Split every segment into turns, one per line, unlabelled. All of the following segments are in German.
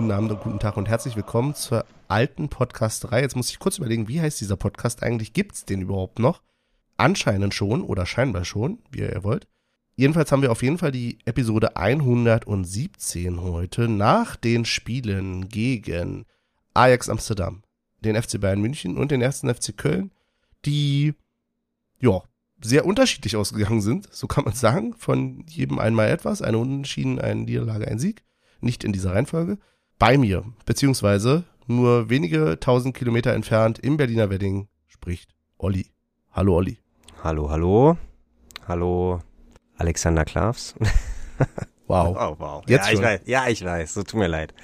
guten Abend und guten Tag und herzlich willkommen zur alten Podcast-Reihe. Jetzt muss ich kurz überlegen, wie heißt dieser Podcast eigentlich? Gibt's den überhaupt noch? Anscheinend schon oder scheinbar schon, wie ihr wollt. Jedenfalls haben wir auf jeden Fall die Episode 117 heute nach den Spielen gegen Ajax Amsterdam, den FC Bayern München und den ersten FC Köln, die ja sehr unterschiedlich ausgegangen sind, so kann man sagen, von jedem einmal etwas, eine Unentschieden, eine Niederlage, ein Sieg, nicht in dieser Reihenfolge, bei mir, beziehungsweise nur wenige tausend Kilometer entfernt im Berliner Wedding spricht Olli. Hallo Olli.
Hallo, hallo. Hallo, Alexander Klavs.
Wow.
Oh, wow.
Jetzt
ja, ich
schon.
weiß, ja, ich weiß. So tut mir leid.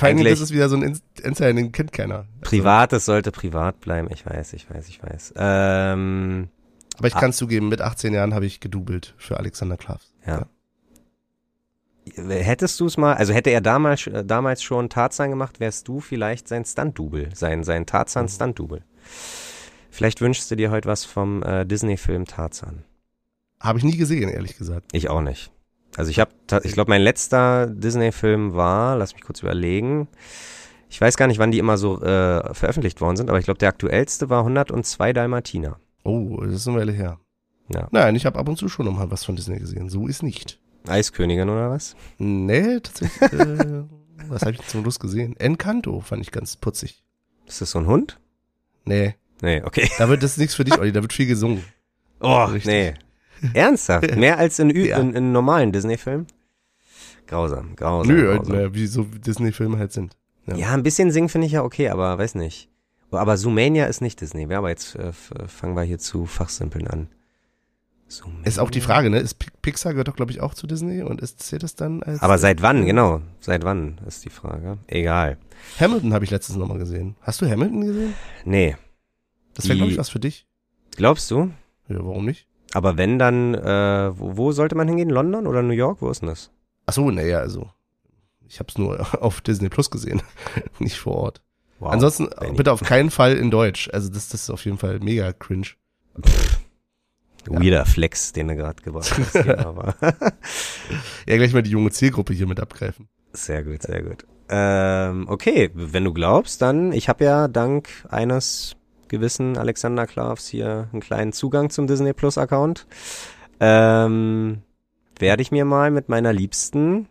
Das ist wieder so ein In- Insider, den kennt keiner. Also,
Privates sollte privat bleiben. Ich weiß, ich weiß, ich weiß. Ähm,
aber ich
Ah.
kann zugeben, mit 18 Jahren habe ich gedoubelt für Alexander Klavs.
ja. Hättest du es mal, also hätte er damals, äh, damals schon Tarzan gemacht, wärst du vielleicht sein Stunt-Double, sein, sein Tarzan-Stunt-Double. Vielleicht wünschst du dir heute was vom äh, Disney-Film Tarzan.
Habe ich nie gesehen, ehrlich gesagt.
Ich auch nicht. Also ich habe, ich glaube, mein letzter Disney-Film war, lass mich kurz überlegen. Ich weiß gar nicht, wann die immer so äh, veröffentlicht worden sind, aber ich glaube, der aktuellste war 102 Dalmatiner.
Oh, das ist eine Weile her.
Ja.
Nein, ich habe ab und zu schon mal was von Disney gesehen. So ist nicht.
Eiskönigin oder was?
Nee, tatsächlich. äh, was habe ich zum Schluss gesehen? Encanto fand ich ganz putzig.
Ist das so ein Hund?
Nee,
Nee, okay.
da wird das nichts für dich, Olli. Da wird viel gesungen.
Oh,
Richtig.
nee. Ernsthaft? Mehr als in, Ü
Ja.
in, in normalen Disney-Filmen? Grausam, grausam.
Nö,
grausam.
äh, wie so Disney-Filme halt sind. Ja.
Ja, ein bisschen singen finde ich ja okay, aber weiß nicht. Aber Zoomania ist nicht Disney. Ja, aber jetzt äh, fangen wir hier zu Fachsimpeln an.
Ist auch die Frage, ne? Ist Pi- Pixar gehört doch, glaube ich, auch zu Disney und ist zählt das dann als.
Aber seit wann, genau? Seit wann ist die Frage? Egal.
Hamilton habe ich letztens nochmal gesehen. Hast du Hamilton gesehen?
Nee.
Das wäre, glaube ich, was für dich.
Glaubst du?
Ja, warum nicht?
Aber wenn dann, äh, wo, wo sollte man hingehen? London oder New York? Wo ist denn das?
Ach so, naja, also. Ich habe es nur auf Disney Plus gesehen, nicht vorOrt.
Wow.
Ansonsten bitte auf keinen Fall in Deutsch. Also das, das ist auf jeden Fall mega cringe.
Weirder Flex, den du gerade gebracht hast. Hier, aber
Ja, gleich mal die junge Zielgruppe hier mit abgreifen.
sehr gut, sehr gut. Ähm, okay, wenn du glaubst, dann, ich habe ja dank eines gewissen Alexander Klavs hier einen kleinen Zugang zum Disney Plus Account. Ähm, werde ich mir mal mit meiner Liebsten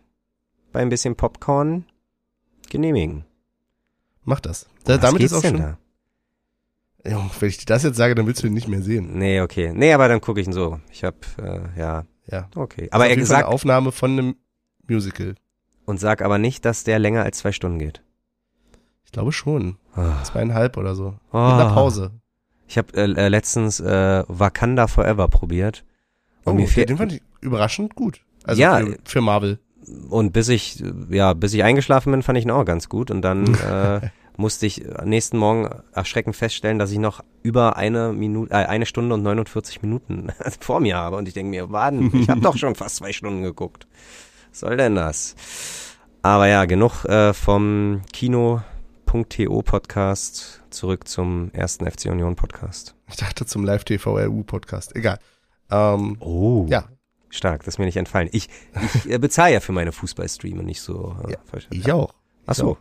bei ein bisschen Popcorn genehmigen.
Mach das. Da,
Was
damit ist auch
denn
schon.
da?
Ja, wenn ich dir das jetzt sage, dann willst du ihn nicht mehr sehen.
Nee, okay. Nee, aber dann gucke ich ihn so. Ich hab, äh, ja,
Ja.
okay. Aber er gesagt,
eine Aufnahme von einem Musical.
und sag aber nicht, dass der länger als zwei Stunden geht.
Ich glaube schon.
Oh.
Zweieinhalb oder so.
Oh.
Mit einer Pause.
Ich habe äh, äh, letztens äh, Wakanda Forever probiert. Und
Oh,
mir
den,
fehlt,
den fand ich überraschend gut. Also
Ja.
für, für Marvel.
und bis ich, ja, bis ich eingeschlafen bin, fand ich ihn auch ganz gut. Und dann äh, musste ich am nächsten Morgen erschreckend feststellen, dass ich noch über eine Minute, äh, eine Stunde und 49 Minuten vor mir habe. Und ich denke mir, warten, ich habe doch schon fast zwei Stunden geguckt. Was soll denn das? Aber ja, genug äh, vom Kino.to Podcast zurück zum ersten FC Union Podcast.
Ich dachte zum Live-TV-RU-Podcast. Egal. Ähm,
Oh.
ja,
Stark, das ist mir nicht entfallen. Ich, ich äh, bezahle ja für meine Fußballstreame nicht so. Äh,
Ja,
falsch-
ich auch.
Ach so.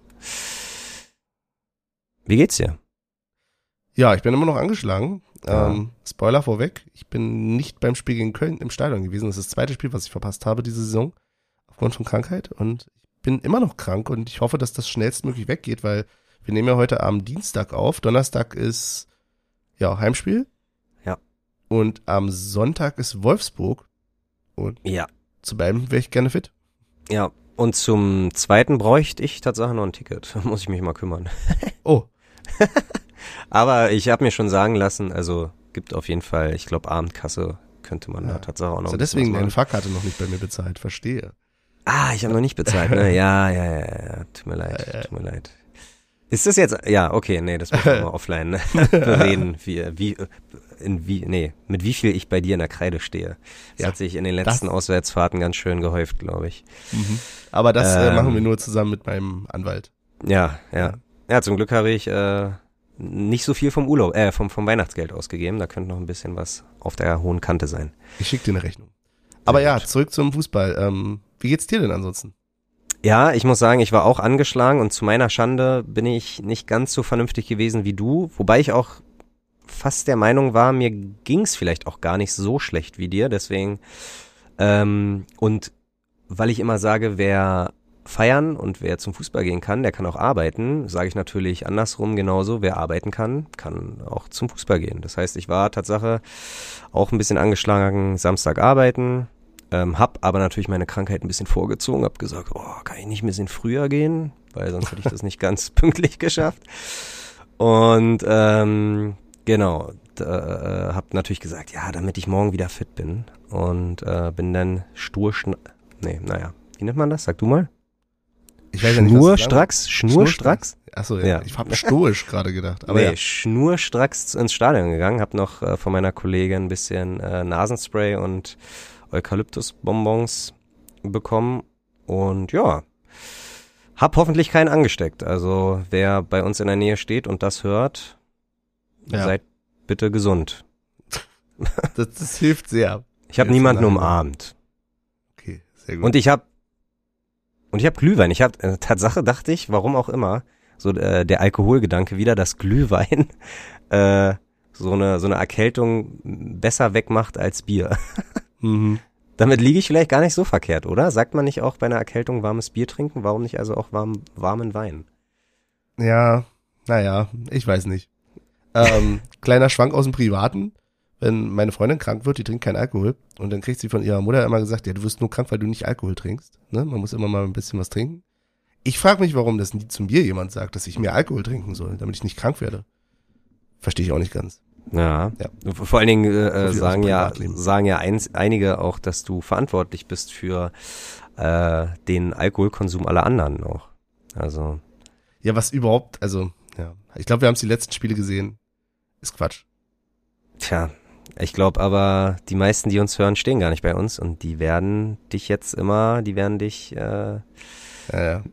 Wie geht's dir?
Ja, ich bin immer noch angeschlagen.
Ja.
Ähm, Spoiler vorweg. Ich bin nicht beim Spiel gegen Köln im Stadion gewesen. Das ist das zweite Spiel, was ich verpasst habe diese Saison. Aufgrund von Krankheit. Und ich bin immer noch krank und ich hoffe, dass das schnellstmöglich weggeht, weil wir nehmen ja heute am Dienstag auf. Donnerstag ist, ja, Heimspiel.
Ja.
Und am Sonntag ist Wolfsburg. Und
Ja.
zu beiden wäre ich gerne fit.
Ja. Und zum zweiten bräuchte ich tatsächlich noch ein Ticket. Da muss ich mich mal kümmern.
Oh,
Aber ich habe mir schon sagen lassen, also gibt auf jeden Fall, ich glaube, Abendkasse könnte man
Ja.
da tatsächlich auch noch.
also deswegen deine. Fahrkarte noch nicht bei mir bezahlt. Verstehe.
Ah, ich habe noch nicht bezahlt, ne? Ja, ja, ja, ja. Tut mir leid, tut mir leid. Ist das jetzt, ja, okay, nee, das müssen wir mal offline ne? reden, wie, wie, in wie, nee, mit wie viel ich bei dir in der Kreide stehe. Das
Ja,
hat sich in den letzten Auswärtsfahrten ganz schön gehäuft, glaube ich.
Aber das äh,
Ähm.
machen wir nur zusammen mit meinem Anwalt.
Ja, ja. Ja, zum Glück habe ich äh, nicht so viel vom Urlaub, äh, vom, vom Weihnachtsgeld ausgegeben. Da könnte noch ein bisschen was auf der hohen Kante sein.
Ich schicke dir eine Rechnung. Aber ja, zurück zum Fußball. Ähm, wie geht's dir denn ansonsten?
Ja, ich muss sagen, ich war auch angeschlagen und zu meiner Schande bin ich nicht ganz so vernünftig gewesen wie du, wobei ich auch fast der Meinung war, mir ging's vielleicht auch gar nicht so schlecht wie dir, deswegen ähm, und weil ich immer sage, wer feiern und wer zum Fußball gehen kann, der kann auch arbeiten, sage ich natürlich andersrum genauso, wer arbeiten kann, kann auch zum Fußball gehen. Das heißt, ich war Tatsache auch ein bisschen angeschlagen, Samstag arbeiten, ähm, hab aber natürlich meine Krankheit ein bisschen vorgezogen, hab gesagt, oh, kann ich nicht ein bisschen früher gehen, weil sonst hätte ich das nicht ganz pünktlich geschafft. Und ähm, genau, äh, hab natürlich gesagt, ja, damit ich morgen wieder fit bin und äh, bin dann stur, nee, naja, wie nennt man das? Sag du mal.
Ich weiß ja nicht,
Schnurstracks, Schnurstracks.
Achso, ja. ja. Ich habe stoisch gerade gedacht.
Aber
nee, ja.
schnurstracks ins Stadion gegangen, hab noch äh, von meiner Kollegin ein bisschen äh, Nasenspray und Eukalyptusbonbons bekommen und ja, hab hoffentlich keinen angesteckt. Also wer bei uns in der Nähe steht und das hört, ja. seid bitte gesund.
Das, das hilft sehr.
Ich habe niemanden umarmt.
Okay, sehr gut.
Und ich habe und ich habe Glühwein. Ich habe äh, Tatsache dachte ich, warum auch immer, so äh, der Alkoholgedanke wieder, dass Glühwein äh, so eine so eine Erkältung besser wegmacht als Bier. Mhm. Damit liege ich vielleicht gar nicht so verkehrt, oder? Sagt man nicht auch bei einer Erkältung warmes Bier trinken? Warum nicht also auch warm, warmen Wein?
Ja, naja, ich weiß nicht. Ähm, kleiner Schwank aus dem Privaten. Wenn meine Freundin krank wird, die trinkt keinen Alkohol. Und dann kriegt sie von ihrer Mutter immer gesagt, ja, du wirst nur krank, weil du nicht Alkohol trinkst. Ne? Man muss immer mal ein bisschen was trinken. Ich frage mich, warum das nie zu mir jemand sagt, dass ich mehr Alkohol trinken soll, damit ich nicht krank werde. Verstehe ich auch nicht ganz.
Ja. ja. Vor allen Dingen äh, so sagen ja sagen ja eins, einige auch, dass du verantwortlich bist für äh, den Alkoholkonsum aller anderen auch. Also
ja, was überhaupt, also ja, ich glaube, wir haben es die letzten Spiele gesehen. Ist Quatsch.
Tja, ich glaube aber, die meisten, die uns hören, stehen gar nicht bei uns und die werden dich jetzt immer, die werden dich. Äh, ja,
ja.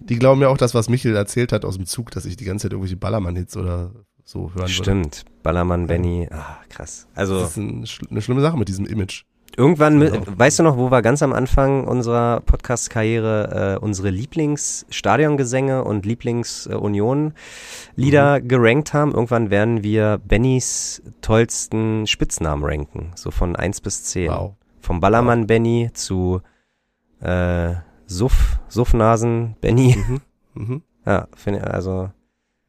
Die glauben ja auch das, was Michel erzählt hat aus dem Zug, dass ich die ganze Zeit irgendwelche Ballermann-Hits oder so hören
Stimmt, würde. Ballermann, Benny, ah, krass. Also
das ist ein, eine schlimme Sache mit diesem Image.
Irgendwann, mit, weißt du noch, wo wir ganz am Anfang unserer Podcast-Karriere äh, unsere Lieblingsstadiongesänge und Lieblings-Union-Lieder mhm. gerankt haben? Irgendwann werden wir Bennys tollsten Spitznamen ranken, so von 1 bis 10. Wow. Vom Ballermann wow. Benny zu äh, Suff, Suffnasen Benny. Mhm. Mhm. Ja, finde also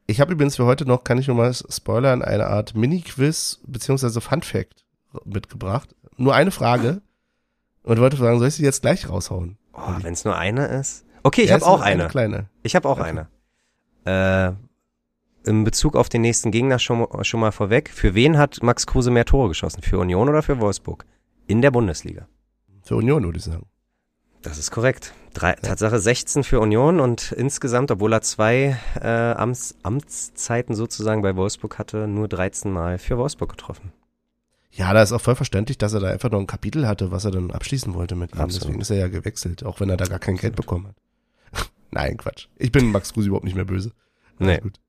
ich habe übrigens für heute noch, kann ich nur mal spoilern, eine Art Mini-Quiz beziehungsweise Fun-Fact mitgebracht. Nur eine Frage. Und wollte fragen, soll ich sie jetzt gleich raushauen?
Oh, Wenn es nur eine ist. Okay, ich ja, habe auch eine.
eine. kleine.
Ich habe auch okay. eine. Äh, in Bezug auf den nächsten Gegner schon, schon mal vorweg. Für wen hat Max Kruse mehr Tore geschossen? Für Union oder für Wolfsburg? In der Bundesliga.
Für Union, würde ich sagen.
Das ist korrekt. Drei, ja. Tatsache 16 für Union und insgesamt, obwohl er zwei äh, Amts, Amtszeiten sozusagen bei Wolfsburg hatte, nur 13 Mal für Wolfsburg getroffen.
Ja, da ist auch voll verständlich, dass er da einfach noch ein Kapitel hatte, was er dann abschließen wollte mit ihm. Absolut. Deswegen ist er ja gewechselt, auch wenn er da gar kein Geld bekommen hat. Nein, Quatsch. Ich bin Max Kruse überhaupt nicht mehr böse.
Nee. Gut.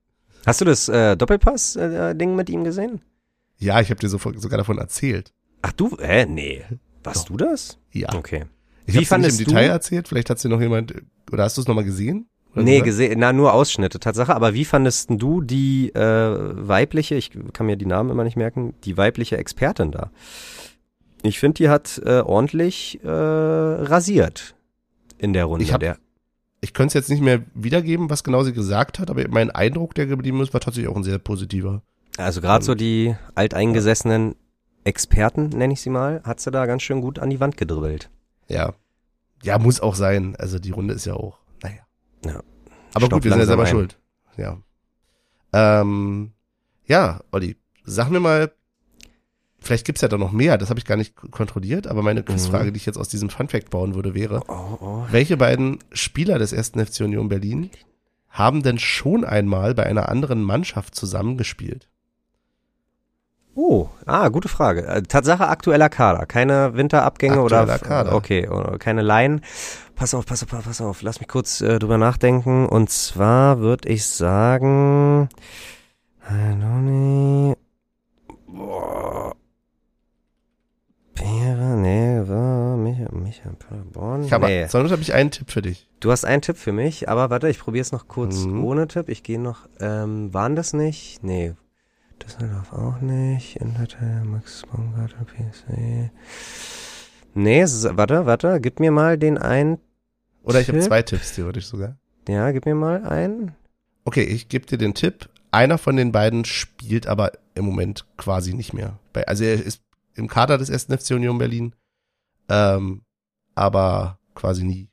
Hast du das äh, Doppelpass-Ding äh, mit ihm gesehen?
Ja, ich habe dir so, sogar davon erzählt.
Ach du, äh, nee. Warst Doch. du das?
Ja.
Okay.
Ich fandest nicht im Detail erzählt, vielleicht hat dir noch jemand, oder hast du es nochmal gesehen?
Nee, gesehen, na, nur Ausschnitte, Tatsache. Aber wie fandest du die äh, weibliche, ich kann mir die Namen immer nicht merken, die weibliche Expertin da? Ich finde, die hat äh, ordentlich äh, rasiert in der Runde.
Ich, hab, der ich könnte es jetzt nicht mehr wiedergeben, was genau sie gesagt hat, aber mein Eindruck, der geblieben ist, war tatsächlich auch ein sehr positiver.
Also gerade so die alteingesessenen Experten, nenne ich sie mal, hat sie da ganz schön gut an die Wand gedribbelt.
Ja. Ja, muss auch sein. Also die Runde ist ja auch.
Ja.
Aber Stopp gut, wir sind ja selber ein. schuld. Ja. Ähm, ja, Olli, sag mir mal, vielleicht gibt's ja da noch mehr, das habe ich gar nicht kontrolliert, aber meine Quizfrage, mhm. die ich jetzt aus diesem Funfact bauen würde, wäre, oh, oh. welche beiden Spieler des ersten FC Union Berlin haben denn schon einmal bei einer anderen Mannschaft zusammengespielt?
Oh, ah, gute Frage. Äh, Tatsache aktueller Kader, keine Winterabgänge aktueller oder
Kader.
okay, keine Laien. Pass auf, pass auf, pass auf, lass mich kurz äh, drüber nachdenken. Und zwar würde ich sagen, Boah. Pere, nee, war Michael, Michael. Paderborn.
Ich habe,
nee.
Sonst habe ich einen Tipp für dich.
Du hast einen Tipp für mich, aber warte, ich probiere es noch kurz
Mhm.
ohne Tipp. Ich gehe noch, ähm, waren das nicht? Nee. Düsseldorf auch nicht. Inverteil, Max Baumgartner, PSC. Nee, s- warte, warte, gib mir mal den einen.
Oder ich habe zwei Tipps theoretisch sogar.
Ja, gib mir mal einen.
Okay, ich gebe dir den Tipp. Einer von den beiden spielt aber im Moment quasi nicht mehr. Bei, also er ist im Kader des 1. FC Union Berlin, ähm, aber quasi nie.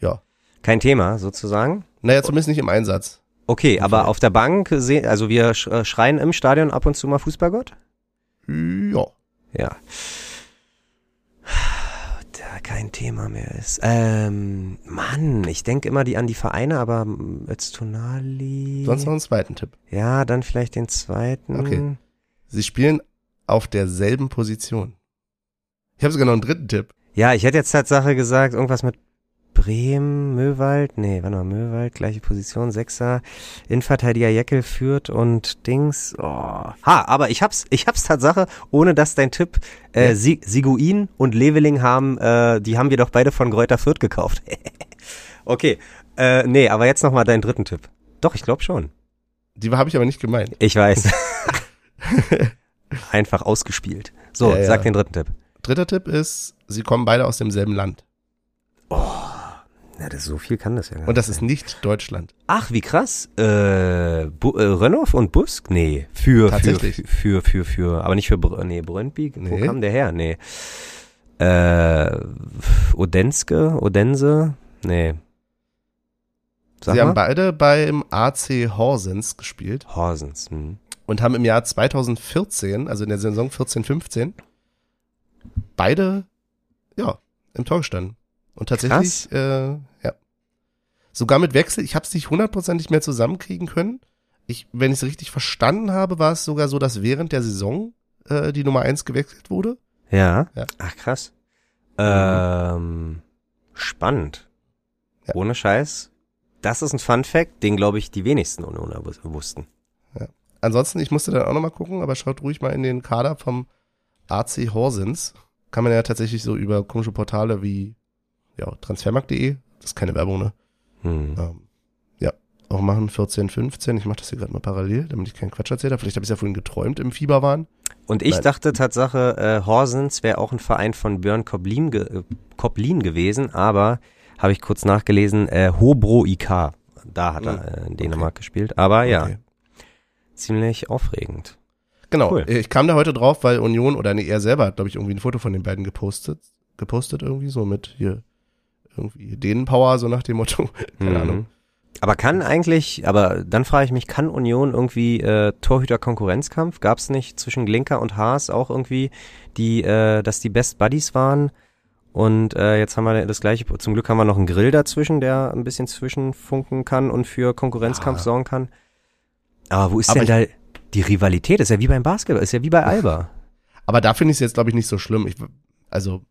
Ja.
Kein Thema, sozusagen.
Naja, zumindest nicht im Einsatz.
Okay, aber auf der Bank sehen, also wir äh, schreien im Stadion ab und zu mal Fußballgott?
Ja.
Ja. Kein Thema mehr ist. Ähm, Mann, ich denke immer die an die Vereine, aber als Tonali.
Sonst noch einen zweiten Tipp.
Ja, dann vielleicht den zweiten.
Okay. Sie spielen auf derselben Position. Ich habe sogar noch einen dritten Tipp.
Ja, ich hätte jetzt Tatsache gesagt, irgendwas mit Bremen, Möwald. Nee, warte mal, Möwald, gleiche Position, Sechser. Innenverteidiger Jeckel führt und Dings. Oh. Ha, aber ich hab's, ich hab's Tatsache, ohne dass dein Tipp, äh,
Ja.
Si Siguin und Leveling haben, äh, die haben wir doch beide von Gräuter Fürth gekauft. okay, äh, nee, aber jetzt nochmal deinen dritten Tipp. Doch, ich glaube schon.
Die habe ich aber nicht gemeint.
Ich weiß. Einfach ausgespielt. So,
Ja, ja.
sag den dritten Tipp.
Dritter Tipp ist, sie kommen beide aus demselben Land.
Ja, das, so viel kann das ja gar
Und das
nicht
ist nicht Deutschland.
Ach, wie krass. Äh, Bu äh Rönnow und Busk? Nee, für, für, für, für, für, aber nicht für, Br nee, Brøndby? Wo
Nee.
kam der her? Nee. Äh, Odenske, Odense? Nee. Sag
sie haben
mal.
beide beim AC Horsens gespielt
Horsens, hm.
und haben im Jahr 2014, also in der Saison 14-15, beide, ja, im Tor gestanden. Und tatsächlich, äh. Sogar mit Wechsel, ich habe es nicht hundertprozentig mehr zusammenkriegen können. Ich, wenn ich es richtig verstanden habe, war es sogar so, dass während der Saison äh, die Nummer eins gewechselt wurde.
Ja.
Ja.
Ach, krass. Ähm, spannend.
Ja.
Ohne Scheiß. Das ist ein Fun Fact, den glaube ich die wenigsten Unioner wus- wussten.
Ansonsten, ich musste dann auch nochmal gucken, aber schaut ruhig mal in den Kader vom AC Horsens. Kann man ja tatsächlich so über komische Portale wie ja, transfermarkt.de, das ist keine Werbung, ne?
Hm.
Ähm, ja, auch machen 14, 15. Ich mache das hier gerade mal parallel, damit ich keinen Quatsch erzähle. Vielleicht habe ich ja vorhin geträumt im Fieberwahn.
Und ich
Nein.
dachte Tatsache, äh, Horsens wäre auch ein Verein von Björn Koblin, ge äh, Koblin gewesen, aber habe ich kurz nachgelesen, äh, Hobro IK. Da hat er äh, in Dänemark gespielt. Aber ja,
Okay.
ziemlich aufregend.
Genau,
Cool.
ich kam da heute drauf, weil Union oder nee, er selber hat, glaube ich, irgendwie ein Foto von den beiden gepostet. Gepostet irgendwie, so mit hier irgendwie Dänenpower, so nach dem Motto. Keine
Mhm.
Ahnung.
Aber kann eigentlich, aber dann frage ich mich, kann Union irgendwie äh, Torhüter-Konkurrenzkampf? Gab es nicht zwischen Glinker und Haas auch irgendwie, die, äh, dass die Best Buddies waren? Und äh, jetzt haben wir das gleiche, zum Glück haben wir noch einen Grill dazwischen, der ein bisschen zwischenfunken kann und für Konkurrenzkampf
Ja.
sorgen kann. Aber wo ist
Aber
denn da die Rivalität? Ist ja wie beim Basketball, ist ja wie bei Alba.
Aber da finde ich es jetzt, glaube ich, nicht so schlimm. Ich, also,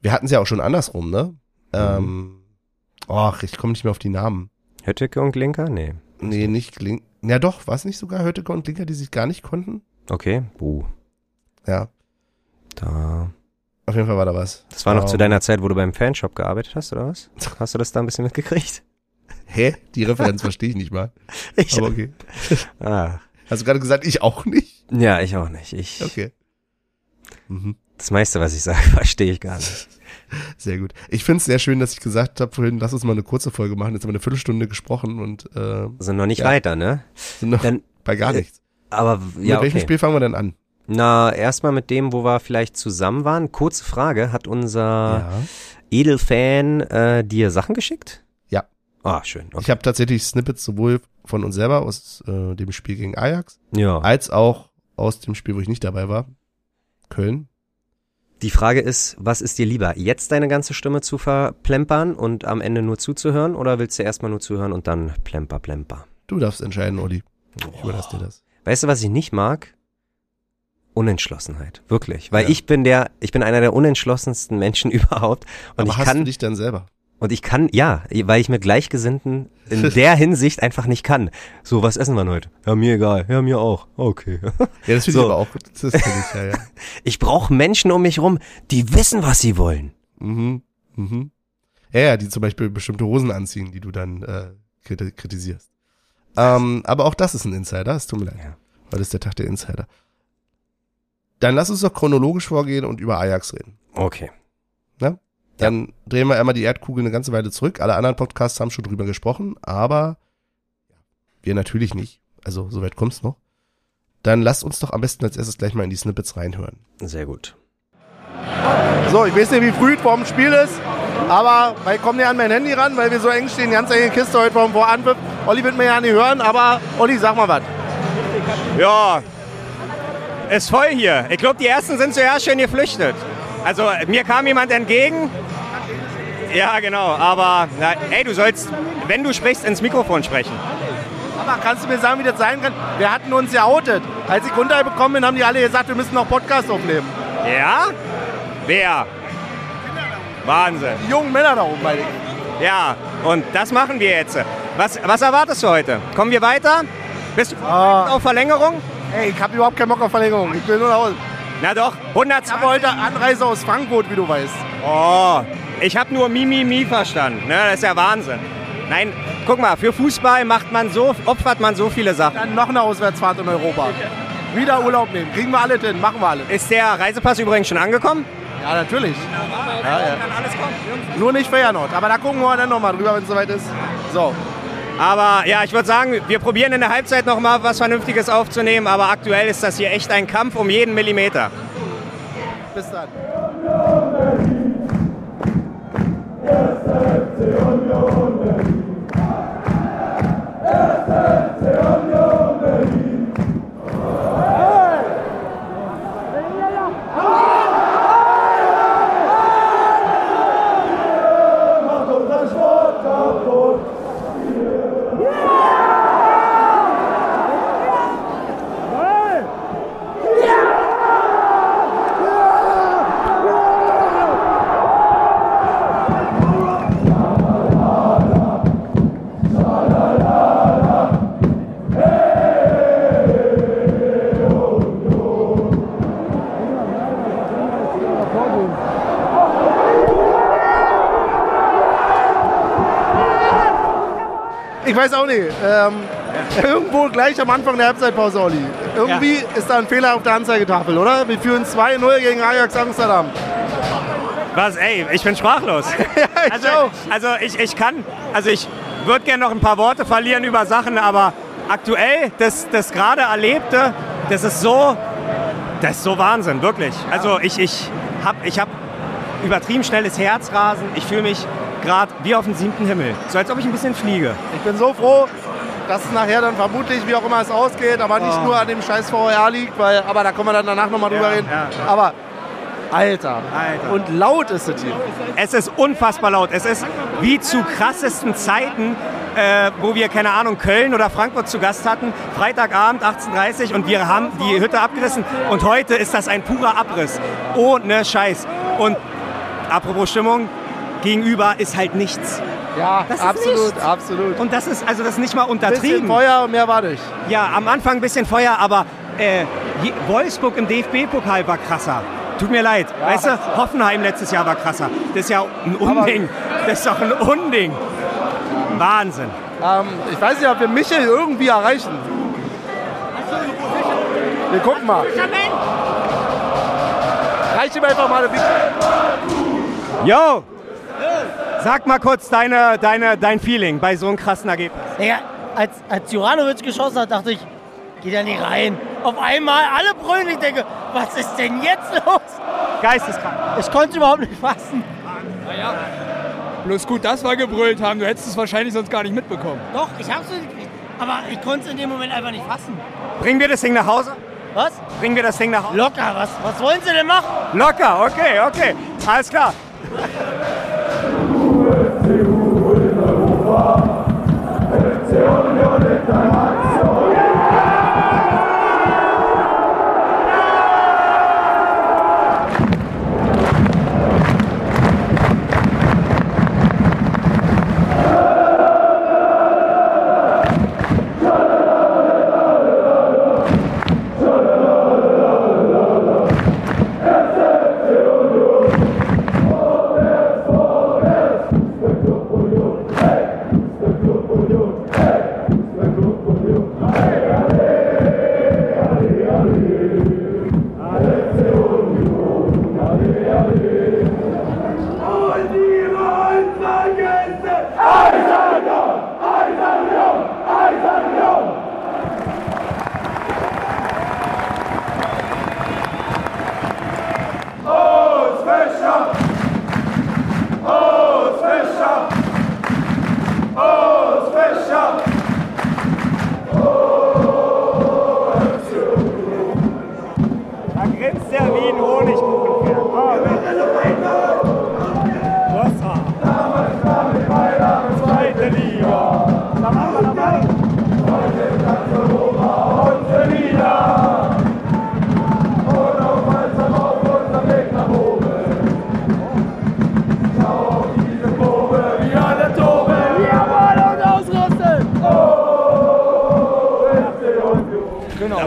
wir hatten es ja auch schon andersrum, ne? Ähm, ach, ich komme nicht mehr auf die Namen.
Hötteke und Glinker? Nee.
Nee, nicht Klink. Ja doch, war es nicht sogar Hötteke und Klinker, die sich gar nicht konnten?
Okay, buh.
Ja,
Da.
auf jeden Fall war da was.
Das war noch zu
Ähm,
deiner Zeit, wo du beim Fanshop gearbeitet hast, oder was? Hast du das da ein bisschen mitgekriegt?
Hä? Die Referenz verstehe ich nicht mal.
Ich,
Aber okay.
ah.
Hast du gerade gesagt, ich auch nicht?
Ja, ich auch nicht. Ich,
Okay. Mhm.
Das meiste, was ich sage, verstehe ich gar nicht.
Sehr gut. Ich finde es sehr schön, dass ich gesagt habe vorhin, lass uns mal eine kurze Folge machen. Jetzt haben wir eine Viertelstunde gesprochen und äh,
Sind noch nicht
Ja.
weiter, ne?
sind noch
Dann,
bei gar
äh,
nichts.
aber ja,
Mit welchem
okay.
Spiel fangen wir denn an?
Na, erstmal mit dem, wo wir vielleicht zusammen waren. Kurze Frage, hat unser Edelfan äh, dir Sachen geschickt?
Ja.
Ah, schön. Okay.
Ich habe tatsächlich Snippets sowohl von uns selber aus äh, dem Spiel gegen Ajax,
Ja.
als auch aus dem Spiel, wo ich nicht dabei war. Köln.
Die Frage ist, was ist dir lieber? Jetzt deine ganze Stimme zu verplempern und am Ende nur zuzuhören oder willst du erstmal nur zuhören und dann plemper, plemper?
Du darfst entscheiden, Olli. Ich überlasse dir das.
Weißt du, was ich nicht mag? Unentschlossenheit. Wirklich. Weil
Ja.
ich bin der, ich bin einer der unentschlossensten Menschen überhaupt. Und
Aber
ich
hast
kann,
du dich dann selber?
Und ich kann, ja, weil ich mit Gleichgesinnten in der Hinsicht einfach nicht kann. So, was essen wir heute? Ja, mir egal. Ja, mir auch. Okay.
Ja, das finde
So.
ich aber auch. Das finde ich, ja, ja.
Ich brauche Menschen um mich rum, die wissen, was sie wollen.
Mhm. Mhm. Ja, ja, die zum Beispiel bestimmte Hosen anziehen, die du dann äh, kritisierst. Ähm, aber auch das ist ein Insider, es tut mir leid. Ja. Weil das ist der Tag der Insider. Dann lass uns doch chronologisch vorgehen und über Ajax reden.
Okay.
Dann ja. drehen wir einmal die Erdkugel eine ganze Weile zurück. Alle anderen Podcasts haben schon drüber gesprochen, aber wir natürlich nicht. Also, soweit kommt's noch. Dann lasst uns doch am besten als erstes gleich mal in die Snippets reinhören.
Sehr gut.
So, ich weiß nicht, wie früh es vor dem Spiel ist, aber ich komme nicht an mein Handy ran, weil wir so eng stehen, die ganze enge Kiste heute vor dem Voranpfiff. Olli wird mir ja nicht hören, aber Olli, sag mal was.
Ja, ist voll hier. Ich glaube, die ersten sind zuerst schön geflüchtet. Also mir kam jemand entgegen. Ja, genau. Aber na, ey, du sollst, wenn du sprichst, ins Mikrofon sprechen.
Aber kannst du mir sagen, wie das sein kann? Wir hatten uns ja outet. Als ich runtergekommen bin, haben die alle gesagt, wir müssen noch Podcast aufnehmen.
Ja? Wer? Wahnsinn.
Die jungen Männer da oben, meine ich.
Ja, und das machen wir jetzt. Was, was erwartest du heute? Kommen wir weiter? Bist du ah. auf Verlängerung?
Ey, ich habe überhaupt keinen Bock auf Verlängerung. Ich will nur nach Hause.
Na doch, 120.
Ich habe heute Anreise aus Frankfurt, wie du weißt.
Oh, ich habe nur Mimi Mi verstanden. Ne? Das ist ja Wahnsinn. Nein, guck mal, für Fußball macht man so, opfert man so viele Sachen.
Dann noch eine Auswärtsfahrt in Europa. Wieder Urlaub nehmen. Kriegen wir alle hin, machen wir alle.
Ist der Reisepass übrigens schon angekommen?
Ja, natürlich. Ja, ja. Alles. Nur nicht Feyenoord. Aber da gucken wir dann nochmal drüber, wenn es soweit ist. So.
Aber ja, ich würde sagen, wir probieren in der Halbzeit nochmal was Vernünftiges aufzunehmen. Aber aktuell ist das hier echt ein Kampf um jeden Millimeter.
Bis dann. Ich weiß auch nicht. Ähm, irgendwo gleich am Anfang der Halbzeitpause, Olli. Irgendwie ja. ist da ein Fehler auf der Anzeigetafel, oder? Wir führen 2-0 gegen Ajax Amsterdam.
Was, ey, ich bin sprachlos. ja, ich also, auch. also ich, ich kann, also ich würde gerne noch ein paar Worte verlieren über Sachen, aber aktuell, das, das gerade Erlebte, das ist so, das ist so Wahnsinn, wirklich. Also ich, ich habe ich hab übertrieben schnelles Herzrasen, ich fühle mich gerade wie auf dem siebten Himmel. So als ob ich ein bisschen fliege.
Ich bin so froh, dass es nachher dann vermutlich, wie auch immer es ausgeht, aber nicht oh. nur an dem scheiß VR liegt, weil, aber da können wir dann danach nochmal drüber ja, reden. Ja, ja. Aber Alter. Alter. Und laut ist es hier.
Es ist unfassbar laut. Es ist wie zu krassesten Zeiten, äh, wo wir, keine Ahnung, Köln oder Frankfurt zu Gast hatten. Freitagabend 18.30 Uhr und wir haben die Hütte abgerissen. Und heute ist das ein purer Abriss. Ohne Scheiß. Und apropos Stimmung, gegenüber ist halt nichts.
Ja, absolut, nichts. absolut.
Und das ist also das ist nicht mal untertrieben. Bisschen
Feuer und mehr war nicht.
Ja, am Anfang ein bisschen Feuer, aber äh, Wolfsburg im DFB-Pokal war krasser. Tut mir leid. Ja, weißt du, Hoffenheim letztes Jahr war krasser. Das ist ja ein Unding. Das ist doch ein Unding. Wahnsinn.
Ähm, ich weiß nicht, ob wir Michel irgendwie erreichen. Wir gucken mal. Reich ihm einfach mal eine.
Yo! Sag mal kurz deine, deine, dein Feeling bei so einem krassen Ergebnis.
Ja, als, als Juranovic geschossen hat, dachte ich, geht ja nicht rein. Auf einmal alle brüllen. Ich denke, was ist denn jetzt los?
Geisteskrank.
Ich konnte es überhaupt nicht fassen.
Naja, bloß gut, dass wir gebrüllt haben. Du hättest es wahrscheinlich sonst gar nicht mitbekommen.
Doch, ich hab's aber ich konnte es in dem Moment einfach nicht fassen.
Bringen wir das Ding nach Hause?
Was?
Bringen wir das Ding nach Hause?
Locker, was, was wollen Sie denn machen?
Locker, okay, okay. Alles klar.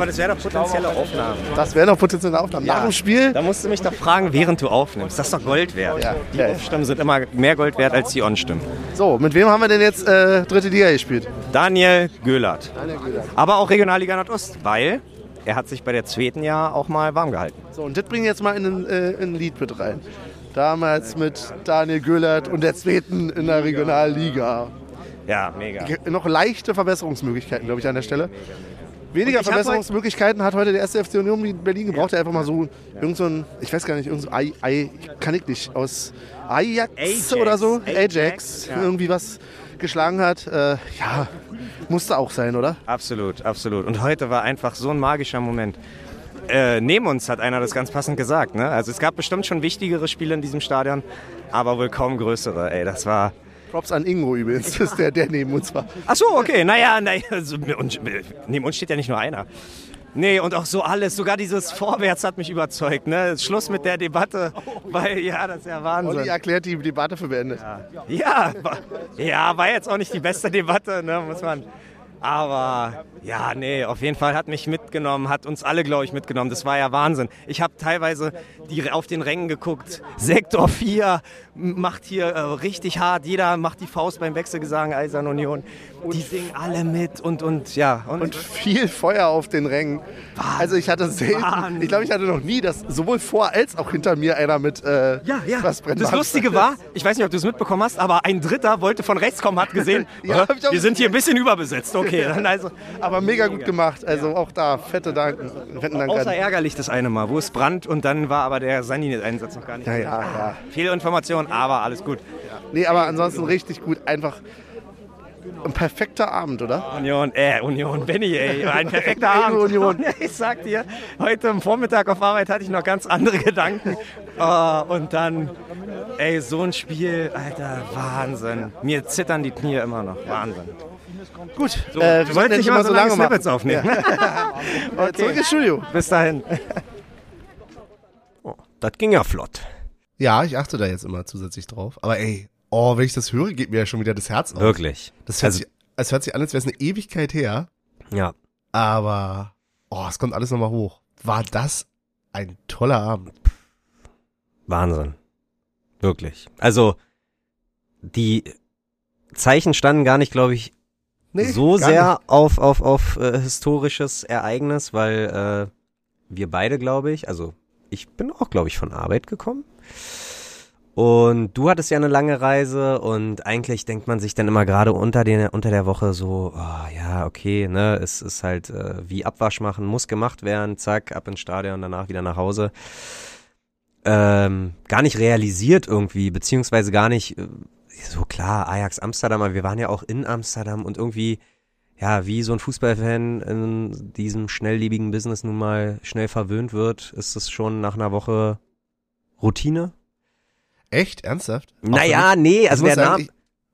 Das wäre doch potenzielle Aufnahme.
Das wäre doch potenzielle Aufnahme. Ja. Nach dem Spiel?
Da musst du mich doch fragen, während du aufnimmst. Das ist doch Gold wert. Ja. Die ja. Off-Stimmen sind immer mehr Gold wert als die On-Stimmen.
So, mit wem haben wir denn jetzt äh, dritte Liga gespielt?
Daniel Göhlert. Daniel Göhlert. Aber auch Regionalliga Nordost, weil er hat sich bei der zweiten Jahr auch mal warm gehalten.
So, und das bringen wir jetzt mal in ein, äh, in ein Lied mit rein. Damals mit Daniel Göhlert und der zweiten in der Regionalliga.
Ja, mega.
Noch leichte Verbesserungsmöglichkeiten, glaube ich, an der Stelle. Weniger Verbesserungsmöglichkeiten hat heute der erste FC Union Berlin gebraucht, der einfach mal so irgend so ein, ich weiß gar nicht, irgend so I, I, kann ich nicht, aus Ajax, Ajax oder so, Ajax, Ajax ja. irgendwie was geschlagen hat. Äh, ja, musste auch sein, oder?
Absolut, absolut. Und heute war einfach so ein magischer Moment. Äh, neben uns hat einer das ganz passend gesagt. Ne? Also es gab bestimmt schon wichtigere Spiele in diesem Stadion, aber wohl kaum größere. Ey, das war
Props an Ingo übrigens, das ist der, der neben uns war.
Ach so, okay, naja, naja also, neben uns steht ja nicht nur einer. Nee, und auch so alles, sogar dieses Vorwärts hat mich überzeugt. Ne? Schluss mit der Debatte, weil ja, das ist ja Wahnsinn.
Olli erklärt die Debatte für beendet.
Ja, ja, war, ja, war jetzt auch nicht die beste Debatte, ne? muss man aber ja, nee, auf jeden Fall hat mich mitgenommen, hat uns alle, glaube ich, mitgenommen. Das war ja Wahnsinn. Ich habe teilweise die, auf den Rängen geguckt. Sektor 4 macht hier äh, richtig hart. Jeder macht die Faust beim Wechselgesang Eisern Union. Die singen alle mit und, und ja.
Und, und viel Feuer auf den Rängen. Wahnsinn. Also ich hatte selten, Wahnsinn. ich glaube, ich hatte noch nie, dass sowohl vor als auch hinter mir einer mit äh,
ja, ja. was brennt. Das Lustige war, ich weiß nicht, ob du es mitbekommen hast, aber ein Dritter wollte von rechts kommen, hat gesehen, ja, wir sind hier ein bisschen überbesetzt. Okay, dann also.
Aber mega gut gemacht. Also auch da fette Dank.
Fetten Dank Außer ärgerlich das eine Mal, wo es brannt und dann war aber der Sani-Einsatz noch gar nicht.
Ja, ja, ja.
Fehlinformation, aber alles gut.
Nee, aber ansonsten richtig gut. Einfach ein perfekter Abend, oder?
Union, äh, Union, Benny, ey, ein perfekter Abend. Union. Ich sag dir, heute am Vormittag auf Arbeit hatte ich noch ganz andere Gedanken. Oh, und dann, ey, so ein Spiel, Alter, Wahnsinn. Mir zittern die Knie immer noch, Wahnsinn.
Gut, so, äh, wir wollten nicht immer so lange Snippets
machen. aufnehmen. Ja.
okay. Zurück ins Studio.
Bis dahin.
Oh, das ging ja flott.
Ja, ich achte da jetzt immer zusätzlich drauf. Aber ey, oh, wenn ich das höre, geht mir ja schon wieder das Herz auf.
Wirklich.
Das hört, also, sich, es hört sich an, als wäre es eine Ewigkeit her.
Ja.
Aber, oh, es kommt alles nochmal hoch. War das ein toller Abend.
Wahnsinn. Wirklich. Also, die Zeichen standen gar nicht, glaube ich, nee, so sehr nicht. auf, auf, auf äh, historisches Ereignis, weil äh, wir beide, glaube ich, also ich bin auch, glaube ich, von Arbeit gekommen. Und du hattest ja eine lange Reise und eigentlich denkt man sich dann immer gerade unter, den, unter der Woche so, oh, ja, okay, ne, es ist halt äh, wie Abwasch machen, muss gemacht werden, zack, ab ins Stadion, danach wieder nach Hause. Ähm, gar nicht realisiert irgendwie, beziehungsweise gar nicht, äh, so klar, Ajax Amsterdam, aber wir waren ja auch in Amsterdam und irgendwie, ja, wie so ein Fußballfan in diesem schnelllebigen Business nun mal schnell verwöhnt wird, ist es schon nach einer Woche Routine.
Echt? Ernsthaft?
Naja, nee, also der Name.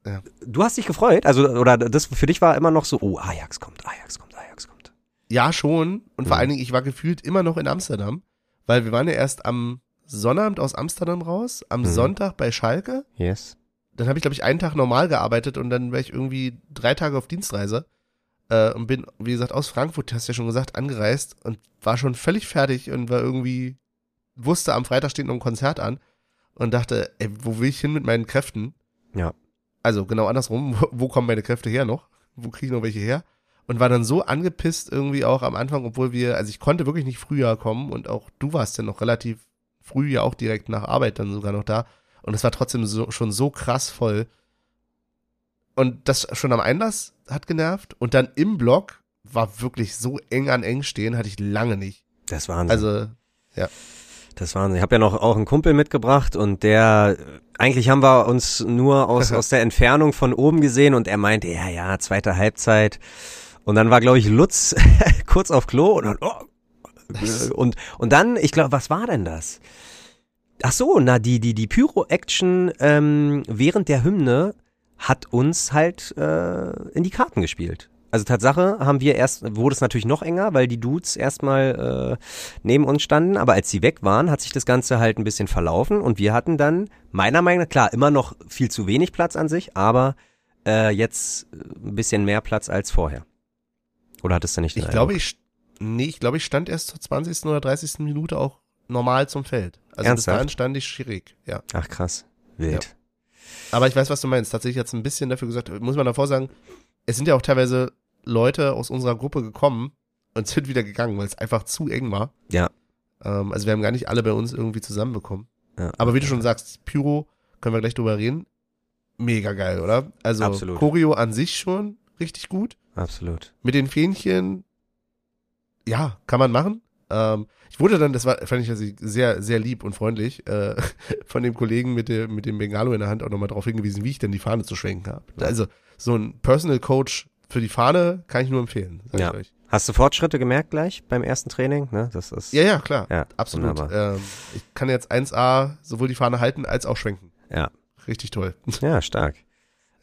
Ja. Du hast dich gefreut, also oder das für dich war immer noch so, oh, Ajax kommt, Ajax kommt, Ajax kommt.
Ja, schon. Und mhm. vor allen Dingen, ich war gefühlt immer noch in Amsterdam, weil wir waren ja erst am Sonnabend aus Amsterdam raus, am mhm. Sonntag bei Schalke.
Yes
dann habe ich, glaube ich, einen Tag normal gearbeitet und dann war ich irgendwie drei Tage auf Dienstreise äh, und bin, wie gesagt, aus Frankfurt, hast du ja schon gesagt, angereist und war schon völlig fertig und war irgendwie, wusste, am Freitag steht noch ein Konzert an und dachte, ey, wo will ich hin mit meinen Kräften?
Ja.
Also genau andersrum, wo, wo kommen meine Kräfte her noch? Wo kriege ich noch welche her? Und war dann so angepisst irgendwie auch am Anfang, obwohl wir, also ich konnte wirklich nicht früher kommen und auch du warst ja noch relativ früh ja auch direkt nach Arbeit dann sogar noch da und es war trotzdem so, schon so krass voll. Und das schon am Einlass hat genervt. Und dann im Block war wirklich so eng an eng stehen, hatte ich lange nicht.
Das Wahnsinn.
Also, ja.
Das Wahnsinn. Ich habe ja noch auch einen Kumpel mitgebracht und der, eigentlich haben wir uns nur aus, aus der Entfernung von oben gesehen und er meinte, ja, ja, zweite Halbzeit. Und dann war, glaube ich, Lutz kurz auf Klo und dann, oh, und, und dann, ich glaube, was war denn das? Ach so, na, die, die, die Pyro-Action ähm, während der Hymne hat uns halt äh, in die Karten gespielt. Also Tatsache haben wir erst, wurde es natürlich noch enger, weil die Dudes erstmal äh, neben uns standen, aber als sie weg waren, hat sich das Ganze halt ein bisschen verlaufen und wir hatten dann, meiner Meinung nach, klar, immer noch viel zu wenig Platz an sich, aber äh, jetzt ein bisschen mehr Platz als vorher. Oder hattest du nicht?
Ich glaube, ich Nee, ich glaube, ich stand erst zur 20. oder 30. Minute auch normal zum Feld. Also
Ernsthaft?
bis dahin stand ich schräg, ja.
Ach krass. Wild.
Aber ich weiß, was du meinst. Tatsächlich hat es ein bisschen dafür gesagt, muss man davor sagen, es sind ja auch teilweise Leute aus unserer Gruppe gekommen und sind wieder gegangen, weil es einfach zu eng war.
Ja.
Ähm, also wir haben gar nicht alle bei uns irgendwie zusammenbekommen.
Ja.
Aber wie du schon sagst, Pyro, können wir gleich drüber reden. Mega geil, oder? Also
Absolut.
Choreo an sich schon richtig gut.
Absolut.
Mit den Fähnchen, ja, kann man machen. Ähm, ich wurde dann, das war, fand ich also sehr, sehr lieb und freundlich, äh, von dem Kollegen mit dem, mit dem Bengalo in der Hand auch nochmal darauf hingewiesen, wie ich denn die Fahne zu schwenken habe. Also, so ein Personal Coach für die Fahne kann ich nur empfehlen, sag
Ja.
ich euch.
Hast du Fortschritte gemerkt gleich beim ersten Training? Ne? Das ist
Ja, ja, klar.
Ja,
absolut. Ähm, ich kann jetzt 1A sowohl die Fahne halten als auch schwenken.
Ja.
Richtig toll.
ja stark.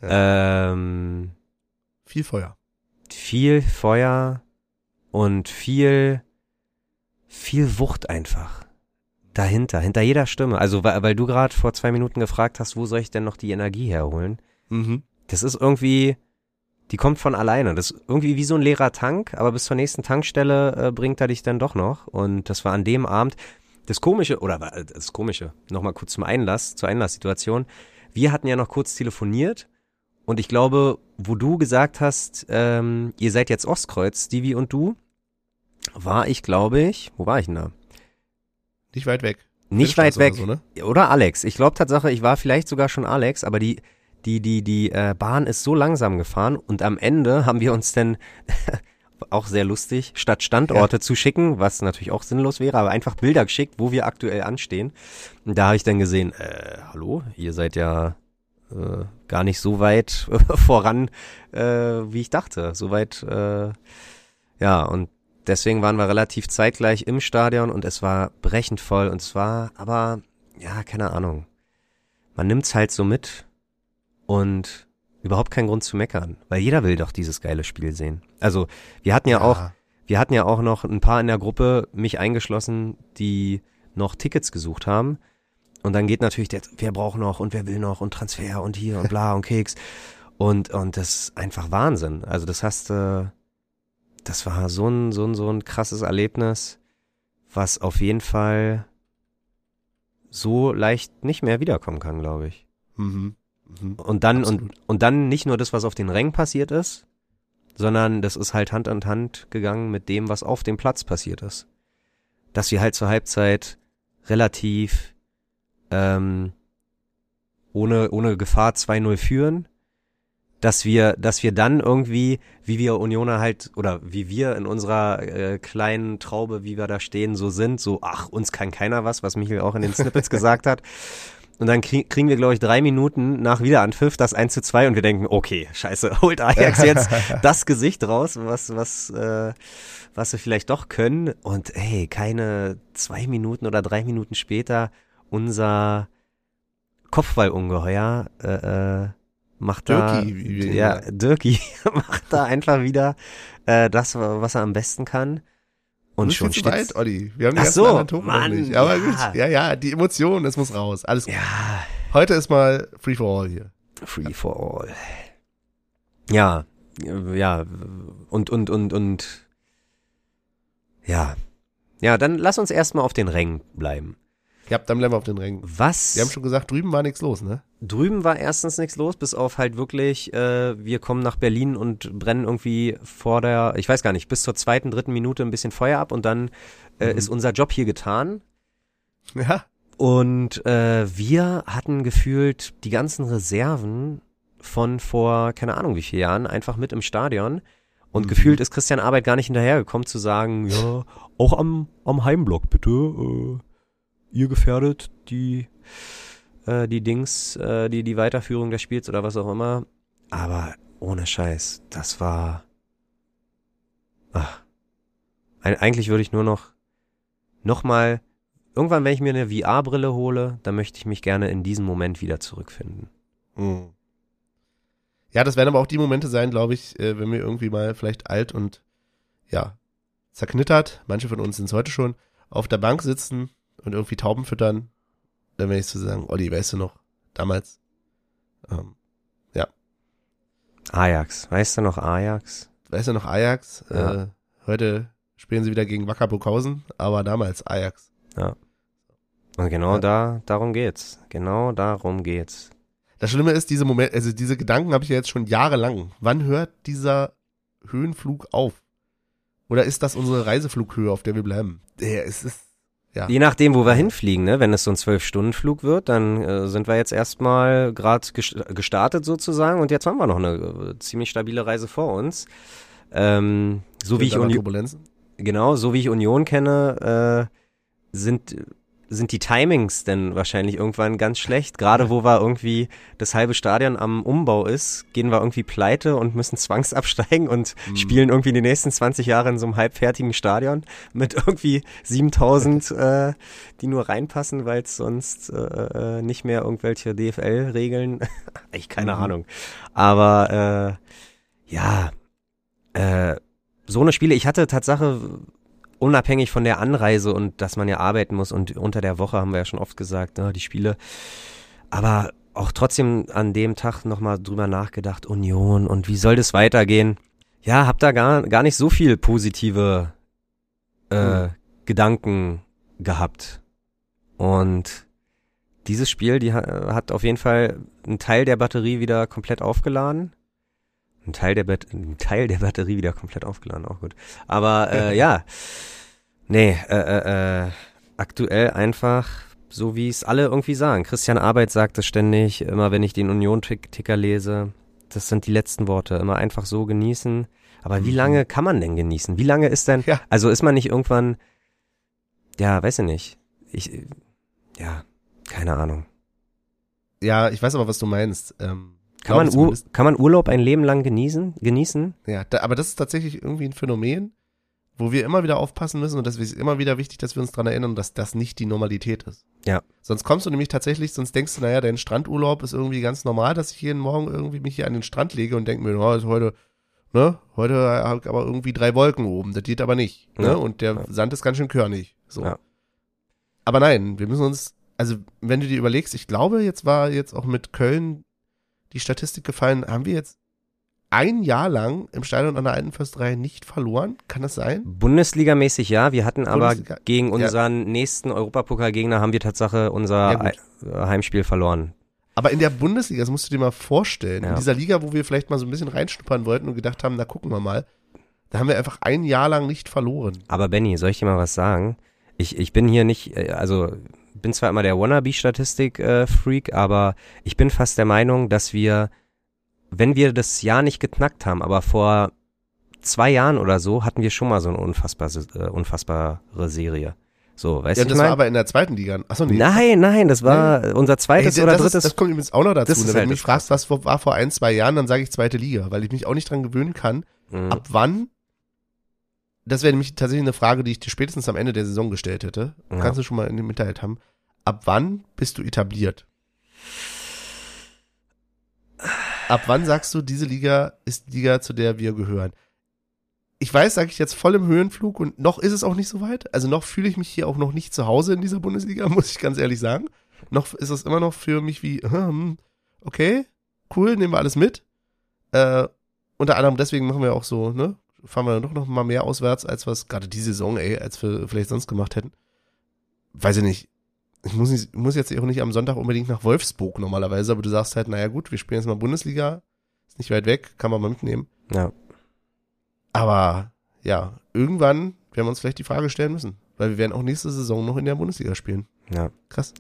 Ähm,
Viel Feuer.
viel Feuer und viel, viel Wucht einfach. Dahinter, hinter jeder Stimme. Also, weil, weil du gerade vor zwei Minuten gefragt hast, wo soll ich denn noch die Energie herholen?
Mhm.
Das ist irgendwie, die kommt von alleine. Das ist irgendwie wie so ein leerer Tank, aber bis zur nächsten Tankstelle äh, bringt er dich dann doch noch. Und das war an dem Abend das Komische, oder war- das Komische, nochmal kurz zum Einlass, zur Einlasssituation. Wir hatten ja noch kurz telefoniert und ich glaube, wo du gesagt hast, ähm, ihr seid jetzt Ostkreuz, Stevie und du, war ich, glaube ich, wo war ich denn da?
Nicht weit weg.
Nicht weit weg.
Oder, so, ne?
Oder Alex. Ich glaube Tatsache, ich war vielleicht sogar schon Alex, aber die, die, die, die äh, Bahn ist so langsam gefahren und am Ende haben wir uns dann auch sehr lustig, statt Standorte zu schicken, was natürlich auch sinnlos wäre, aber einfach Bilder geschickt, wo wir aktuell anstehen. Und da habe ich dann gesehen, äh, hallo, ihr seid ja äh, gar nicht so weit voran, äh, wie ich dachte. So weit, äh, ja, und deswegen waren wir relativ zeitgleich im Stadion und es war brechend voll und es war aber, ja, keine Ahnung. Man nimmt's halt so mit und überhaupt kein Grund zu meckern, weil jeder will doch dieses geile Spiel sehen. Also, wir hatten ja, auch, wir hatten ja auch noch ein paar in der Gruppe, mich eingeschlossen, die noch Tickets gesucht haben. Und dann geht natürlich der, wer braucht noch und wer will noch und Transfer und hier und bla und Keks. Und, und das ist einfach Wahnsinn. Also das hast du, das war so ein, so ein, so ein krasses Erlebnis, was auf jeden Fall so leicht nicht mehr wiederkommen kann, glaube ich.
Mhm. Mhm.
Und dann, und, und dann nicht nur das, was auf den Rängen passiert ist, sondern das ist halt Hand an Hand gegangen mit dem, was auf dem Platz passiert ist. Dass wir halt zur Halbzeit relativ ähm, ohne, ohne Gefahr 2-0 führen, dass wir, dass wir dann irgendwie, wie wir Unioner halt, oder wie wir in unserer äh, kleinen Traube, wie wir da stehen, so sind, so, ach, uns kann keiner was, was Michael auch in den Snippets gesagt hat. Und dann krieg, kriegen wir, glaube ich, drei Minuten nach Wiederanpfiff das 1 zu 2 und wir denken, okay, scheiße, holt Ajax jetzt das Gesicht raus, was, was, äh, was sie vielleicht doch können. Und hey, keine zwei Minuten oder drei Minuten später unser Kopfballungeheuer äh, äh, macht da,
ihn
ja,
sagen.
Dirki macht da einfach wieder äh, das, was er am besten kann. Und schon
zu weit, Olli. Wir haben die
Ach so,
noch
Mann,
nicht. Aber
ja.
gut, ja, ja, die Emotionen, das muss raus. Alles gut.
Ja,
Heute ist mal Free for All hier.
Free for all. Ja, ja, und, und, und, und, ja. Ja, dann lass uns erstmal auf den Rängen bleiben.
Ja, dann bleiben wir auf den Rängen.
Was?
Wir haben schon gesagt, drüben war nichts los, ne?
drüben war erstens nichts los, bis auf halt wirklich, äh, wir kommen nach Berlin und brennen irgendwie vor der, ich weiß gar nicht, bis zur zweiten, dritten Minute ein bisschen Feuer ab und dann äh,
Mhm.
ist unser Job hier getan.
Ja.
Und äh, wir hatten gefühlt die ganzen Reserven von vor, keine Ahnung wie vielen Jahren, einfach mit im Stadion. Und
Mhm.
gefühlt ist Christian Arbeit gar nicht hinterhergekommen zu sagen, ja, auch am, am Heimblock bitte, äh, ihr gefährdet die, äh, die Dings, äh, die, die Weiterführung des Spiels oder was auch immer. Aber ohne Scheiß, das war, ach, Eig- eigentlich würde ich nur noch, noch mal Irgendwann, wenn ich mir eine VR-Brille hole, dann möchte ich mich gerne in diesen Moment wieder zurückfinden.
Mhm. Ja, das werden aber auch die Momente sein, glaube ich, äh, wenn wir irgendwie mal vielleicht alt und ja, zerknittert, manche von uns sind es heute schon, auf der Bank sitzen und irgendwie Tauben füttern, dann werde ich so sagen, Olli, weißt du noch, damals, ähm,
Ajax, weißt du noch Ajax?
weißt du noch Ajax,
Ja.
äh, heute spielen sie wieder gegen Wacker Burghausen, aber damals Ajax.
Und genau
Ja.
da, darum geht's. Genau darum geht's.
Das Schlimme ist, diese Moment, also diese Gedanken habe ich ja jetzt schon jahrelang. Wann hört dieser Höhenflug auf? Oder ist das unsere Reiseflughöhe, auf der wir bleiben? Ja, es ist, ja.
Je nachdem, wo wir hinfliegen, ne? Wenn es so ein Zwölf-Stunden-Flug wird, dann äh, sind wir jetzt erstmal gerade gestartet sozusagen und jetzt haben wir noch eine äh, ziemlich stabile Reise vor uns. Ähm, so wie ich
Sind aber
Uni
Turbulenzen.
genau, so wie ich Union kenne, äh, sind sind die Timings denn wahrscheinlich irgendwann ganz schlecht. Gerade wo wir irgendwie das halbe Stadion am Umbau ist, gehen wir irgendwie pleite und müssen zwangsabsteigen und
Mhm.
spielen irgendwie die nächsten 20 Jahre in so einem halbfertigen Stadion mit irgendwie 7000, äh, die nur reinpassen, weil es sonst äh, äh, nicht mehr irgendwelche DFL-Regeln, ich keine
Mhm.
Ahnung. Aber äh, ja, äh, so eine Spiele, ich hatte Tatsache unabhängig von der Anreise und dass man ja arbeiten muss und unter der Woche haben wir ja schon oft gesagt, ne, die Spiele, aber auch trotzdem an dem Tag nochmal drüber nachgedacht, Union und wie soll das weitergehen? Ja, hab da gar, gar nicht so viel positive äh,
Hm.
Gedanken gehabt. Und dieses Spiel, die ha- hat auf jeden Fall einen Teil der Batterie wieder komplett aufgeladen. Ein Teil der, Bat ein Teil der Batterie wieder komplett aufgeladen, auch gut. Aber äh, ja, nee, äh, äh, äh, aktuell einfach so, wie es alle irgendwie sagen. Christian Arbeit sagt es ständig, immer wenn ich den Union-Ticker lese. Das sind die letzten Worte. Immer einfach so genießen. Aber wie
Mhm.
lange kann man denn genießen? Wie lange ist denn,
Ja.
also ist man nicht irgendwann, ja, weiß ich nicht. Ich, ja, keine Ahnung.
Ja, ich weiß aber, was du meinst. Ähm,
Kann man, Ur kann man Urlaub ein Leben lang genießen? genießen?
Ja, da, aber das ist tatsächlich irgendwie ein Phänomen, wo wir immer wieder aufpassen müssen und das ist immer wieder wichtig, dass wir uns dran erinnern, dass das nicht die Normalität ist.
Ja.
Sonst kommst du nämlich tatsächlich, sonst denkst du, naja, dein Strandurlaub ist irgendwie ganz normal, dass ich jeden Morgen irgendwie mich hier an den Strand lege und denke mir, oh, ist heute, ne, heute hab ich aber irgendwie drei Wolken oben, das geht aber nicht, ne,
Ja.
und der
Ja.
Sand ist ganz schön körnig, so.
Ja.
Aber nein, wir müssen uns, also wenn du dir überlegst, ich glaube, jetzt war jetzt auch mit Köln die Statistik gefallen, haben wir jetzt ein Jahr lang im Stadion an der Alten Försterei nicht verloren? Kann das sein?
Bundesligamäßig ja, wir hatten aber
Bundesliga-
gegen
ja.
unseren nächsten Europapokalgegner haben wir Tatsache unser
Ja.
Ei- Heimspiel verloren.
Aber in der Bundesliga, das musst du dir mal vorstellen,
Ja.
in dieser Liga, wo wir vielleicht mal so ein bisschen reinschnuppern wollten und gedacht haben, na gucken wir mal, da haben wir einfach ein Jahr lang nicht verloren.
Aber Benny, soll ich dir mal was sagen? Ich, ich bin hier nicht, äh, also bin zwar immer der Wannabe-Statistik-Freak, aber ich bin fast der Meinung, dass wir, wenn wir das Jahr nicht geknackt haben, aber vor zwei Jahren oder so hatten wir schon mal so eine unfassbare, äh, unfassbare Serie. So, weißt
Ja,
du,
das
ich
war
mein?
aber in der zweiten Liga. Achso, nee.
Nein, nein, das war unser zweites
Ey,
oder
das,
drittes.
ist, das kommt übrigens auch noch dazu. Ne? Wenn
halt
du mich fragst, was war vor ein, zwei Jahren, dann sage ich zweite Liga, weil ich mich auch nicht dran gewöhnen kann,
Mhm.
ab wann, das wäre nämlich tatsächlich eine Frage, die ich dir spätestens am Ende der Saison gestellt hätte,
Ja.
kannst du schon mal in dem Mitteilheit haben, ab wann bist du etabliert? Ab wann sagst du, diese Liga ist die Liga, zu der wir gehören? Ich weiß, sage ich jetzt voll im Höhenflug und noch ist es auch nicht so weit. Also noch fühle ich mich hier auch noch nicht zu Hause in dieser Bundesliga, muss ich ganz ehrlich sagen. Noch ist es immer noch für mich wie, hm, okay, cool, nehmen wir alles mit. Äh, unter anderem deswegen machen wir auch so, ne? Fahren wir doch noch mal mehr auswärts, als was gerade die Saison, ey, als wir vielleicht sonst gemacht hätten. Weiß ich nicht. Ich muss, nicht, muss jetzt auch nicht am Sonntag unbedingt nach Wolfsburg normalerweise, aber du sagst halt, naja gut, wir spielen jetzt mal Bundesliga, ist nicht weit weg, kann man mal mitnehmen.
Ja.
Aber ja, irgendwann werden wir uns vielleicht die Frage stellen müssen, weil wir werden auch nächste Saison noch in der Bundesliga spielen.
Ja.
Krass.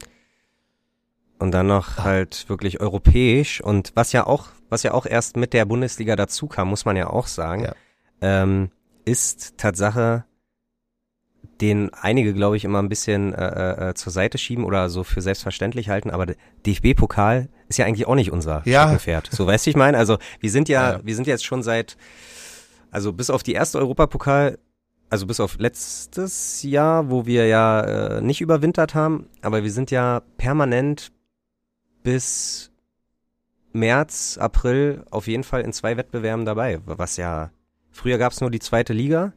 Und dann noch halt wirklich europäisch und was ja auch, was ja auch erst mit der Bundesliga dazu kam, muss man ja auch sagen,
Ja.
ähm, ist Tatsache, den einige, glaube ich, immer ein bisschen äh, äh, zur Seite schieben oder so für selbstverständlich halten, aber der DFB-Pokal ist ja eigentlich auch nicht unser
Ja.
Steckenpferd. So weißt du, ich meine, also wir sind ja,
Ja,
wir sind jetzt schon seit, also bis auf die erste Europapokal, also bis auf letztes Jahr, wo wir ja äh, nicht überwintert haben, aber wir sind ja permanent bis März, April auf jeden Fall in zwei Wettbewerben dabei, was ja früher gab es nur die zweite Liga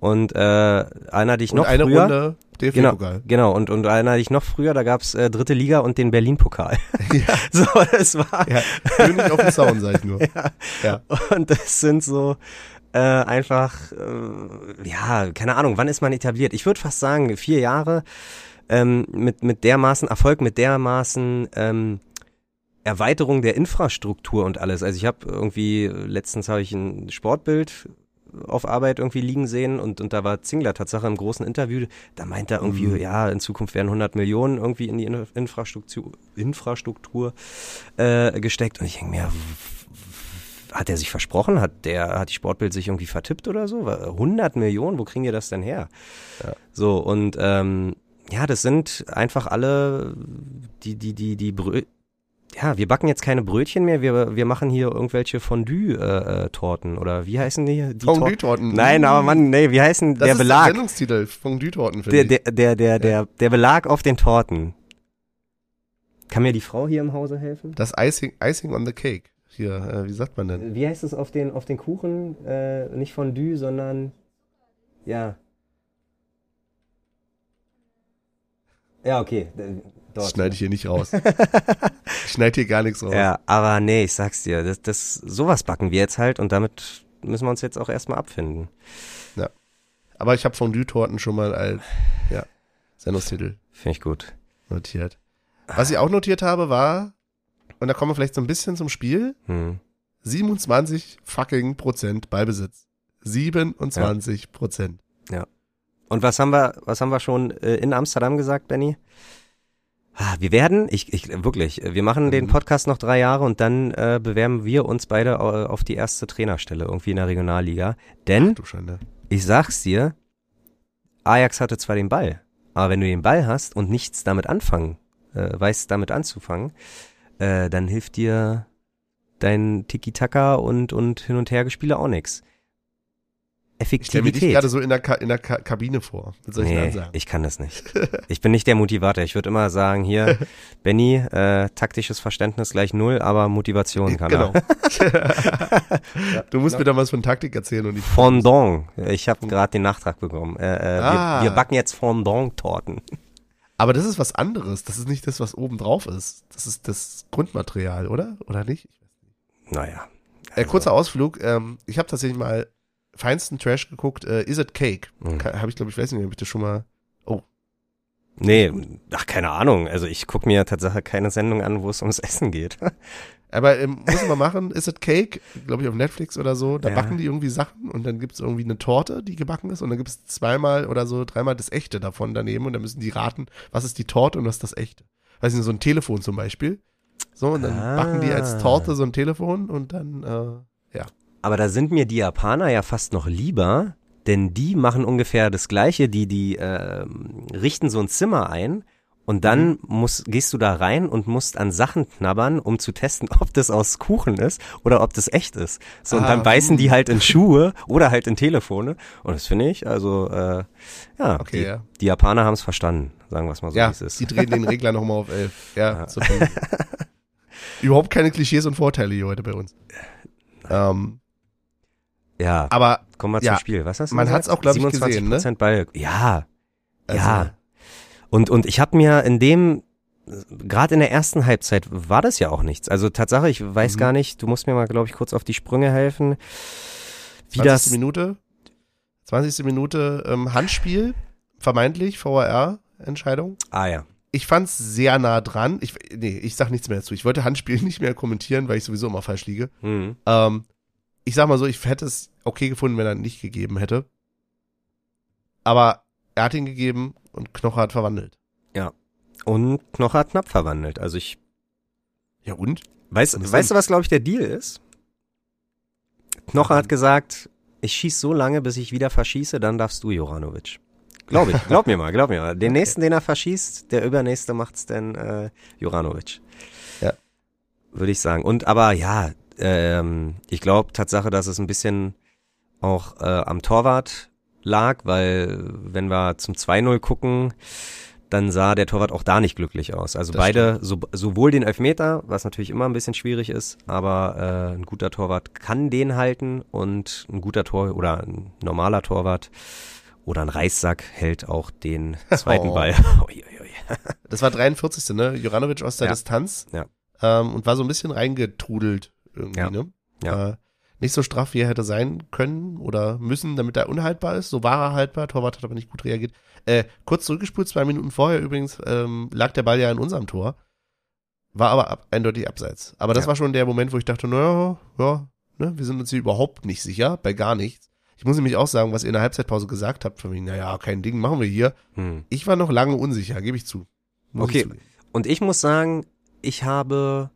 und äh, erinner dich
Und
noch
eine
früher,
Runde DFB-Pokal.
genau und und erinner dich noch früher, da gab's äh, dritte Liga und den Berlin Pokal.
Ja.
so, das war
Ja, König auf dem Zaun, sag ich nur.
ja.
Ja.
Und das sind so, äh, einfach, äh, ja, keine Ahnung, wann ist man etabliert? Ich würde fast sagen, vier Jahre ähm, mit, mit dermaßen Erfolg, mit dermaßen ähm, Erweiterung der Infrastruktur und alles. Also ich habe irgendwie, letztens habe ich ein Sportbild auf Arbeit irgendwie liegen sehen und, und da war Zingler Tatsache im großen Interview, da meint er irgendwie, mhm. ja, in Zukunft werden 100 Millionen irgendwie in die Infrastruktur, Infrastruktur äh, gesteckt und ich denke mir, hat er sich versprochen? Hat der, hat die Sportbild sich irgendwie vertippt oder so? 100 Millionen, wo kriegen ihr das denn her? Ja. So, und ähm, ja, das sind einfach alle die, die, die, die Brö ja, wir backen jetzt keine Brötchen mehr, wir, wir machen hier irgendwelche Fondue-Torten äh, oder wie heißen die? die
Fondue-Torten.
Nein, aber Mann, nee, wie heißen
das
der
ist
Belag?
Der Sendungstitel, Fondue-Torten,
der, der, der, der, der, der Belag auf den Torten. Kann mir die Frau hier im Hause helfen?
Das Icing, Icing on the Cake. Hier, äh, wie sagt man denn?
Wie heißt es auf den, auf den Kuchen? Äh, nicht Fondue, sondern ja. Ja, okay.
Das schneide ich hier nicht raus. ich schneide hier gar nichts raus.
Ja, aber nee, ich sag's dir, das, das, sowas backen wir jetzt halt und damit müssen wir uns jetzt auch erstmal abfinden.
Ja. Aber ich habe Fondue-Torten schon mal als, ja, Sendungstitel.
Finde ich gut.
Notiert. Was ich auch notiert habe, war, und da kommen wir vielleicht so ein bisschen zum Spiel, hm. 27 fucking Prozent Ballbesitz. 27 ja. Prozent.
Ja. Und was haben wir, was haben wir schon äh, in Amsterdam gesagt, Benny? Ah, wir werden, ich, ich wirklich, wir machen den mhm. Podcast noch drei Jahre und dann äh, bewerben wir uns beide äh, auf die erste Trainerstelle irgendwie in der Regionalliga. Denn,
Ach,
ich sag's dir, Ajax hatte zwar den Ball, aber wenn du den Ball hast und nichts damit anfangen, äh, weißt damit anzufangen, äh, dann hilft dir dein Tiki-Taka und, und Hin- und Hergespiele auch nix. Effektivität. Ich stelle mir dich
gerade so in der, Ka in der Ka Kabine vor.
Mit nee, Ansagen. ich kann das nicht. Ich bin nicht der Motivator. Ich würde immer sagen, hier, Benny, äh, taktisches Verständnis gleich null, aber Motivation kann genau.
er. du musst genau. mir da was von Taktik erzählen und ich.
Fondant. Ich habe gerade den Nachtrag bekommen. Äh, äh, ah. wir, wir backen jetzt Fondant-Torten.
Aber das ist was anderes. Das ist nicht das, was oben drauf ist. Das ist das Grundmaterial, oder? Oder nicht?
Naja.
Also. Äh, kurzer Ausflug. Ähm, ich habe tatsächlich mal feinsten Trash geguckt, äh, Is It Cake? Mhm. Habe ich, glaube ich, weiß nicht, ob ich das schon mal. Oh.
Nee, ach, keine Ahnung. Also ich gucke mir tatsächlich keine Sendung an, wo es ums Essen geht.
Aber ähm, muss man machen, Is It Cake, glaube ich, auf Netflix oder so, da ja. backen die irgendwie Sachen und dann gibt es irgendwie eine Torte, die gebacken ist und dann gibt es zweimal oder so, dreimal das Echte davon daneben und dann müssen die raten, was ist die Torte und was ist das Echte. Weiß nicht, so ein Telefon zum Beispiel. So, und dann ah. backen die als Torte so ein Telefon und dann, äh.
Aber da sind mir die Japaner ja fast noch lieber, denn die machen ungefähr das Gleiche. Die, die äh, richten so ein Zimmer ein und dann mhm. musst, gehst du da rein und musst an Sachen knabbern, um zu testen, ob das aus Kuchen ist oder ob das echt ist. So, ah, und dann beißen die halt in Schuhe oder halt in Telefone. Und das finde ich, also, äh, ja, okay, die, ja. die Japaner haben es verstanden, sagen wir es mal so,
ja,
wie es ist.
Die drehen den Regler nochmal auf elf. Ja, ja. Überhaupt keine Klischees und Vorteile hier heute bei uns. Ähm,
ja.
Aber
kommen wir
ja,
zum Spiel. Was hast du
Man hat es auch glaube ich gesehen, ne?
Ball. Ja. Also. Ja. Und und ich habe mir in dem gerade in der ersten Halbzeit war das ja auch nichts. Also Tatsache, ich weiß mhm. gar nicht, du musst mir mal glaube ich kurz auf die Sprünge helfen.
Wie 20. das Minute 20. Minute ähm, Handspiel vermeintlich VAR Entscheidung.
Ah ja.
Ich fand's sehr nah dran. Ich nee, ich sag nichts mehr dazu. Ich wollte Handspiel nicht mehr kommentieren, weil ich sowieso immer falsch liege. Mhm. Ähm, ich sag mal so, ich hätte es okay gefunden, wenn er ihn nicht gegeben hätte. Aber er hat ihn gegeben und Knocher hat verwandelt.
Ja. Und Knocher hat knapp verwandelt. Also ich.
Ja und?
Weißt, weißt du, was glaube ich der Deal ist? Knocher hat gesagt, ich schieß so lange, bis ich wieder verschieße, dann darfst du, Joranovic. Glaub ich, glaub mir mal, glaub mir mal. Den okay. nächsten, den er verschießt, der übernächste macht's denn äh, Joranovic.
Ja.
Würde ich sagen. Und aber ja, ähm, ich glaube Tatsache, dass es ein bisschen auch äh, am Torwart lag, weil wenn wir zum 2-0 gucken, dann sah der Torwart auch da nicht glücklich aus. Also das beide, so, sowohl den Elfmeter, was natürlich immer ein bisschen schwierig ist, aber äh, ein guter Torwart kann den halten und ein guter Tor oder ein normaler Torwart oder ein Reissack hält auch den zweiten oh. Ball.
das war 43. ne? Juranovic aus der
ja.
Distanz.
Ja.
Ähm, und war so ein bisschen reingetrudelt irgendwie,
ja.
ne?
Ja. Äh,
nicht so straff, wie er hätte sein können oder müssen, damit er unhaltbar ist. So war er haltbar. Torwart hat aber nicht gut reagiert. Äh, kurz zurückgespult, zwei Minuten vorher übrigens, ähm, lag der Ball ja in unserem Tor. War aber ab, eindeutig abseits. Aber das
Ja.
war schon der Moment, wo ich dachte, naja, ja, ne, wir sind uns hier überhaupt nicht sicher, bei gar nichts. Ich muss nämlich auch sagen, was ihr in der Halbzeitpause gesagt habt, von mir, naja, kein Ding, machen wir hier.
Hm.
Ich war noch lange unsicher, gebe ich zu. Muss
Okay.
Ich.
Und ich muss sagen, ich habe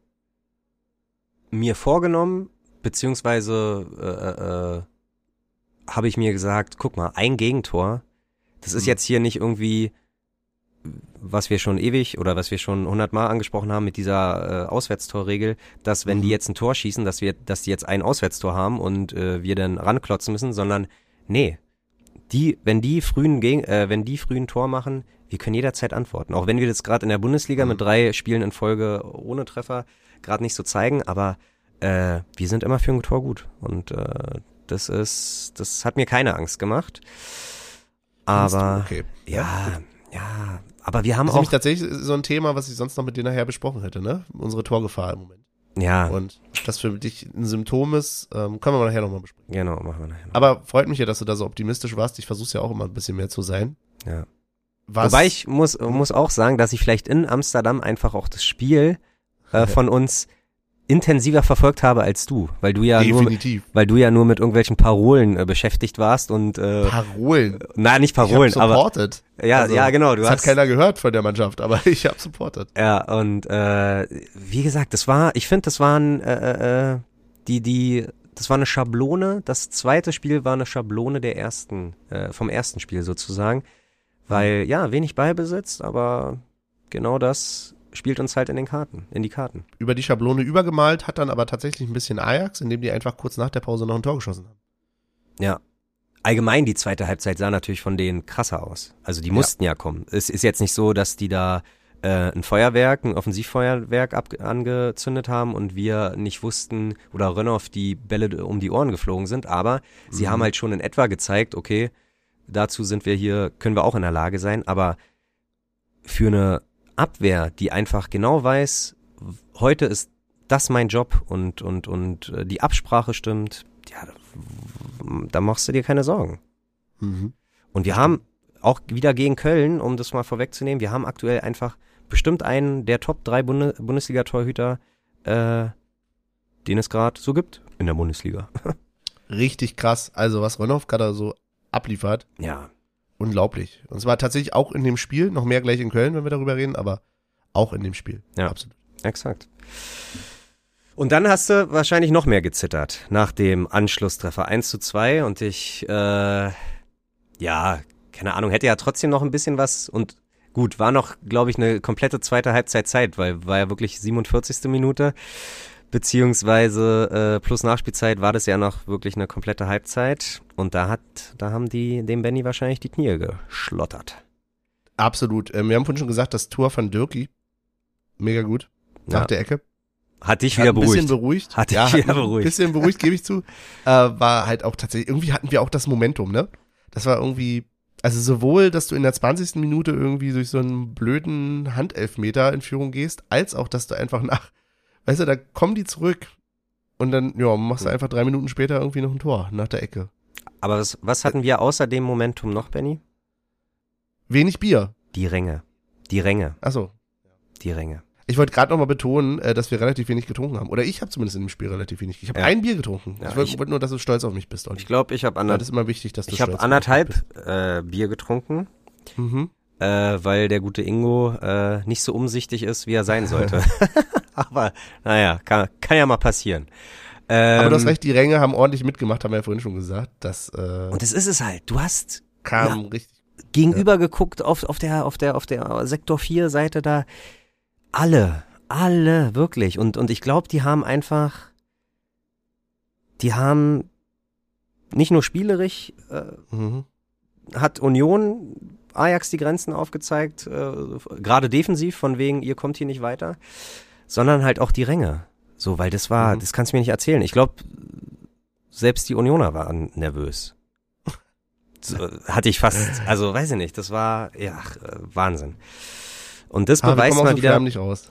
mir vorgenommen, beziehungsweise äh, äh, habe ich mir gesagt, guck mal, ein Gegentor, das ist
Mhm.
jetzt hier nicht irgendwie, was wir schon ewig oder was wir schon hundertmal angesprochen haben mit dieser äh, Auswärtstorregel, dass wenn die
Mhm.
jetzt ein Tor schießen, dass wir, dass die jetzt ein Auswärtstor haben und äh, wir dann ranklotzen müssen, sondern nee, die, wenn die frühen Gegen, äh, wenn die frühen Tor machen, wir können jederzeit antworten. Auch wenn wir das gerade in der Bundesliga
Mhm.
mit drei Spielen in Folge ohne Treffer gerade nicht so zeigen, aber äh, wir sind immer für ein Tor gut. Und äh, das ist, das hat mir keine Angst gemacht. Aber
okay.
ja, ja, aber wir haben
Das ist nämlich
auch,
tatsächlich so ein Thema, was ich sonst noch mit dir nachher besprochen hätte, ne? Unsere Torgefahr im Moment.
ja,
Und das für dich ein Symptom ist, ähm, können wir nachher nochmal besprechen.
genau, machen wir nachher. noch.
Aber freut mich ja, dass du da so optimistisch warst. Ich versuche ja auch immer ein bisschen mehr zu sein.
Ja.
Was,
Wobei ich muss, muss auch sagen, dass ich vielleicht in Amsterdam einfach auch das Spiel äh, von uns intensiver verfolgt habe als du, weil du ja nur,
definitiv.
weil du ja nur mit irgendwelchen Parolen äh, beschäftigt warst und äh,
Parolen.
na nicht
ich
Parolen, aber
supported.
ja,
Also,
ja genau, du
das
hast
hat keiner gehört von der Mannschaft, aber ich habe supported.
ja und äh, wie gesagt, das war, ich finde, das waren äh, äh, die die das war eine Schablone. Das zweite Spiel war eine Schablone der ersten, äh, vom ersten Spiel sozusagen, weil ja wenig Ballbesitz, aber genau das spielt uns halt in den Karten, in die Karten.
Über die Schablone übergemalt, hat dann aber tatsächlich ein bisschen Ajax, indem die einfach kurz nach der Pause noch ein Tor geschossen haben.
Ja. Allgemein die zweite Halbzeit sah natürlich von denen krasser aus. Also die
Ja.
mussten ja kommen. Es ist jetzt nicht so, dass die da äh, ein Feuerwerk, ein Offensivfeuerwerk ab angezündet haben und wir nicht wussten oder Rönnoff die Bälle um die Ohren geflogen sind, aber sie
Mhm.
haben halt schon in etwa gezeigt, okay, dazu sind wir hier, können wir auch in der Lage sein, aber für eine Abwehr, die einfach genau weiß, heute ist das mein Job und, und, und äh, die Absprache stimmt, ja, da machst du dir keine Sorgen.
Mhm.
Und wir haben auch wieder gegen Köln, um das mal vorwegzunehmen, wir haben aktuell einfach bestimmt einen der Top 3 Bunde Bundesliga-Torhüter, äh, den es gerade so gibt in der Bundesliga.
Richtig krass. Also was Ronhoff gerade so abliefert,
Ja.
Unglaublich. Und zwar tatsächlich auch in dem Spiel, noch mehr gleich in Köln, wenn wir darüber reden, aber auch in dem Spiel.
Ja.
Absolut.
Exakt. Und dann hast du wahrscheinlich noch mehr gezittert nach dem Anschlusstreffer 1 zu 2 und ich, äh, ja, keine Ahnung, hätte ja trotzdem noch ein bisschen was und gut, war noch, glaube ich, eine komplette zweite Halbzeit Zeit, weil war ja wirklich 47. Minute, beziehungsweise äh, plus Nachspielzeit war das ja noch wirklich eine komplette Halbzeit und da hat, da haben die dem Benny wahrscheinlich die Knie geschlottert.
Absolut. Ähm, wir haben vorhin schon gesagt, das Tor von Dirki, mega gut, nach
Ja.
der Ecke.
Hat dich
Hat
wieder
ein bisschen
beruhigt.
beruhigt.
Hat dich
ja,
wieder
hat ein
beruhigt.
bisschen beruhigt, gebe ich zu. Äh, war halt auch tatsächlich, irgendwie hatten wir auch das Momentum, ne? Das war irgendwie, also sowohl, dass du in der 20. Minute irgendwie durch so einen blöden Handelfmeter in Führung gehst, als auch, dass du einfach nach, weißt du, da kommen die zurück und dann, ja, machst du einfach drei Minuten später irgendwie noch ein Tor nach der Ecke.
Aber was, was hatten wir außer dem Momentum noch, Benny?
Wenig Bier.
Die Ränge. Die Ränge.
Achso.
Die Ränge.
Ich wollte gerade nochmal betonen, äh, dass wir relativ wenig getrunken haben. Oder ich habe zumindest in dem Spiel relativ wenig. Ich habe
Ja.
ein Bier getrunken.
Ja,
ich wollte wollt nur, dass du stolz auf mich bist, Olli.
Ich glaube, ich habe
Ja,
ander
das ist immer wichtig, dass du
ich habe anderthalb äh, Bier getrunken.
Mhm.
äh, weil der gute Ingo äh, nicht so umsichtig ist, wie er sein sollte. Aber naja, kann, kann ja mal passieren. Ähm,
Aber du hast recht, die Ränge haben ordentlich mitgemacht, haben wir ja vorhin schon gesagt. Das äh,
Und das ist es halt. Du hast
kam richtig.
gegenüber geguckt auf, auf der auf der auf der Sektor 4 Seite da alle alle wirklich und und ich glaube die haben einfach die haben nicht nur spielerisch äh,
Mhm.
hat Union Ajax die Grenzen aufgezeigt, äh, gerade defensiv, von wegen, ihr kommt hier nicht weiter, sondern halt auch die Ränge. So, weil das war,
Mhm.
das kannst du mir nicht erzählen. Ich glaube, selbst die Unioner waren nervös. So, hatte ich fast, also weiß ich nicht, das war, ja, äh, Wahnsinn. Und das
Ah,
beweist mal wieder,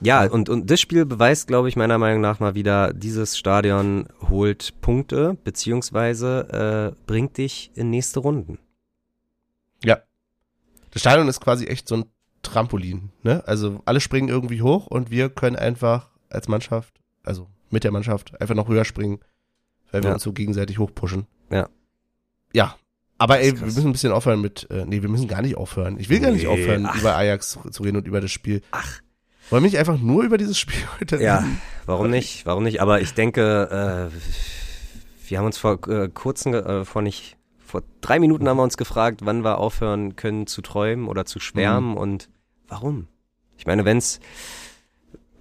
ja, und, und das Spiel beweist, glaube ich, meiner Meinung nach mal wieder, dieses Stadion holt Punkte, beziehungsweise äh, bringt dich in nächste Runden.
Ja. Das Stadion ist quasi echt so ein Trampolin, ne? Also alle springen irgendwie hoch und wir können einfach als Mannschaft, also mit der Mannschaft, einfach noch höher springen, weil wir
Ja.
uns so gegenseitig hochpushen.
Ja.
Ja. Aber ey, wir müssen ein bisschen aufhören mit, äh, nee, wir müssen gar nicht aufhören. Ich will gar nicht
Nee,
aufhören,
ach.
über Ajax zu, reden und über das Spiel. Ach. Wollen wir nicht einfach nur über dieses Spiel heute
Ja,
reden?
warum nicht? Warum nicht? Aber ich denke, äh, wir haben uns vor äh, kurzem, äh, vor nicht, vor drei Minuten haben wir uns gefragt, wann wir aufhören können zu träumen oder zu schwärmen und warum? Ich meine, wenn's,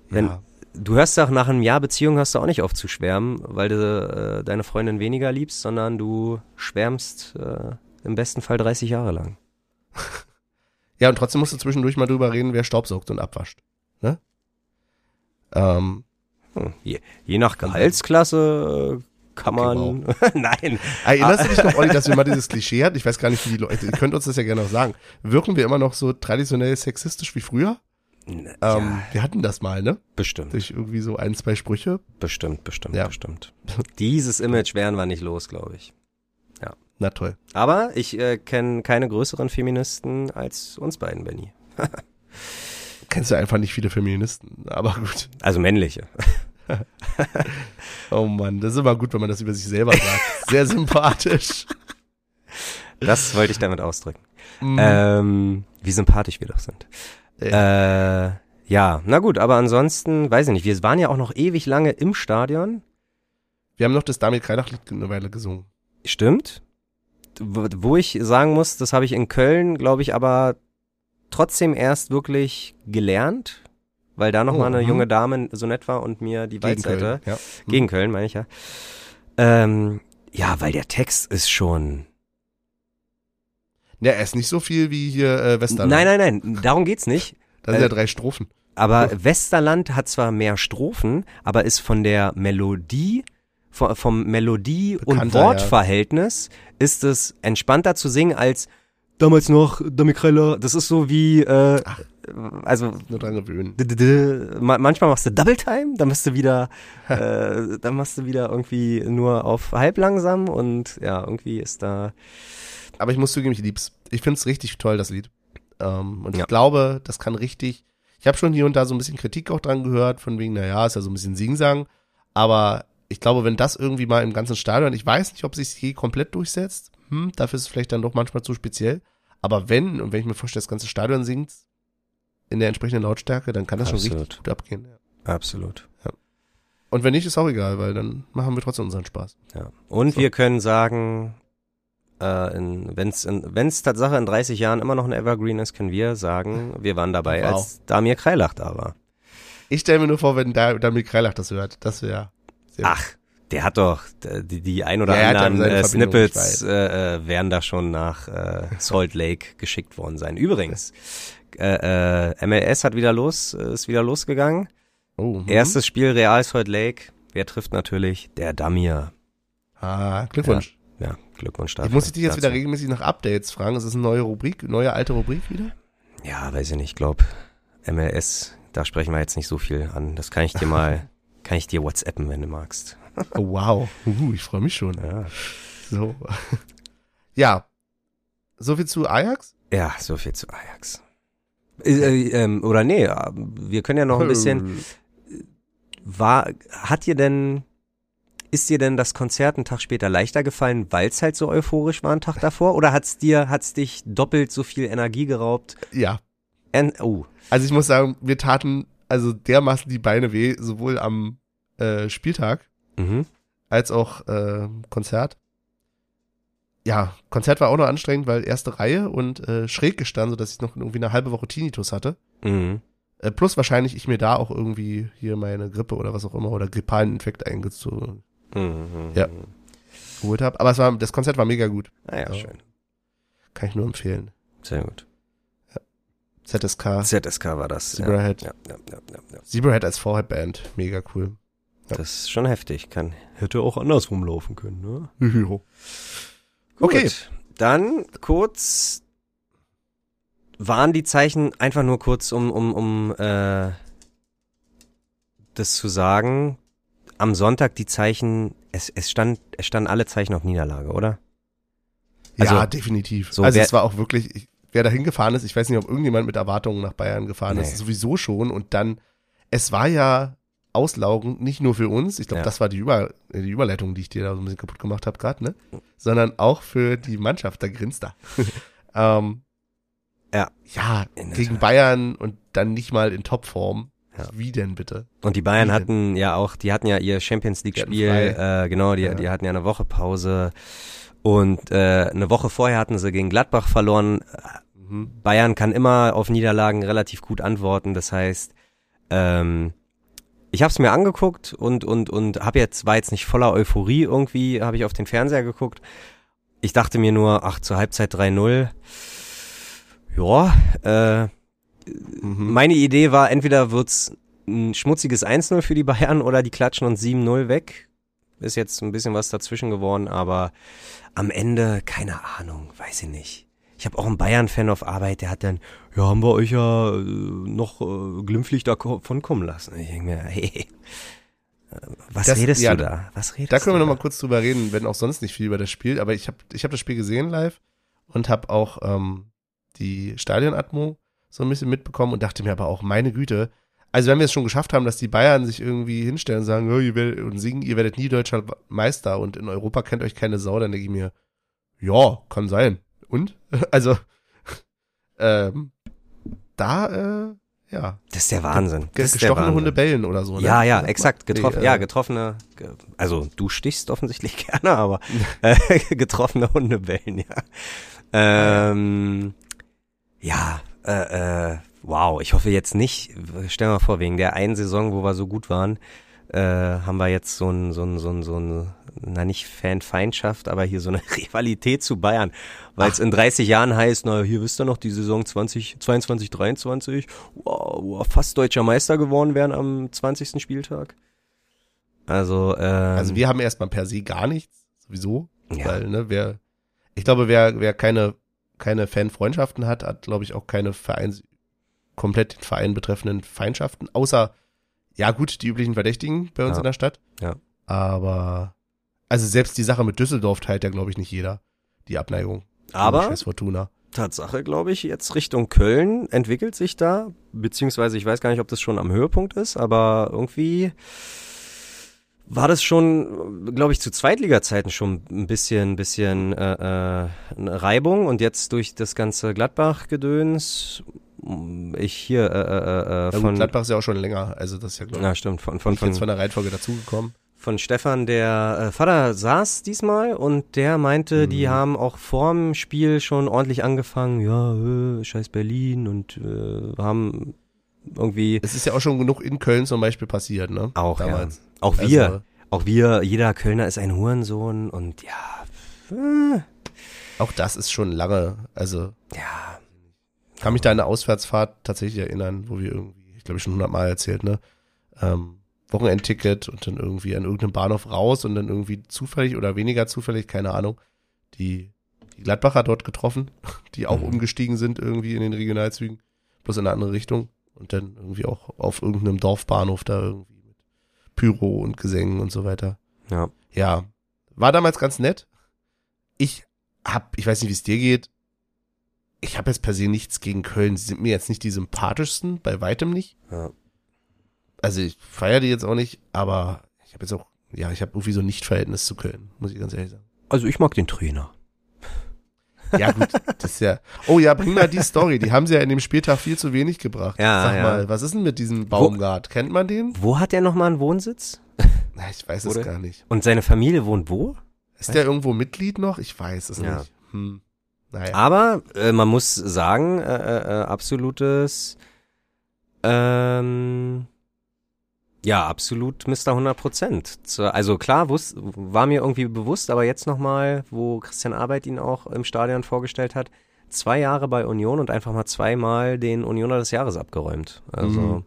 wenn,
Ja.
du hörst doch nach einem Jahr Beziehung hörst du auch nicht auf zu schwärmen, weil du äh, deine Freundin weniger liebst, sondern du schwärmst äh, im besten Fall 30 Jahre lang.
Ja, und trotzdem musst du zwischendurch mal drüber reden, wer staubsaugt und abwascht. Ne? Ähm,
Hm. Je, je nach Gehaltsklasse äh, kann man, nein,
Erinnerst du dich noch, Olli, dass wir mal dieses Klischee hatten? Ich weiß gar nicht, wie die Leute, ihr könnt uns das ja gerne noch sagen. Wirken wir immer noch so traditionell sexistisch wie früher?
N-
Ähm, wir hatten das mal, ne?
bestimmt.
Durch irgendwie so ein, zwei Sprüche.
Bestimmt, bestimmt,
Ja.
bestimmt. Dieses Image werden wir nicht los, glaube ich.
Na toll.
Aber ich äh, kenne keine größeren Feministen als uns beiden, Benny.
Kennst du einfach nicht viele Feministen, aber gut.
Also männliche.
Oh Mann, das ist immer gut, wenn man das über sich selber sagt. Sehr sympathisch.
Das wollte ich damit ausdrücken.
Mhm.
Ähm, wie sympathisch wir doch sind. Äh, ja, na gut, aber ansonsten, weiß ich nicht, wir waren ja auch noch ewig lange im Stadion.
wir haben noch das Damir Kreilach-Lied eine Weile gesungen.
Stimmt. Wo wo ich sagen muss, das habe ich in Köln, glaube ich, aber trotzdem erst wirklich gelernt, weil da noch
Oh,
eine junge Dame so nett war und mir die
Gegen
Waldseite
Köln. Ja.
Gegen Köln, meine ich ja. Ähm, ja, weil der Text ist schon.
Ja, er ist nicht so viel wie hier äh, Westerland.
Nein, nein, nein, darum geht's nicht.
Das sind
äh,
ja drei Strophen.
Aber Westerland hat zwar mehr Strophen, aber ist von der Melodie, vom, vom Melodie- und
Bekannter,
Wortverhältnis ist es entspannter zu singen als damals noch Damikreller. Das ist so wie, äh, also
Nur dran gewöhnen.
manchmal machst du Double Time, dann bist du wieder, äh, dann machst du wieder irgendwie nur auf halb langsam und ja, irgendwie ist da,
Aber ich muss zugeben, ich lieb's. Ich find's richtig toll, das Lied. Ähm, und
Ja.
ich glaube, das kann richtig. Ich habe schon hier und da so ein bisschen Kritik auch dran gehört, von wegen, naja, ist ja so ein bisschen Singsang. Aber ich glaube, wenn das irgendwie mal im ganzen Stadion, ich weiß nicht, ob sich je komplett durchsetzt. Hm, dafür ist es vielleicht dann doch manchmal zu speziell. Aber wenn, und wenn ich mir vorstelle, das ganze Stadion singt in der entsprechenden Lautstärke, dann kann das schon
Absolut.
richtig gut abgehen. Ja.
absolut.
Und wenn nicht, ist auch egal, weil dann machen wir trotzdem unseren Spaß.
Ja. Und
So.
wir können sagen, äh, wenn es wenn's Tatsache in 30 Jahren immer noch ein Evergreen ist, können wir sagen, wir waren dabei,
Wow.
als Damir Kreilach da war.
Ich stelle mir nur vor, wenn da Damir Kreilach das hört, das wäre.
Ach, der hat doch die, die ein oder
Ja, er ja
anderen äh, Snippets äh, äh, werden da schon nach äh, Salt Lake geschickt worden sein. Übrigens, äh, äh, MLS hat wieder los, ist wieder losgegangen.
Oh, hm.
Erstes Spiel Real Salt Lake. Wer trifft natürlich? Der Damir.
Ah, Glückwunsch.
Ja, Glückwunsch
Ich
dafür.
muss ich dich jetzt wieder
dazu.
regelmäßig nach Updates fragen. Ist das eine neue Rubrik, neue alte Rubrik wieder?
Ja, weiß ich nicht, glaub MLS, da sprechen wir jetzt nicht so viel an. Das kann ich dir mal, kann ich dir WhatsAppen, wenn du magst.
Oh, wow. Uh, ich freue mich schon.
Ja.
So. Ja. So viel zu Ajax?
Ja, so viel zu Ajax. Äh, äh, ähm, oder nee, äh, wir können ja noch ein bisschen. War, hat dir denn, ist dir denn das Konzert einen Tag später leichter gefallen, weil es halt so euphorisch war einen Tag davor? Oder hat's dir, hat's dich doppelt so viel Energie geraubt?
Ja.
En, oh,
Also ich muss sagen, wir taten also dermaßen die Beine weh, sowohl am äh, Spieltag
mhm.
als auch äh, Konzert. Ja, Konzert war auch noch anstrengend, weil erste Reihe und äh, schräg gestanden, sodass ich noch irgendwie eine halbe Woche Tinnitus hatte.
Mhm.
Äh, plus wahrscheinlich ich mir da auch irgendwie hier meine Grippe oder was auch immer oder grippalen Infekt eingezogen
Mhm.
Ja. geholt habe. Aber es war, das Konzert war mega gut.
Ah ja,
Ja.
schön.
Kann ich nur empfehlen.
Sehr gut.
ZSK,
ZSK war das. Ja.
Zebrahead.
Ja, ja, ja, ja, ja.
Zebrahead als Vorhead-Band. Mega cool. Ja.
Das ist schon heftig. Kann, hätte auch andersrum laufen können, ne?
Jo. Okay.
Gut, dann kurz waren die Zeichen einfach nur kurz, um, um, um äh, das zu sagen, am Sonntag die Zeichen, es, es stand, es standen alle Zeichen auf Niederlage, oder?
ja,
Also,
definitiv.
so
also
wer-
es war auch wirklich, ich, wer da hingefahren ist, ich weiß nicht, ob irgendjemand mit Erwartungen nach Bayern gefahren
Nee.
ist, sowieso schon. Und dann, es war ja auslaugend, nicht nur für uns, ich glaube,
Ja.
das war die, Über, die Überleitung, die ich dir da so ein bisschen kaputt gemacht habe gerade, ne? Sondern auch für die Mannschaft, da grinst er. ähm,
Ja.
Ja, gegen
Tat.
Bayern und dann nicht mal in Topform.
Ja.
Wie denn bitte?
Und die Bayern
Wie denn?
hatten ja auch, die hatten ja ihr Champions League
Die hatten
Spiel,
frei.
äh, genau, die,
Ja.
die hatten ja eine Woche Pause und äh, eine Woche vorher hatten sie gegen Gladbach verloren.
Mhm.
Bayern kann immer auf Niederlagen relativ gut antworten. Das heißt, ähm, ich habe es mir angeguckt und und und habe jetzt war jetzt nicht voller Euphorie irgendwie, habe ich auf den Fernseher geguckt. Ich dachte mir nur, ach zur Halbzeit 3-0. Ja, äh,
Mhm.
meine Idee war, entweder wird's ein schmutziges 1-0 für die Bayern oder die klatschen uns 7-0 weg. Ist jetzt ein bisschen was dazwischen geworden, aber am Ende, keine Ahnung, weiß ich nicht. Ich habe auch einen Bayern-Fan auf Arbeit, der hat dann, ja, haben wir euch ja äh, noch äh, glimpflich davon kommen lassen. Ich denke mir, hey, äh, was
Das-
redest
ja,
du da? Was redest
Da können wir
du
noch mal kurz drüber reden, wenn auch sonst nicht viel über das Spiel. Aber ich habe ich hab das Spiel gesehen live und habe auch ähm, die Stadionatmo so ein bisschen mitbekommen und dachte mir aber auch, meine Güte, also wenn wir es schon geschafft haben, dass die Bayern sich irgendwie hinstellen und sagen, oh, ihr werdet, und singen, ihr werdet nie deutscher Meister und in Europa kennt euch keine Sau, dann denke ich mir, ja, kann sein. Und? Also, ähm, da, äh, ja,
Das ist der Wahnsinn.
ge-
Das ist der
gestochene
Wahnsinn.
Hunde bellen oder so. Ne?
Ja, ja, exakt. Getroffen,
Nee,
ja,
äh,
getroffene, ge- also du stichst offensichtlich gerne, aber äh, getroffene Hunde bellen, ja. Ähm, ja, äh, äh, wow, ich hoffe jetzt nicht, stell mal vor, wegen der einen Saison, wo wir so gut waren, äh, haben wir jetzt so ein, so ein, so ein, so ein, na nicht Fanfeindschaft, aber hier so eine Rivalität zu Bayern, weil es in 30 Jahren heißt, na hier wisst ihr noch, die Saison 20, 22, 23, wow, wow, fast deutscher Meister geworden wären am 20. Spieltag. Also, ähm,
Also wir haben erstmal per se gar nichts, sowieso.
Ja.
Weil, ne, wer, ich glaube, wer, wer keine, keine Fanfreundschaften hat, hat, glaube ich, auch keine Vereins, komplett den Verein betreffenden Feindschaften, außer, ja gut, die üblichen Verdächtigen bei uns
Ja.
in der Stadt.
Ja.
Aber, also selbst die Sache mit Düsseldorf teilt ja, glaube ich, nicht jeder, die Abneigung.
aber
Scheiß Fortuna.
Tatsache, glaube ich, jetzt Richtung Köln entwickelt sich da, beziehungsweise ich weiß gar nicht, ob das schon am Höhepunkt ist, aber irgendwie war das schon, glaube ich, zu Zweitliga-Zeiten schon ein bisschen, bisschen äh, äh, eine Reibung und jetzt durch das ganze Gladbach-Gedöns, ich hier äh, äh, äh,
Ja, gut,
von,
Gladbach ist ja auch schon länger, also das ist ja, glaube
ja
ich,
stimmt, von, von,
nicht jetzt
von,
von der Reihenfolge dazugekommen.
von Stefan, der äh, Vater saß diesmal und der meinte, die
Mhm.
haben auch vorm Spiel schon ordentlich angefangen, ja, äh, scheiß Berlin und äh, haben irgendwie
Es ist ja auch schon genug in Köln zum Beispiel passiert, ne?
auch,
Damals.
ja, auch wir,
Also,
auch wir, jeder Kölner ist ein Hurensohn und ja, äh,
auch das ist schon lange, also
ja,
kann mich da an eine Auswärtsfahrt tatsächlich erinnern, wo wir irgendwie, ich glaube ich schon hundertmal erzählt, ne? Ähm, Wochenendticket und dann irgendwie an irgendeinem Bahnhof raus und dann irgendwie zufällig oder weniger zufällig, keine Ahnung, die, die Gladbacher dort getroffen, die auch
Mhm.
umgestiegen sind irgendwie in den Regionalzügen, bloß in eine andere Richtung und dann irgendwie auch auf irgendeinem Dorfbahnhof da irgendwie mit Pyro und Gesängen und so weiter.
ja,
Ja, war damals ganz nett. Ich hab, ich weiß nicht, wie es dir geht. Ich habe jetzt per se nichts gegen Köln. Sie sind mir jetzt nicht die sympathischsten, bei weitem nicht.
ja.
Also ich feiere die jetzt auch nicht, aber ich habe jetzt auch, ja, ich habe irgendwie so ein Nicht-Verhältnis zu Köln, muss ich ganz ehrlich sagen.
Also ich mag den Trainer.
Ja gut, das ist ja. Oh ja, bring mal die Story. Die haben sie ja in dem Spieltag viel zu wenig gebracht.
Ja,
Sag
ja.
mal, was ist denn mit diesem Baumgart? Kennt man den?
Wo hat er nochmal einen Wohnsitz?
Na, ich weiß es
Oder?
gar nicht.
Und seine Familie wohnt wo?
Ist der irgendwo Mitglied noch? Ich weiß es
Ja.
nicht. Hm. Naja.
Aber äh, man muss sagen, äh, äh, äh, absolutes, ähm, ja, absolut Mr. 100 Prozent. Also klar, wus war mir irgendwie bewusst, aber jetzt nochmal, wo Christian Arbeit ihn auch im Stadion vorgestellt hat, zwei Jahre bei Union und einfach mal zweimal den Unioner des Jahres abgeräumt. Also,
Mhm.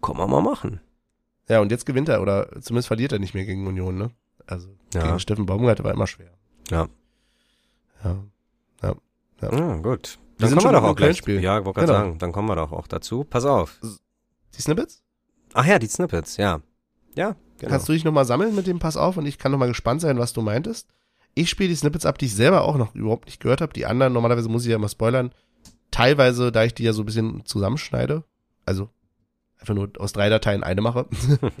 kann man mal machen.
Ja, und jetzt gewinnt er, oder zumindest verliert er nicht mehr gegen Union, ne? Also
Ja.
gegen Steffen Baumgart war immer schwer.
Ja.
Ja.
Ja, gut. Dann
sind
kommen wir doch auch gleich.
Köln-Spiel.
Ja, wollte gerade
Genau.
sagen, dann kommen wir doch auch dazu. Pass auf.
Die Snippets?
Ach ja, die Snippets, ja. Ja, genau.
Kannst du dich nochmal sammeln mit dem Pass auf und ich kann nochmal gespannt sein, was du meintest. Ich spiele die Snippets ab, die ich selber auch noch überhaupt nicht gehört habe. Die anderen, normalerweise muss ich ja immer spoilern. Teilweise, da ich die ja so ein bisschen zusammenschneide, also einfach nur aus drei Dateien eine mache,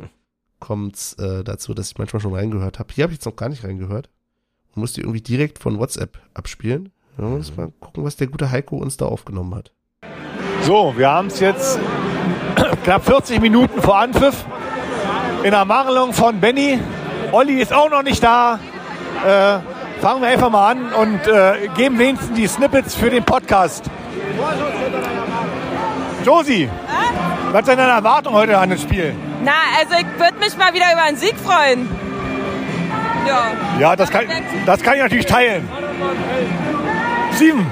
kommt äh, dazu, dass ich manchmal schon reingehört habe. Hier habe ich jetzt noch gar nicht reingehört. Und musste irgendwie direkt von WhatsApp abspielen. Ja, muss mal gucken, was der gute Heiko uns da aufgenommen hat.
So, wir haben es jetzt knapp 40 Minuten vor Anpfiff in Ermangelung von Benny. Olli ist auch noch nicht da. Äh, fangen wir einfach mal an und äh, geben wenigstens die Snippets für den Podcast. Josi, was ist deine Erwartung heute an das Spiel?
Na, also ich würde mich mal wieder über einen Sieg freuen. Ja.
Ja, das kann, das kann ich natürlich teilen. Sieben,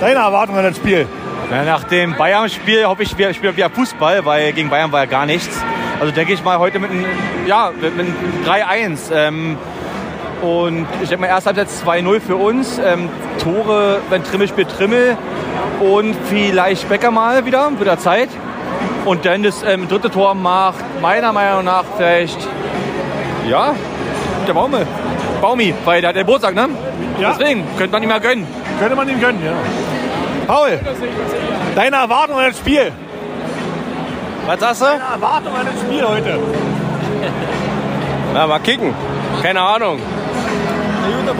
deine Erwartung an das Spiel?
Ja, nach dem Bayern-Spiel hoffe ich, wir spielen wieder Fußball, weil gegen Bayern war ja gar nichts. Also denke ich mal heute mit einem ja, mit einem 3-1. Ähm, und ich denke mal, erst Halbzeit 2-0 für uns. Ähm, Tore, wenn Trimmel spielt, Trimmel. Und vielleicht Becker mal wieder, wieder Zeit. Und dann das ähm, dritte Tor macht meiner Meinung nach vielleicht, ja, der Baume. Baumi, weil der hat den Geburtstag, ne?
Ja.
Deswegen könnte man ihm ja gönnen.
Könnte man ihm gönnen, ja. Paul, deine Erwartung an das Spiel?
Was sagst du?
Deine Erwartung an das Spiel heute?
Na, mal kicken. Keine Ahnung.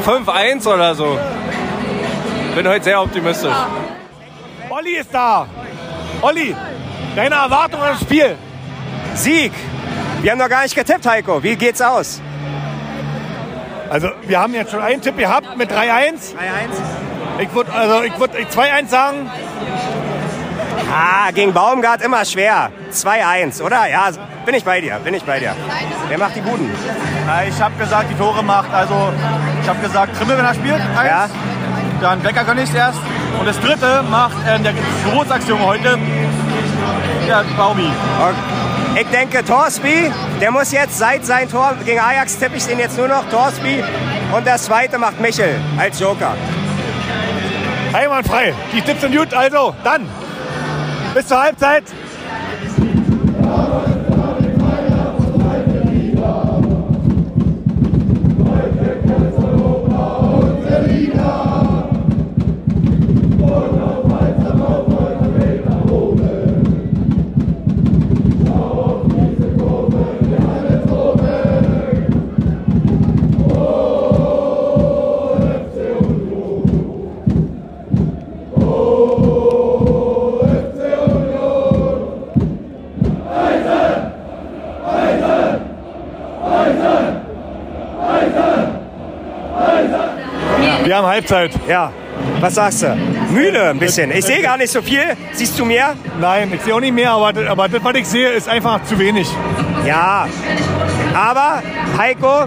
5-1 oder so. Bin heute sehr optimistisch.
Olli ist da. Olli, deine Erwartung an das Spiel?
Sieg. Wir haben noch gar nicht getippt, Heiko. Wie geht's aus?
Also, wir haben jetzt schon einen Tipp gehabt mit 3-1.
3-1.
Ich würde also, ich würd 2-1 sagen.
Ah, gegen Baumgart immer schwer. 2-1, oder? Ja, bin ich bei dir, bin ich bei dir. Wer macht die Buden?
Ja, ich habe gesagt, die Tore macht, also ich habe gesagt, Trimmel, wenn er spielt, eins.
Ja.
Dann Becker gönne ich erst. Und das dritte macht ähm, der Geburtstagsjunge heute, der Baumi.
Ich denke, Torsby, der muss jetzt seit sein Tor gegen Ajax tippe ich den jetzt nur noch, Torsby. Und das zweite macht Michel als Joker.
Einwandfrei. Die Tipps sind gut. Also, dann. Bis zur Halbzeit. Halbzeit.
Ja, was sagst du? Müde ein bisschen. Ich sehe gar nicht so viel. Siehst du mehr?
Nein, ich sehe auch nicht mehr, aber, aber das, was ich sehe, ist einfach zu wenig.
Ja. Aber, Heiko,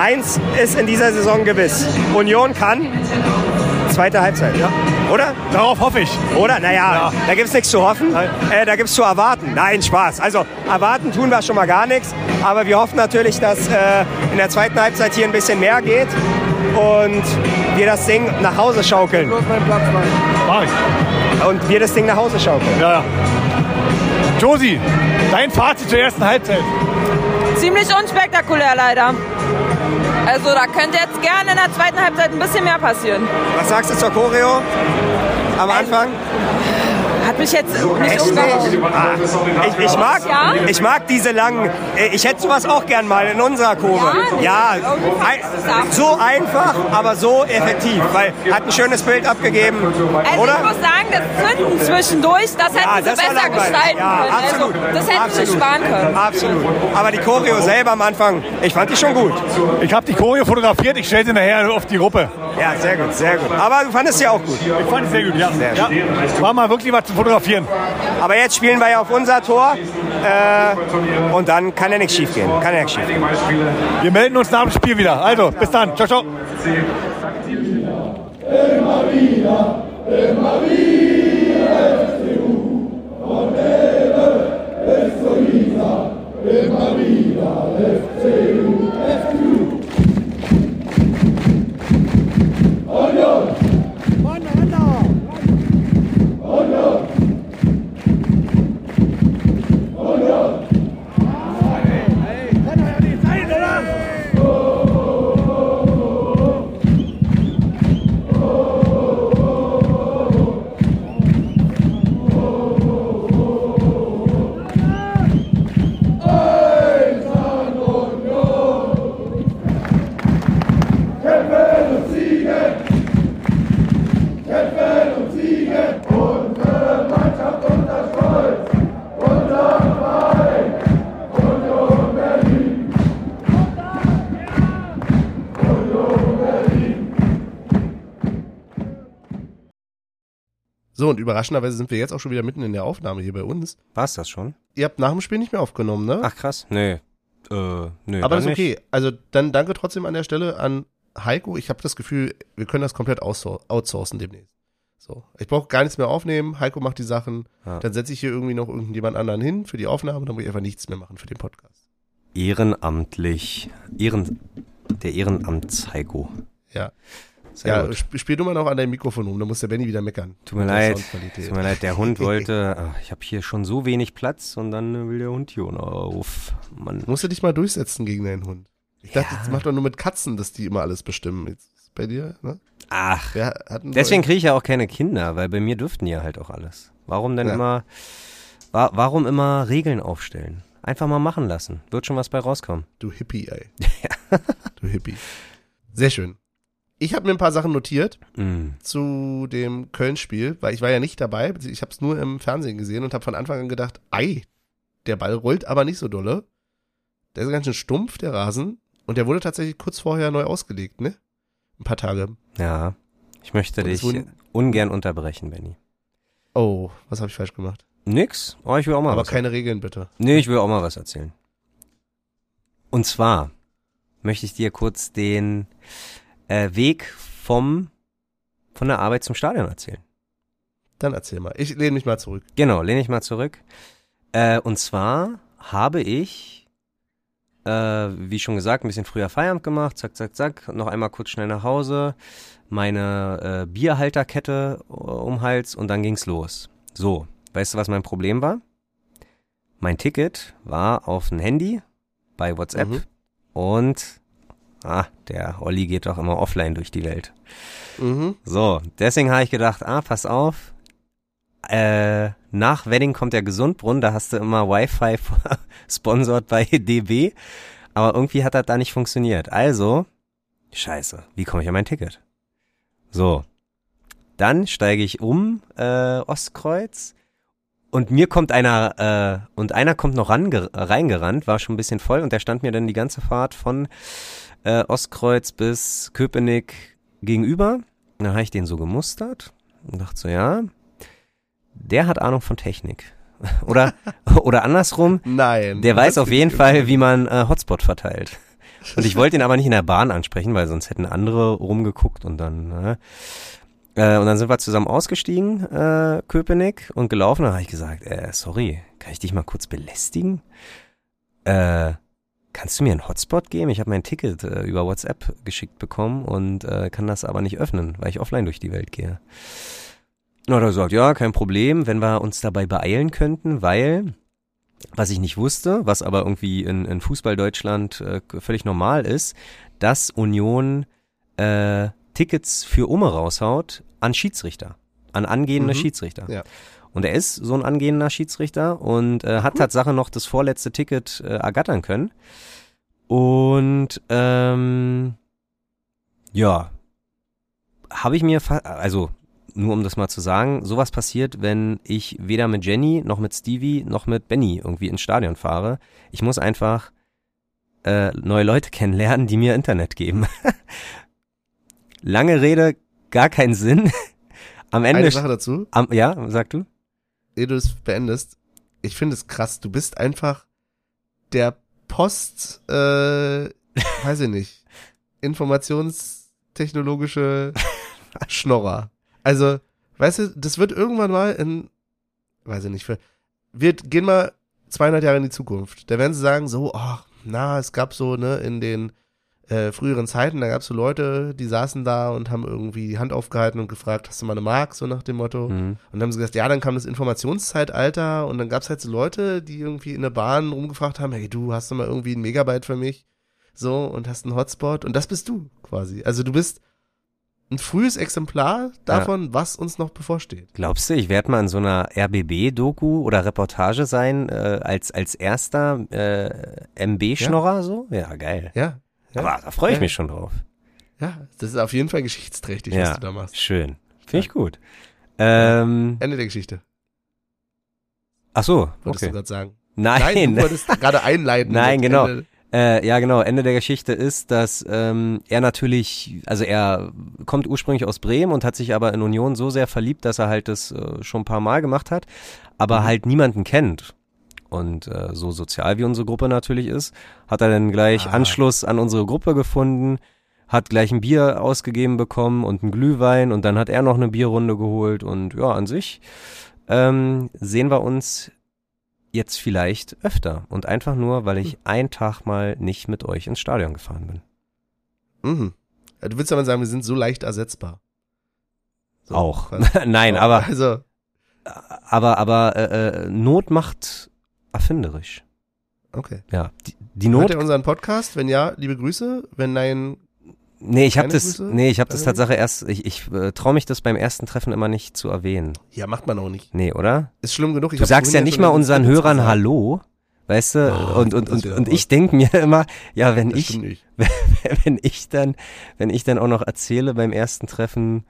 eins ist in dieser Saison gewiss. Union kann zweite Halbzeit. Ja. Oder?
Darauf hoffe ich.
Oder? Naja, da gibt es nichts zu hoffen. Äh, da gibt es zu erwarten. Nein, Spaß. Also erwarten tun wir schon mal gar nichts. Aber wir hoffen natürlich, dass äh, in der zweiten Halbzeit hier ein bisschen mehr geht und wir das Ding nach Hause schaukeln.
Mach ich.
Und wir das Ding nach Hause schaukeln.
Ja, ja. Josi, dein Fazit zur ersten Halbzeit.
Ziemlich unspektakulär leider. Also da könnte jetzt gerne in der zweiten Halbzeit ein bisschen mehr passieren.
Was sagst du zur Choreo am Anfang?
Hat mich jetzt nicht?
Ah, ich, ich, mag,
Ja?
ich mag diese langen. äh, Ich hätte sowas auch gern mal in unserer Kurve. Ja, ein, so einfach, aber so effektiv. Weil hat ein schönes Bild abgegeben.
Also
Oder?
ich muss sagen, das Zünden zwischendurch, das hätten
Ja,
sie
das war
besser
langweilig.
gestalten
Ja,
können.
absolut.
Also, das hätten sie
Absolut.
sparen können.
Absolut. Aber die Choreo selber am Anfang, ich fand die schon gut.
Ich habe die Choreo fotografiert, ich stelle sie nachher auf die Gruppe.
Ja, sehr gut, sehr gut. Aber du fandest sie auch gut.
Ich fand es sehr gut, ja.
Sehr
ja. War mal wirklich was zu fotografieren.
Aber jetzt spielen wir ja auf unser Tor. Äh, und dann kann ja nichts schief gehen. Kann ja nichts schief gehen.
Wir melden uns nach dem Spiel wieder. Also, bis dann. Ciao, ciao.
So, und überraschenderweise sind wir jetzt auch schon wieder mitten in der Aufnahme hier bei uns.
War's das schon?
Ihr habt nach dem Spiel nicht mehr aufgenommen, ne?
Ach krass, nee. Äh, nö,
Aber das ist okay. Also dann danke trotzdem an der Stelle an Heiko. Ich habe das Gefühl, wir können das komplett outsour- outsourcen demnächst. So, ich brauche gar nichts mehr aufnehmen. Heiko macht die Sachen.
Ja.
Dann setze ich hier irgendwie noch irgendjemand anderen hin für die Aufnahme. Dann muss ich einfach nichts mehr machen für den Podcast.
Ehrenamtlich. Ehren, der Ehrenamts-Heiko.
Ja.
Sehr
ja, sp spiel du mal noch an dein Mikrofon um. Dann muss der Benny wieder meckern.
Tut mir leid. Tut mir leid, der Hund wollte, ach, ich habe hier schon so wenig Platz und dann will der Hund hier auf. Mann.
Musst du dich mal durchsetzen gegen deinen Hund. Ich dachte, das macht man nur mit Katzen, dass die immer alles bestimmen. Jetzt ist bei dir, ne?
Ach, deswegen kriege ich ja auch keine Kinder, weil bei mir dürften ja halt auch alles. Warum denn
Ja.
immer, wa warum immer Regeln aufstellen? Einfach mal machen lassen. Wird schon was bei rauskommen.
Du Hippie, ey. Du Hippie. Sehr schön. Ich habe mir ein paar Sachen notiert
Mm.
zu dem Köln-Spiel, weil ich war ja nicht dabei. Ich habe es nur im Fernsehen gesehen und habe von Anfang an gedacht, ei, der Ball rollt aber nicht so dolle. Der ist ganz schön stumpf, der Rasen. Und der wurde tatsächlich kurz vorher neu ausgelegt, ne? Ein paar Tage.
Ja, ich möchte dich
wurden-
ungern unterbrechen, Benny.
Oh, was habe ich falsch gemacht?
Nix? Oh, ich will auch mal
aber
was
keine Regeln, bitte.
Nee, ich will auch mal was erzählen. Und zwar möchte ich dir kurz den äh, Weg vom von der Arbeit zum Stadion erzählen.
Dann erzähl mal. Ich lehne mich mal zurück.
Genau, lehne ich mal zurück. Äh, und zwar habe ich, äh, wie schon gesagt, ein bisschen früher Feierabend gemacht, zack, zack, zack, noch einmal kurz schnell nach Hause, meine äh, Bierhalterkette äh, um Hals und dann ging's los. So, weißt du, was mein Problem war? Mein Ticket war auf dem Handy bei WhatsApp
Mhm.
und ah, der Olli geht doch immer offline durch die Welt.
Mhm.
So, deswegen habe ich gedacht, ah, pass auf. Äh, nach Wedding kommt der Gesundbrunnen, da hast du immer Wi-Fi sponsored bei DB. Aber irgendwie hat das da nicht funktioniert. Also, scheiße, wie komme ich an mein Ticket? So, dann steige ich um, äh, Ostkreuz. Und mir kommt einer, äh, und einer kommt noch range reingerannt, war schon ein bisschen voll und der stand mir dann die ganze Fahrt von äh, Ostkreuz bis Köpenick gegenüber. Und dann habe ich den so gemustert und dachte so, ja, der hat Ahnung von Technik. Oder, oder andersrum,
Nein.
der weiß auf jeden Fall, wie man äh, Hotspot verteilt. Und ich wollte ihn aber nicht in der Bahn ansprechen, weil sonst hätten andere rumgeguckt und dann, ne? Äh, und dann sind wir zusammen ausgestiegen, äh, Köpenick, und gelaufen. Dann habe ich gesagt, äh, sorry, kann ich dich mal kurz belästigen? Äh, kannst du mir einen Hotspot geben? Ich habe mein Ticket äh, über WhatsApp geschickt bekommen und äh, kann das aber nicht öffnen, weil ich offline durch die Welt gehe. Na, hat er gesagt, ja, kein Problem, wenn wir uns dabei beeilen könnten, weil, was ich nicht wusste, was aber irgendwie in, in Fußball Deutschland äh, völlig normal ist, dass Union äh, Tickets für Umme raushaut an Schiedsrichter, an angehende
Mhm.
Schiedsrichter.
Ja.
Und er ist so ein angehender Schiedsrichter und äh, hat Tatsache noch das vorletzte Ticket äh, ergattern können. Und ähm, ja, habe ich mir, also nur um das mal zu sagen, sowas passiert, wenn ich weder mit Jenny noch mit Stevie noch mit Benny irgendwie ins Stadion fahre. Ich muss einfach äh, neue Leute kennenlernen, die mir Internet geben. Lange Rede, gar keinen Sinn. Am Ende.
Eine Sache dazu,
Am, ja, sag du?
Ehe du es beendest. Ich finde es krass. Du bist einfach der Post, äh, weiß ich nicht, informationstechnologische Schnorrer. Also, weißt du, das wird irgendwann mal in, weiß ich nicht, für, wir gehen mal 200 Jahre in die Zukunft. Da werden sie sagen so, ach, na, es gab so, ne, in den äh, früheren Zeiten, da gab es so Leute, die saßen da und haben irgendwie die Hand aufgehalten und gefragt, hast du mal eine Mark, so nach dem Motto.
Mhm.
Und dann haben sie gesagt, ja, dann kam das Informationszeitalter und dann gab es halt so Leute, die irgendwie in der Bahn rumgefragt haben, hey, du hast du mal irgendwie ein Megabyte für mich? So, und hast einen Hotspot und das bist du quasi. Also du bist ein frühes Exemplar davon, was uns noch bevorsteht.
Glaubst du, ich werde mal in so einer RBB-Doku oder Reportage sein, äh, als, als erster äh, MB-Schnorrer so? Ja, geil.
Ja. Ja.
Aber da freue ich
ja.
mich schon drauf.
Ja, das ist auf jeden Fall geschichtsträchtig, was
ja,
du da machst.
schön. Finde ich gut. Ähm,
Ende der Geschichte,
ach so,
wolltest
okay.
du gerade sagen.
Nein,
Nein, du wolltest gerade einleiten.
Nein, genau.
Ende.
Äh, ja, genau. Ende der Geschichte ist, dass ähm, er natürlich, also er kommt ursprünglich aus Bremen und hat sich aber in Union so sehr verliebt, dass er halt das äh, schon ein paar Mal gemacht hat, aber mhm. halt niemanden kennt. Und äh, so sozial wie unsere Gruppe natürlich ist, hat er dann gleich ah. Anschluss an unsere Gruppe gefunden, hat gleich ein Bier ausgegeben bekommen und ein Glühwein und dann hat er noch eine Bierrunde geholt und ja, an sich ähm, sehen wir uns jetzt vielleicht öfter und einfach nur, weil ich hm. einen Tag mal nicht mit euch ins Stadion gefahren bin.
Mhm. Du willst aber sagen, wir sind so leicht ersetzbar.
So, auch. Nein, aber also aber aber äh, äh, Not macht erfinderisch.
Okay.
Ja, die, die Not. Hört
ihr unseren Podcast? Wenn ja, liebe Grüße. Wenn nein,
Nee, ich habe das, nee, ich habe das Tatsache erst, ich, ich äh, traue mich das beim ersten Treffen immer nicht zu erwähnen.
Ja, macht man auch nicht.
Nee, oder?
Ist schlimm genug.
Ich du sagst ja nicht mal unseren Hörern Hallo, weißt du? Oh, und und und, und ich denk mir immer, ja, wenn das ich, wenn ich dann, wenn ich dann auch noch erzähle beim ersten Treffen,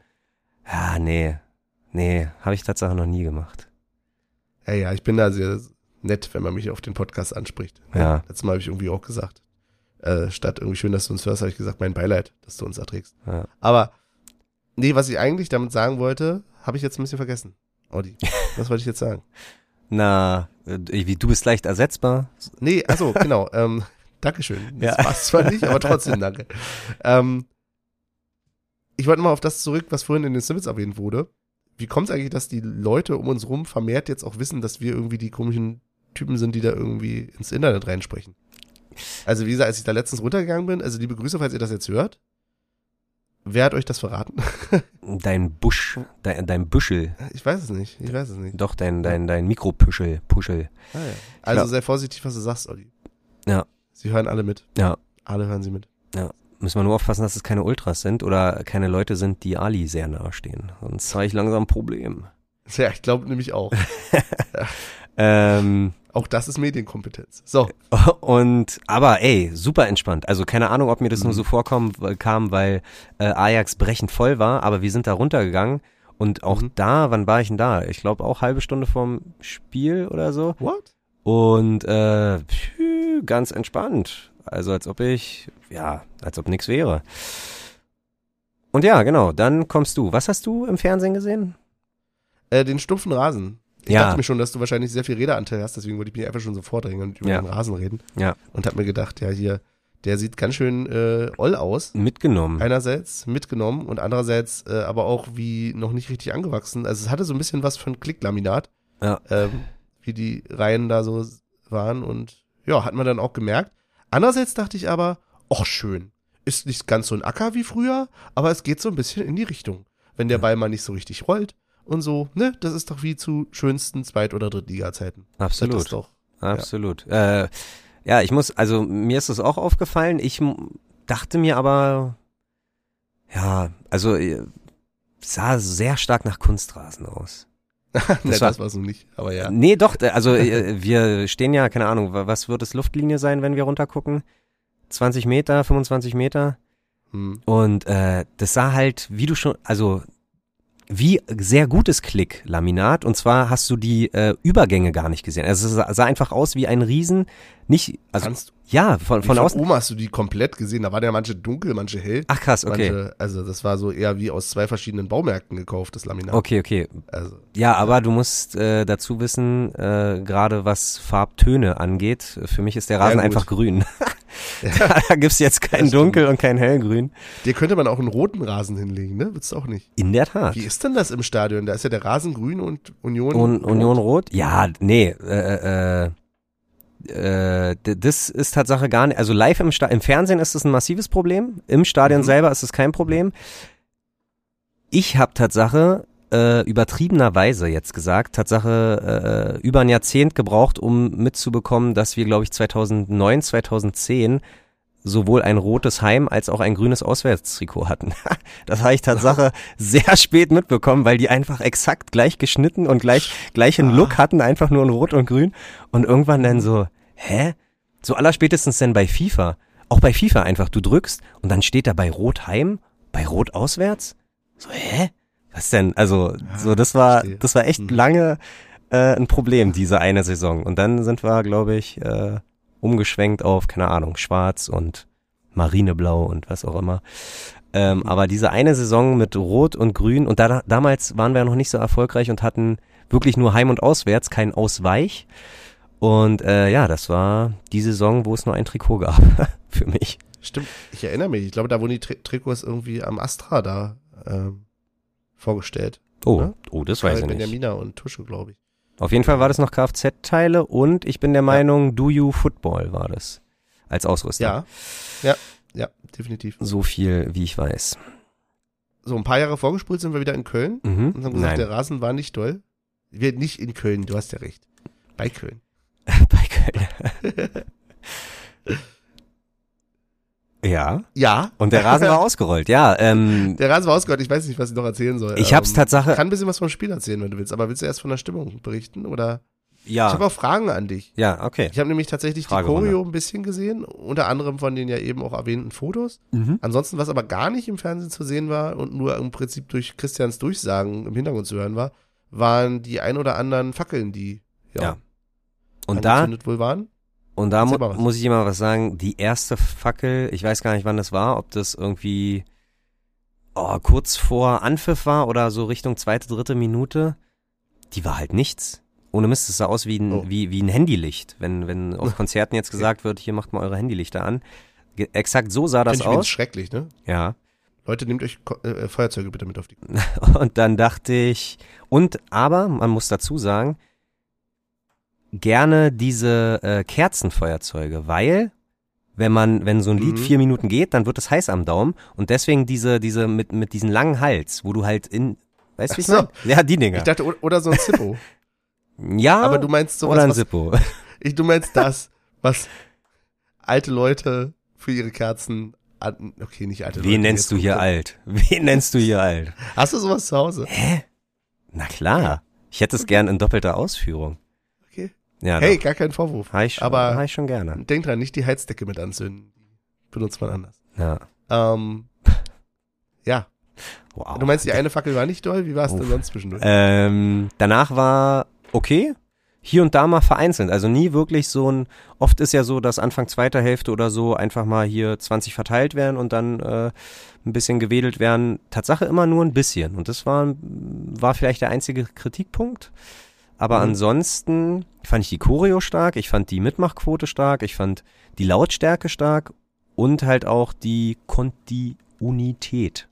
ja, nee, nee, habe ich Tatsache noch nie gemacht.
Ja, ja, ich bin da sehr nett, wenn man mich auf den Podcast anspricht.
Ja.
Letztes Mal habe ich irgendwie auch gesagt äh, statt irgendwie schön, dass du uns hörst, habe ich gesagt, mein Beileid, dass du uns erträgst.
Ja.
Aber nee, was ich eigentlich damit sagen wollte, habe ich jetzt ein bisschen vergessen. Audi, was wollte ich jetzt sagen?
Na, äh, wie du bist leicht ersetzbar.
Nee, also genau. ähm, Dankeschön. Das ja. passt zwar nicht, aber trotzdem danke. Ähm, ich wollte mal auf das zurück, was vorhin in den Snippets erwähnt wurde. Wie kommt es eigentlich, dass die Leute um uns rum vermehrt jetzt auch wissen, dass wir irgendwie die komischen Typen sind, die da irgendwie ins Internet reinsprechen? Also wie gesagt, als ich da letztens runtergegangen bin, also liebe Grüße, falls ihr das jetzt hört. Wer hat euch das verraten?
Dein Busch, dein, dein Büschel.
Ich weiß es nicht, ich weiß es nicht.
Doch, dein, dein, dein Mikropüschel, Puschel.
Ah, ja. Also sei vorsichtig, was du sagst, Olli.
Ja.
Sie hören alle mit.
Ja.
Alle hören sie mit.
Ja. Müssen wir nur aufpassen, dass es keine Ultras sind oder keine Leute sind, die Ali sehr nahe stehen. Sonst habe ich langsam ein Problem.
Ja, ich glaube nämlich auch.
ähm,
auch das ist Medienkompetenz. So.
Und, aber ey, super entspannt. Also keine Ahnung, ob mir das mhm. nur so vorkommen kam, weil äh, Ajax brechend voll war, aber wir sind da runtergegangen und auch mhm. da, wann war ich denn da? Ich glaube auch halbe Stunde vorm Spiel oder so.
What?
Und äh, pfü, ganz entspannt. Also als ob ich, ja, als ob nichts wäre. Und ja, genau, dann kommst du. Was hast du im Fernsehen gesehen?
Äh, den stumpfen Rasen. Ich
ja.
dachte mir schon, dass du wahrscheinlich sehr viel Redeanteil hast, deswegen wollte ich mich einfach schon so vordrängen und über
ja.
den Rasen reden.
Ja.
Und hab mir gedacht, ja, hier, der sieht ganz schön äh, oll aus.
Mitgenommen.
Einerseits mitgenommen und andererseits äh, aber auch wie noch nicht richtig angewachsen. Also es hatte so ein bisschen was von Klicklaminat.
Ja.
Ähm, wie die Reihen da so waren und ja, hat man dann auch gemerkt. Andererseits dachte ich aber, ach schön, ist nicht ganz so ein Acker wie früher, aber es geht so ein bisschen in die Richtung. Wenn der Ball mal nicht so richtig rollt, und so, ne? Das ist doch wie zu schönsten Zweit- oder Drittliga-Zeiten.
Absolut.
Das doch.
Absolut. Ja. Äh, ja, ich muss, also mir ist es auch aufgefallen. Ich dachte mir aber, ja, also äh, sah sehr stark nach Kunstrasen aus.
das, nee, war, das so nicht, aber ja.
Nee, doch, also äh, wir stehen ja, keine Ahnung, was wird es Luftlinie sein, wenn wir runtergucken? 20 Meter, 25 Meter? Hm. Und äh, das sah halt, wie du schon, also wie sehr gutes Klick-Laminat. Und zwar hast du die äh, Übergänge gar nicht gesehen. Also es sah einfach aus wie ein Riesen. Nicht, also
Kannst
ja, von, von, von außen.
Oben hast du die komplett gesehen. Da waren ja manche dunkel, manche hell.
Ach krass, okay.
Manche, also das war so eher wie aus zwei verschiedenen Baumärkten gekauft, das Laminat.
Okay, okay. Also, ja, aber du musst äh, dazu wissen, äh, gerade was Farbtöne angeht, für mich ist der Rasen ja, einfach grün. Ja. da gibt's jetzt kein Dunkel und kein Hellgrün.
Dir könnte man auch einen roten Rasen hinlegen, ne? Willst du auch nicht?
In der Tat.
Wie ist denn das im Stadion? Da ist ja der Rasen grün und Union
und Union rot? Ja, nee, äh, äh, äh, das ist Tatsache gar nicht, also live im, Sta im Fernsehen ist es ein massives Problem, im Stadion mhm. selber ist es kein Problem. Ich habe Tatsache äh, übertriebenerweise jetzt gesagt, Tatsache äh, über ein Jahrzehnt gebraucht, um mitzubekommen, dass wir, glaube ich, 2009, 2010 sowohl ein rotes Heim als auch ein grünes Auswärtstrikot hatten. das habe ich Tatsache sehr spät mitbekommen, weil die einfach exakt gleich geschnitten und gleich gleichen Look hatten, einfach nur in Rot und Grün. Und irgendwann dann so, hä? So allerspätestens denn bei FIFA. Auch bei FIFA einfach, du drückst und dann steht da bei Rot Heim, bei Rot auswärts. So, hä? Was denn? Also, so, das war, das war echt mhm. lange äh, ein Problem, diese eine Saison. Und dann sind wir, glaube ich, äh, umgeschwenkt auf, keine Ahnung, schwarz und marineblau und was auch immer. Ähm, aber diese eine Saison mit Rot und Grün und da, damals waren wir noch nicht so erfolgreich und hatten wirklich nur Heim- und Auswärts, kein Ausweich. Und äh, ja, das war die Saison, wo es nur ein Trikot gab für mich.
Stimmt, ich erinnere mich. Ich glaube, da wurden die Tri Trikots irgendwie am Astra da ähm, vorgestellt.
Oh,
ne?
oh, das weiß ich nicht.
Benjamina und Tusche, glaube ich.
Auf jeden Fall war das noch Kfz-Teile und ich bin der Meinung, Do You Football war das als Ausrüster.
Ja, ja, ja, definitiv.
So viel, wie ich weiß.
So, ein paar Jahre vorgespult sind wir wieder in Köln
Mhm.
und haben gesagt,
Nein.
der Rasen war nicht doll. Wir nicht in Köln, du hast ja recht. Bei Köln.
Bei Köln. ja.
Ja.
Und der Rasen war ausgerollt, ja. Ähm,
Der Rasen war ausgehört, ich weiß nicht, was ich noch erzählen soll.
Ich hab's
Ähm,
Tatsache-
Ich kann ein bisschen was vom Spiel erzählen, wenn du willst, aber willst du erst von der Stimmung berichten oder?
ja.
Ich habe auch Fragen an dich.
Ja, okay.
Ich habe nämlich tatsächlich
Fragerunde.
die Choreo ein bisschen gesehen, unter anderem von den ja eben auch erwähnten Fotos.
Mhm.
Ansonsten, was aber gar nicht im Fernsehen zu sehen war und nur im Prinzip durch Christians Durchsagen im Hintergrund zu hören war, waren die ein oder anderen Fackeln, die ja,
Ja. Und da,
wohl waren.
Und da mu muss ich immer was sagen, die erste Fackel, ich weiß gar nicht, wann das war, ob das irgendwie oh, kurz vor Anpfiff war oder so Richtung zweite, dritte Minute, die war halt nichts. Ohne Mist, es sah aus wie ein,
Oh.
wie, wie ein Handylicht, wenn, wenn auf Konzerten jetzt gesagt wird, hier macht mal eure Handylichter an. Ge exakt so sah das
ich übrigens
aus.
schrecklich, ne?
Ja.
Leute, nehmt euch äh, Feuerzeuge bitte mit auf die.
Und dann dachte ich, und aber, man muss dazu sagen, gerne diese äh, Kerzenfeuerzeuge, weil wenn man, wenn so ein Lied
Mhm.
vier Minuten geht, dann wird es heiß am Daumen und deswegen diese, diese mit, mit diesen langen Hals, wo du halt in, weißt du, wie ich
so.
Ja, die Dinger.
Ich dachte, oder so ein Zippo.
ja,
aber du meinst sowas,
oder ein
was,
Sippo.
ich, du meinst das, was alte Leute für ihre Kerzen an, okay, nicht alte Leute.
Wen nennst du hier alt? Wen nennst du hier alt?
Hast du sowas zu Hause?
Na klar. Ich hätte es gern in doppelter Ausführung. Ja,
Hey,
doch.
gar kein Vorwurf.
Hab ich,
aber-
hab ich schon gerne.
Denk dran, nicht die Heizdecke mit anzünden. Benutzt man anders.
Ja.
Ähm, ja.
Wow.
Du meinst, die eine Fackel war nicht doll? Wie war es denn sonst zwischendurch?
Ähm, danach war okay. Hier und da mal vereinzelt. Also nie wirklich so ein, oft ist ja so, dass Anfang zweiter Hälfte oder so einfach mal hier 20 verteilt werden und dann äh, ein bisschen gewedelt werden. Tatsache immer nur ein bisschen. Und das war, war vielleicht der einzige Kritikpunkt. Aber
Mhm.
ansonsten fand ich die Choreo stark, ich fand die Mitmachquote stark, ich fand die Lautstärke stark und halt auch die Kontinuität.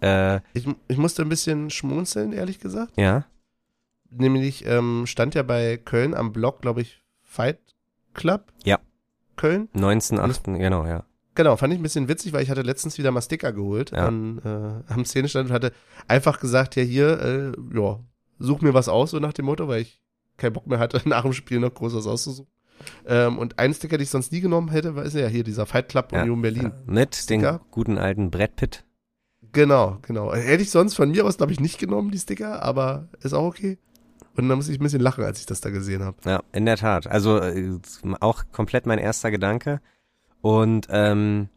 Äh,
Ich, ich musste ein bisschen schmunzeln, ehrlich gesagt.
ja.
Nämlich ähm, stand ja bei Köln am Blog, glaube ich, Fight Club.
Ja.
Köln.
19.8. genau, ja.
Genau, fand ich ein bisschen witzig, weil ich hatte letztens wieder mal Sticker geholt
Ja.
an, äh, am Szenestand und hatte einfach gesagt, ja hier, äh, ja, such mir was aus, so nach dem Motto, weil ich keinen Bock mehr hatte, nach dem Spiel noch groß was auszusuchen. Ähm, und ein Sticker, den ich sonst nie genommen hätte, war ist ja hier dieser Fight Club
Ja,
Union Berlin.
Ja, mit den guten alten Brett Pitt.
Genau, genau. Hätte ich sonst von mir aus, glaube ich, nicht genommen, die Sticker, aber ist auch okay. Und dann muss ich ein bisschen lachen, als ich das da gesehen habe.
Ja, in der Tat. Also äh, auch komplett mein erster Gedanke. Und ähm,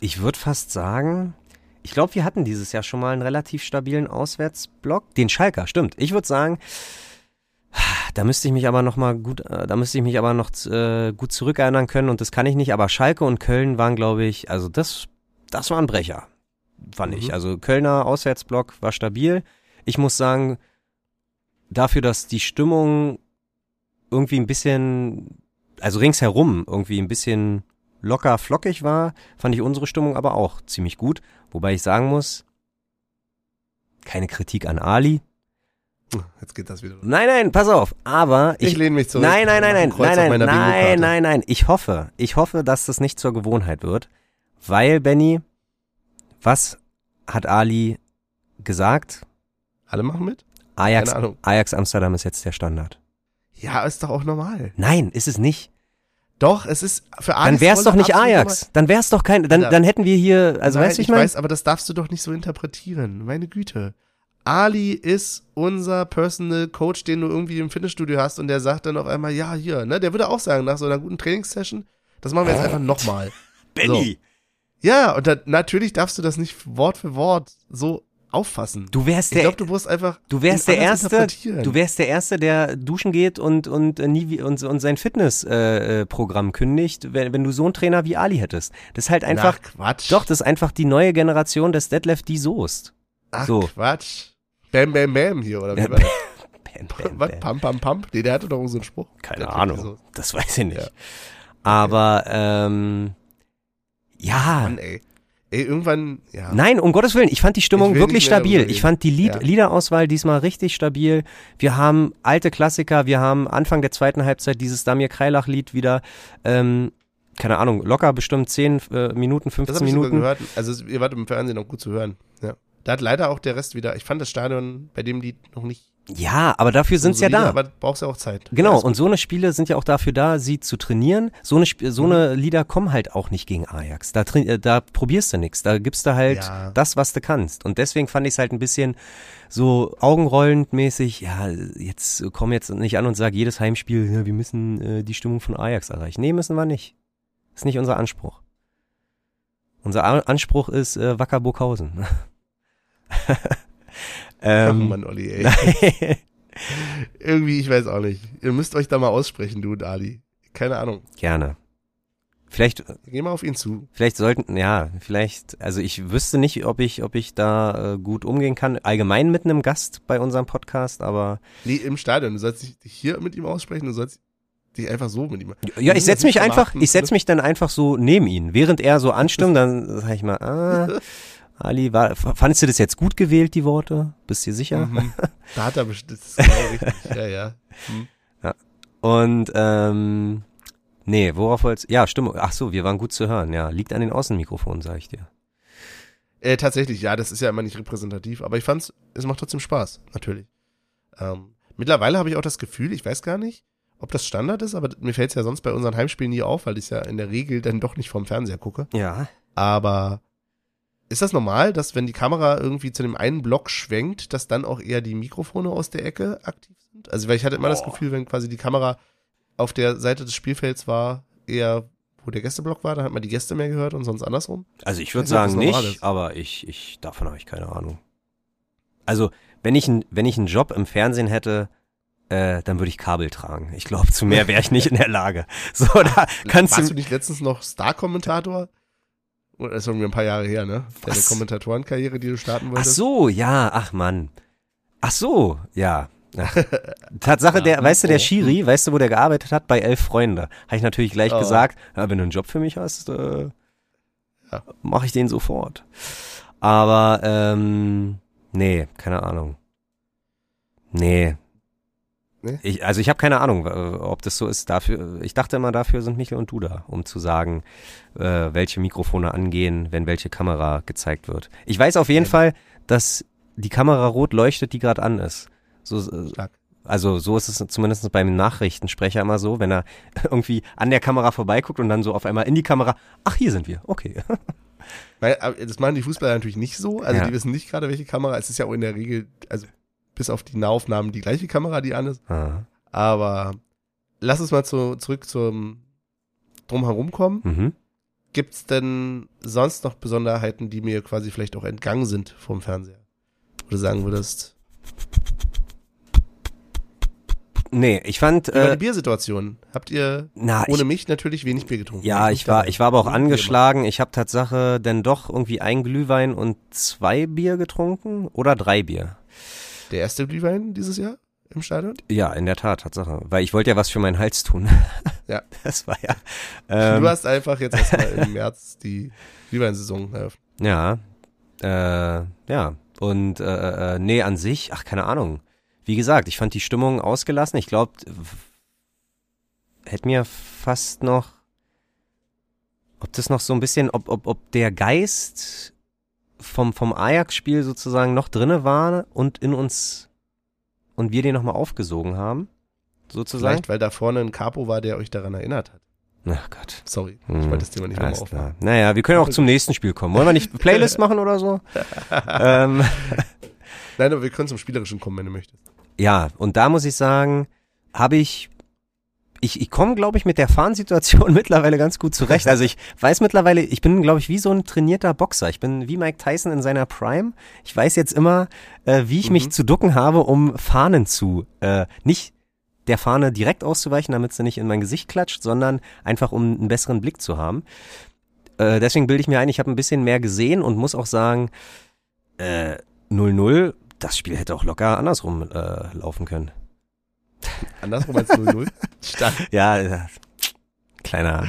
ich würde fast sagen, ich glaube, wir hatten dieses Jahr schon mal einen relativ stabilen Auswärtsblock. Den Schalker, stimmt. Ich würde sagen, da müsste ich mich aber noch mal gut, äh, da müsste ich mich aber noch äh, gut zurückerinnern können und das kann ich nicht. Aber Schalke und Köln waren, glaube ich, also das, das war ein Brecher, fand ich.
Mhm.
Also Kölner Auswärtsblock war stabil. Ich muss sagen, dafür, dass die Stimmung irgendwie ein bisschen, also ringsherum irgendwie ein bisschen locker flockig war, fand ich unsere Stimmung aber auch ziemlich gut. Wobei ich sagen muss, keine Kritik an Ali.
Jetzt geht das wieder. los.
Nein, nein, pass auf. Aber
Ich
ich,
lehne mich zurück.
nein, nein, nein, nein, nein, nein, nein, nein, nein. Ich hoffe, ich hoffe, dass das nicht zur Gewohnheit wird, weil Benny, was hat Ali gesagt?
Alle machen mit?
Ajax. Ajax Amsterdam ist jetzt der Standard.
Ja, ist doch auch normal.
Nein, ist es nicht.
Doch, es ist für
Dann
Alis
wär's
Rolle
doch nicht Ajax. Dann wär's doch kein, dann, dann hätten wir hier, also
Nein,
weißt du,
ich
ich meine?
weiß, aber das darfst du doch nicht so interpretieren. Meine Güte. Ali ist unser Personal Coach, den du irgendwie im Fitnessstudio hast und der sagt dann auf einmal, ja, hier, ne? Der würde auch sagen, nach so einer guten Trainingssession, das machen wir jetzt einfach nochmal.
Benny!
Ja, und dann, natürlich darfst du das nicht Wort für Wort so auffassen.
Du wärst
ich
der,
glaube, du musst einfach.
du wärst der erste, du wärst der erste, der duschen geht und und äh, nie und, und sein Fitnessprogramm äh, Programm kündigt, wenn, wenn du so einen Trainer wie Ali hättest. Das ist halt einfach,
Ach, Quatsch.
doch, das ist einfach die neue Generation des Detlef die Soest.
Ach,
so.
Quatsch. Bam, bam, bam hier, oder wie war das?
Bam, bam,
Was? Pam, pam, pam? Nee, der hatte doch so einen Spruch.
Keine
Typ,
Ahnung,
so.
das weiß ich nicht.
Ja.
Aber ähm, ja,
Mann, ey. Ey, irgendwann, ja.
Nein, um Gottes Willen, ich fand die Stimmung wirklich stabil. Ich fand die Lied
Ja.
Liederauswahl diesmal richtig stabil. Wir haben alte Klassiker, wir haben Anfang der zweiten Halbzeit dieses Damir Kreilach-Lied wieder, ähm, keine Ahnung, locker bestimmt 10 äh, Minuten,
Das
15
habe ich
Minuten.
gehört. Also, ihr wart im Fernsehen noch gut zu hören. Ja. Da hat leider auch der Rest wieder, ich fand das Stadion bei dem Lied noch nicht
Ja, aber dafür
so
sind's ja da.
Aber brauchst ja auch Zeit.
Genau, und so eine Spiele sind ja auch dafür da, sie zu trainieren. So eine, Sp- so eine Lieder kommen halt auch nicht gegen Ajax. Da, äh, da probierst du nichts. Da gibst du halt
Ja.
das, was du kannst. Und deswegen fand ich es halt ein bisschen so augenrollend mäßig. Ja, jetzt komm jetzt nicht an und sag jedes Heimspiel, ja, wir müssen äh, die Stimmung von Ajax erreichen. Nee, müssen wir nicht. Ist nicht unser Anspruch. Unser A Anspruch ist äh, Wacker Burghausen.
Ach
ähm,
Mann, Olli, ey. Irgendwie, ich weiß auch nicht. Ihr müsst euch da mal aussprechen, du und Ali. Keine Ahnung.
Gerne. Vielleicht
Geh mal auf ihn zu.
Vielleicht sollten, ja, vielleicht, also ich wüsste nicht, ob ich, ob ich da äh, gut umgehen kann, allgemein mit einem Gast bei unserem Podcast, aber
Nee, im Stadion. Du sollst dich hier mit ihm aussprechen, du sollst dich einfach so mit ihm.
ja, ich setz mich einfach, ich setz mich dann einfach so neben ihn, während er so anstimmt, dann sag ich mal, ah, Ali, war, fandest du das jetzt gut gewählt, die Worte? Bist du dir sicher?
Mhm. Da hat er bestimmt, das ist genau richtig. Ja, ja. Hm.
Und, ähm, nee, worauf wollt's, ja, Stimmung, ach so, wir waren gut zu hören, ja, liegt an den Außenmikrofonen, sag ich dir.
Äh, tatsächlich, ja, das ist ja immer nicht repräsentativ, aber ich fand's, es macht trotzdem Spaß, natürlich. Ähm, mittlerweile habe ich auch das Gefühl, ich weiß gar nicht, ob das Standard ist, aber mir fällt's ja sonst bei unseren Heimspielen nie auf, weil ich ja in der Regel dann doch nicht vorm Fernseher gucke.
Ja.
Aber ist das normal, dass wenn die Kamera irgendwie zu dem einen Block schwenkt, dass dann auch eher die Mikrofone aus der Ecke aktiv sind? Also, weil ich hatte immer das Gefühl, wenn quasi die Kamera auf der Seite des Spielfelds war, eher wo der Gästeblock war, dann hat man die Gäste mehr gehört und sonst andersrum.
Also ich würde sagen
nicht,
aber ich, ich, davon habe ich keine Ahnung. Also, wenn ich, ein, wenn ich einen Job im Fernsehen hätte, äh, dann würde ich Kabel tragen. Ich glaube, zu mehr wäre ich nicht in der Lage. So, da kannst
Warst
du,
du nicht letztens noch Star-Kommentator? Oder ist irgendwie ein paar Jahre her, ne? Deine
Was?
Kommentatorenkarriere, die du starten
Ach
wolltest?
so, ja, ach Mann. Ach so, ja. Ach. Tatsache, der, weißt du, der
Oh.
Schiri, weißt du, wo der gearbeitet hat? Bei Elf Freunde. Habe ich natürlich gleich
Oh.
gesagt, ja, wenn du einen Job für mich hast, äh,
Ja.
mache ich den sofort. Aber, ähm, nee, keine Ahnung. Nee.
Nee?
Ich, also ich habe keine Ahnung, äh, ob das so ist. Dafür, ich dachte immer, dafür sind Michael und du da, um zu sagen, äh, welche Mikrofone angehen, wenn welche Kamera gezeigt wird. Ich weiß auf jeden
Ja.
Fall, dass die Kamera rot leuchtet, die gerade an ist. So, äh,
Stark.
also so ist es zumindest beim Nachrichtensprecher immer so, wenn er irgendwie an der Kamera vorbeiguckt und dann so auf einmal in die Kamera, ach, hier sind wir, okay.
Weil, aber das machen die Fußballer natürlich nicht so. Also
Ja.
die wissen nicht gerade, welche Kamera. Es ist ja auch in der Regel, also bis auf die Nahaufnahmen die gleiche Kamera, die an ist.
Ah,
Aber lass uns mal zu, zurück zum Drumherum kommen.
mhm.
Gibt's denn sonst noch Besonderheiten, die mir quasi vielleicht auch entgangen sind vom Fernseher? Du sagen würdest,
Nee, ich fand,
über die
äh,
Biersituation. Habt ihr
na,
ohne
ich,
mich natürlich wenig Bier getrunken?
ja, ich war, ich war aber auch angeschlagen. Ich habe Tatsache denn doch irgendwie ein Glühwein und zwei Bier getrunken oder drei Bier.
Der erste Glühwein dieses Jahr im Stadion?
Ja, in der Tat, Tatsache. Weil ich wollte ja was für meinen Hals tun.
Ja.
Das war ja. Ähm,
du hast einfach jetzt erstmal im März die Glühweinsaison eröffnet.
Ja, äh, ja. Und äh, äh, nee, an sich, ach, keine Ahnung. Wie gesagt, ich fand die Stimmung ausgelassen. Ich glaube, hätte mir fast noch, ob das noch so ein bisschen, ob, ob, ob der Geist vom, vom Ajax-Spiel sozusagen noch drinne war und in uns und wir den nochmal aufgesogen haben, sozusagen.
Vielleicht, weil da vorne ein Capo war, der euch daran erinnert hat.
Ach Gott.
Sorry, ich
Hm,
wollte das Thema nicht nochmal aufmachen.
Naja, wir können auch zum nächsten Spiel kommen. Wollen wir nicht Playlist machen oder so? ähm,
Nein, aber wir können zum Spielerischen kommen, wenn du möchtest.
Ja, und da muss ich sagen, habe ich, ich, ich komme, glaube ich, mit der Fahrensituation mittlerweile ganz gut zurecht. Also ich weiß mittlerweile, ich bin, glaube ich, wie so ein trainierter Boxer. Ich bin wie Mike Tyson in seiner Prime. Ich weiß jetzt immer, äh, wie ich mhm. mich zu ducken habe, um Fahnen zu, äh, nicht der Fahne direkt auszuweichen, damit sie nicht in mein Gesicht klatscht, sondern einfach um einen besseren Blick zu haben. Äh, deswegen bilde ich mir ein, ich habe ein bisschen mehr gesehen und muss auch sagen, äh, 0-0, das Spiel hätte auch locker andersrum äh, laufen können.
Andersrum als 0-0?
ja, äh, kleiner,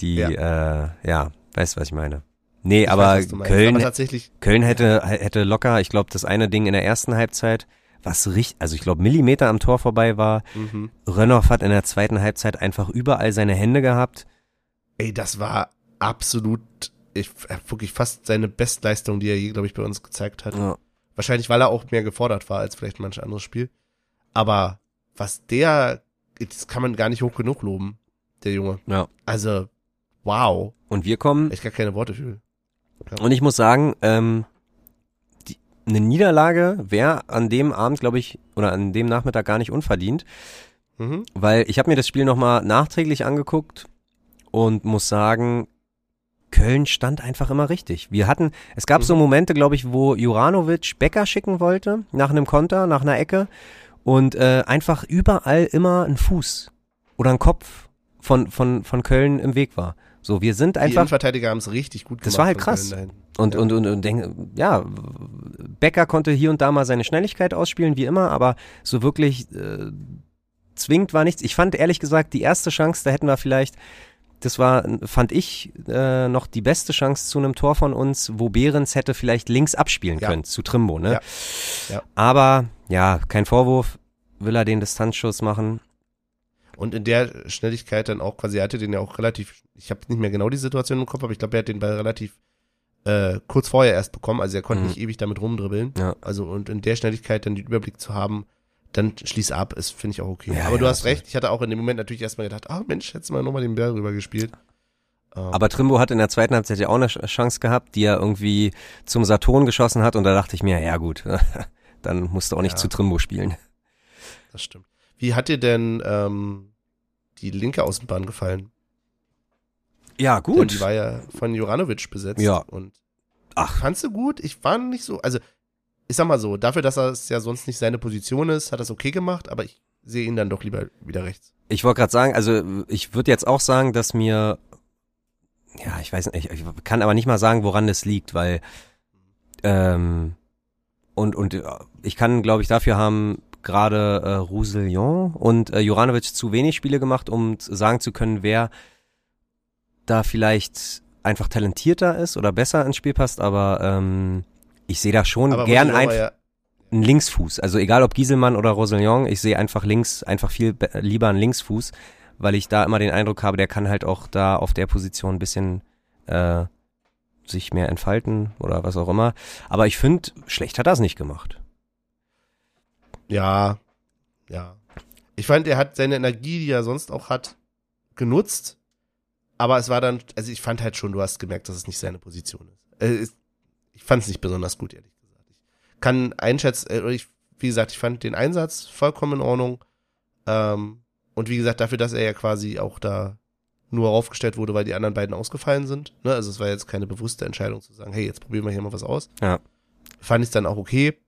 die, ja, äh, ja weißt was ich meine. Nee, ich aber weiß, Köln, aber Köln hätte, hätte locker, ich glaube, das eine Ding in der ersten Halbzeit, was richtig, also ich glaube, Millimeter am Tor vorbei war. Mhm. Rönnoff hat in der zweiten Halbzeit einfach überall seine Hände gehabt.
Ey, das war absolut, ich, wirklich fast seine Bestleistung, die er je, glaube ich, bei uns gezeigt hat. Ja. Wahrscheinlich, weil er auch mehr gefordert war als vielleicht manch anderes Spiel. Aber was der, das kann man gar nicht hoch genug loben, der Junge.
Ja.
Also, wow.
Und wir kommen.
Ich gar keine Worte für.
Ja. Und ich muss sagen, ähm, die, eine Niederlage wäre an dem Abend, glaube ich, oder an dem Nachmittag gar nicht unverdient. Mhm. Weil ich habe mir das Spiel nochmal nachträglich angeguckt und muss sagen, Köln stand einfach immer richtig. Wir hatten, es gab mhm. so Momente, glaube ich, wo Juranovic Becker schicken wollte, nach einem Konter, nach einer Ecke und äh, einfach überall immer ein Fuß oder ein Kopf von, von, von Köln im Weg war. So, wir sind einfach. Die
Innenverteidiger haben es richtig gut gemacht.
Das war halt krass. Und, ja. und, und, und, denk, ja, Becker konnte hier und da mal seine Schnelligkeit ausspielen, wie immer, aber so wirklich äh, zwingend war nichts. Ich fand ehrlich gesagt, die erste Chance, da hätten wir vielleicht das war, fand ich, äh, noch die beste Chance zu einem Tor von uns, wo Behrens hätte vielleicht links abspielen ja. können, zu Trimbo, ne? Ja. ja. Aber, ja, kein Vorwurf, will er den Distanzschuss machen.
Und in der Schnelligkeit dann auch quasi, er hatte den ja auch relativ, ich habe nicht mehr genau die Situation im Kopf, aber ich glaube, er hat den Ball relativ äh, kurz vorher erst bekommen, also er konnte mhm. nicht ewig damit rumdribbeln. Ja. Also und in der Schnelligkeit dann den Überblick zu haben, dann schließ ab, ist finde ich auch okay. Ja, Aber ja, du hast recht, ich hatte auch in dem Moment natürlich erstmal gedacht, ah oh, Mensch, hättest mal nochmal den Bär rüber gespielt.
Ähm. Aber Trimbo hat in der zweiten Halbzeit ja auch eine Chance gehabt, die er irgendwie zum Saturn geschossen hat und da dachte ich mir, ja gut, dann musst du auch nicht ja. zu Trimbo spielen.
Das stimmt. Wie hat dir denn ähm, die linke Außenbahn gefallen?
Ja, gut. Denn
die war ja von Juranovic besetzt.
Ja.
Und Ach. Fandst du gut? Ich war nicht so, also ich sag mal so, dafür, dass es ja sonst nicht seine Position ist, hat es okay gemacht, aber ich sehe ihn dann doch lieber wieder rechts.
Ich wollte gerade sagen, also ich würde jetzt auch sagen, dass mir, ja, ich weiß nicht, ich kann aber nicht mal sagen, woran das liegt, weil ähm, und und äh, ich kann, glaube ich, dafür haben gerade äh, Roussillon und äh, Juranovic zu wenig Spiele gemacht, um sagen zu können, wer da vielleicht einfach talentierter ist oder besser ins Spiel passt, aber ähm, ich sehe da schon aber gern einfach ja einen Linksfuß. Also egal ob Gieselmann oder Rosellon, ich sehe einfach links, einfach viel lieber einen Linksfuß, weil ich da immer den Eindruck habe, der kann halt auch da auf der Position ein bisschen äh, sich mehr entfalten oder was auch immer. Aber ich finde, schlecht hat er es nicht gemacht.
Ja, ja. Ich fand, er hat seine Energie, die er sonst auch hat, genutzt. Aber es war dann, also ich fand halt schon, du hast gemerkt, dass es nicht seine Position ist. Äh, ich fand es nicht besonders gut, ehrlich gesagt. Ich kann einschätzen, äh, ich, wie gesagt, ich fand den Einsatz vollkommen in Ordnung. Ähm, und wie gesagt, dafür, dass er ja quasi auch da nur aufgestellt wurde, weil die anderen beiden ausgefallen sind. Ne? Also es war jetzt keine bewusste Entscheidung zu sagen, hey, jetzt probieren wir hier mal was aus.
Ja.
Fand ich dann auch okay.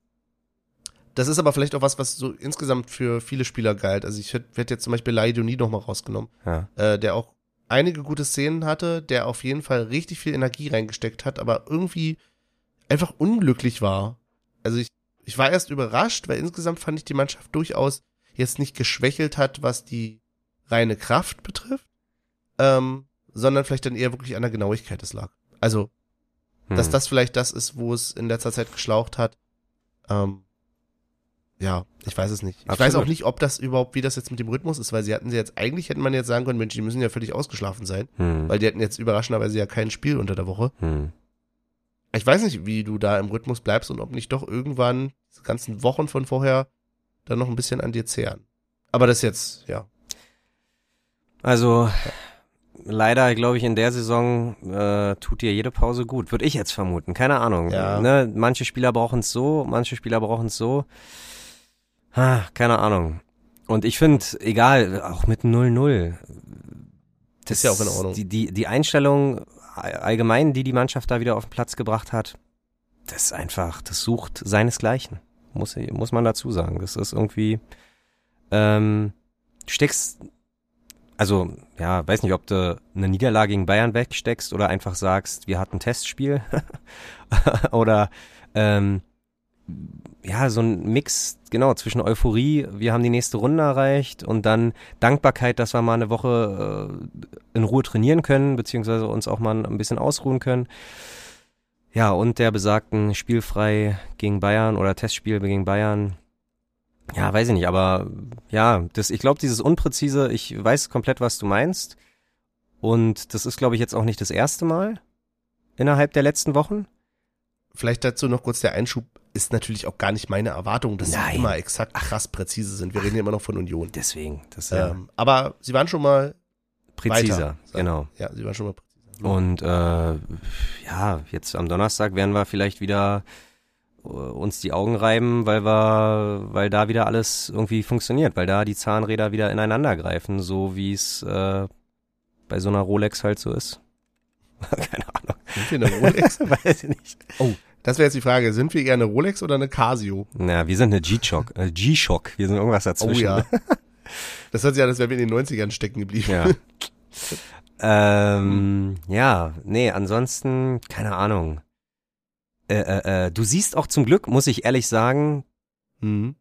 Das ist aber vielleicht auch was, was so insgesamt für viele Spieler galt. Also ich hätte jetzt zum Beispiel Laidoni noch mal rausgenommen,
ja.
äh, der auch einige gute Szenen hatte, der auf jeden Fall richtig viel Energie reingesteckt hat, aber irgendwie einfach unglücklich war. Also ich, ich war erst überrascht, weil insgesamt fand ich die Mannschaft durchaus jetzt nicht geschwächelt hat, was die reine Kraft betrifft, ähm, sondern vielleicht dann eher wirklich an der Genauigkeit es lag. Also, hm. dass das vielleicht das ist, wo es in letzter Zeit geschlaucht hat. Ähm, ja, ich weiß es nicht. Ich Absolut. weiß auch nicht, ob das überhaupt, wie das jetzt mit dem Rhythmus ist, weil sie hatten sie jetzt, eigentlich hätte man jetzt sagen können, Mensch, die müssen ja völlig ausgeschlafen sein, hm. weil die hatten jetzt überraschenderweise ja kein Spiel unter der Woche.
Hm
ich weiß nicht, wie du da im Rhythmus bleibst und ob nicht doch irgendwann die ganzen Wochen von vorher dann noch ein bisschen an dir zehren. Aber das jetzt, ja.
Also, leider, glaube ich, in der Saison äh, tut dir jede Pause gut. Würde ich jetzt vermuten. Keine Ahnung.
Ja.
Ne? Manche Spieler brauchen es so, manche Spieler brauchen es so. Ha, keine Ahnung. Und ich finde, egal, auch mit 0-0.
Das ist ja auch in Ordnung.
Die, die, die Einstellung allgemein, die die Mannschaft da wieder auf den Platz gebracht hat, das ist einfach, das sucht seinesgleichen. Muss, muss man dazu sagen. Das ist irgendwie, ähm, steckst, also, ja, weiß nicht, ob du eine Niederlage gegen Bayern wegsteckst oder einfach sagst, wir hatten ein Testspiel. oder, ähm, ja, so ein Mix, genau, zwischen Euphorie, wir haben die nächste Runde erreicht und dann Dankbarkeit, dass wir mal eine Woche äh, in Ruhe trainieren können, beziehungsweise uns auch mal ein bisschen ausruhen können. Ja, und der besagten Spielfrei gegen Bayern oder Testspiel gegen Bayern. Ja, weiß ich nicht, aber ja, das, ich glaube, dieses Unpräzise, ich weiß komplett, was du meinst. Und das ist, glaube ich, jetzt auch nicht das erste Mal innerhalb der letzten Wochen.
Vielleicht dazu noch kurz der Einschub ist natürlich auch gar nicht meine Erwartung, dass
Nein.
sie immer exakt krass präzise sind. Wir reden ja immer noch von Union.
Deswegen, das ja
Ähm, aber sie waren schon mal
präziser,
weiter,
genau.
Ja, sie waren schon mal präziser.
Und äh, ja, jetzt am Donnerstag werden wir vielleicht wieder äh, uns die Augen reiben, weil wir, weil da wieder alles irgendwie funktioniert, weil da die Zahnräder wieder ineinander greifen, so wie es äh, bei so einer Rolex halt so ist. Keine Ahnung.
Sind wir eine Rolex?
Weiß ich nicht.
Oh, das wäre jetzt die Frage. Sind wir eher eine Rolex oder eine Casio?
Na, wir sind eine G-Shock, äh, G-Shock. Wir sind irgendwas
Oh
dazwischen.
ja. Das hört sich an, als wären wir in den 90ern stecken geblieben.
Ja. ähm, ja, nee, ansonsten, keine Ahnung. Äh, äh, äh, du siehst auch zum Glück, muss ich ehrlich sagen,
Mhm.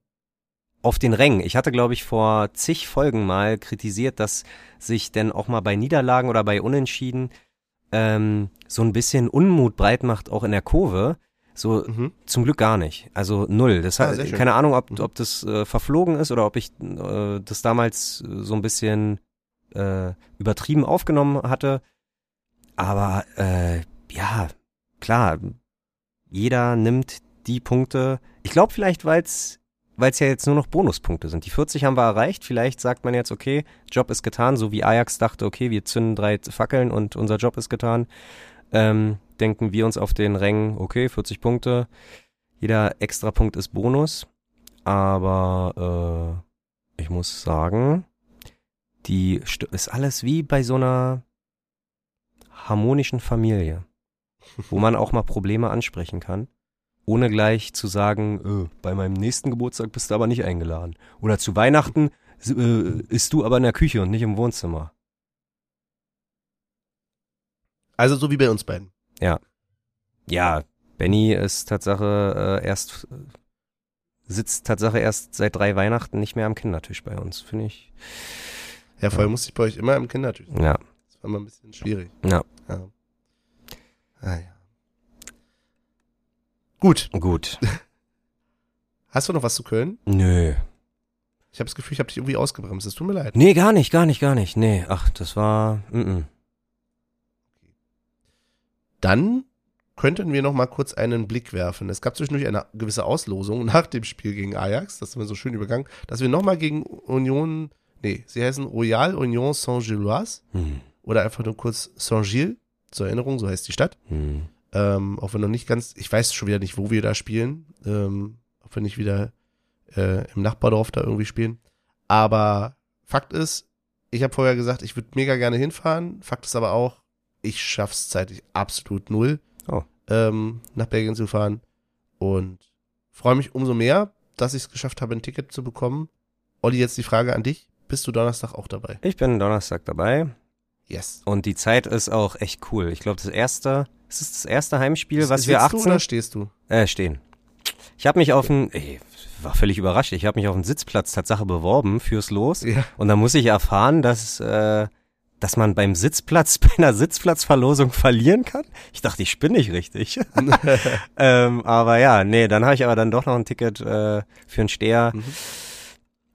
auf den Rängen. Ich hatte, glaube ich, vor zig Folgen mal kritisiert, dass sich denn auch mal bei Niederlagen oder bei Unentschieden ähm, so ein bisschen Unmut breit macht, auch in der Kurve. So
Mhm.
zum Glück gar nicht. Also null. Das
Ah,
hat, keine Ahnung, ob,
Mhm.
ob das äh, verflogen ist oder ob ich äh, das damals äh, so ein bisschen äh, übertrieben aufgenommen hatte. Aber äh, ja, klar, jeder nimmt die Punkte. Ich glaube vielleicht, weil es weil es ja jetzt nur noch Bonuspunkte sind. Die 40 haben wir erreicht. Vielleicht sagt man jetzt, okay, Job ist getan, so wie Ajax dachte, okay, wir zünden drei Fackeln und unser Job ist getan. Ähm, denken wir uns auf den Rängen, okay, 40 Punkte. Jeder extra Punkt ist Bonus. Aber äh, ich muss sagen, die St ist alles wie bei so einer harmonischen Familie, wo man auch mal Probleme ansprechen kann, ohne gleich zu sagen, äh, bei meinem nächsten Geburtstag bist du aber nicht eingeladen. Oder zu Weihnachten äh, isst du aber in der Küche und nicht im Wohnzimmer.
Also so wie bei uns beiden.
Ja, Benny ist Tatsache äh, erst sitzt Tatsache erst seit drei Weihnachten nicht mehr am Kindertisch bei uns, finde ich.
Ja, vorher musste ich bei euch immer im Kindertisch. sitzen.
Ja,
Das war immer ein bisschen schwierig.
ja,
Ja. Ah, ja. Gut.
gut.
Hast du noch was zu Köln?
Nö.
Ich habe das Gefühl, ich habe dich irgendwie ausgebremst. Es tut mir leid.
Nee, gar nicht, gar nicht, gar nicht. Nee, ach, das war. Mm -mm.
Dann könnten wir noch mal kurz einen Blick werfen. Es gab zwischendurch eine gewisse Auslosung nach dem Spiel gegen Ajax, das ist mir so schön übergangen, dass wir noch mal gegen Union, nee, sie heißen Royal Union Saint-Gilloise
Hm.
oder einfach nur kurz Saint-Gilles, zur Erinnerung, so heißt die Stadt.
Hm.
Ähm, auch wenn noch nicht ganz, ich weiß schon wieder nicht, wo wir da spielen, ähm, auch wenn nicht wieder äh, im Nachbardorf da irgendwie spielen. Aber Fakt ist, ich habe vorher gesagt, ich würde mega gerne hinfahren. Fakt ist aber auch, ich schaff's zeitlich absolut null,
Oh.
ähm, nach Belgien zu fahren. Und freue mich umso mehr, dass ich es geschafft habe, ein Ticket zu bekommen. Olli, jetzt die Frage an dich. Bist du Donnerstag auch dabei?
Ich bin Donnerstag dabei
Yes.
und die Zeit ist auch echt cool. Ich glaube, das erste, es ist das erste Heimspiel, was wir
Sitzt du
18
oder stehst du?
Äh, stehen. Ich habe mich auf einen, ey, war völlig überrascht. Ich habe mich auf einen Sitzplatz Tatsache beworben fürs Los.
Ja.
Und dann muss ich erfahren, dass, äh, dass man beim Sitzplatz, bei einer Sitzplatzverlosung verlieren kann. Ich dachte, ich spinne nicht richtig. ähm, aber ja, nee, dann habe ich aber dann doch noch ein Ticket äh, für einen Steher
Mhm.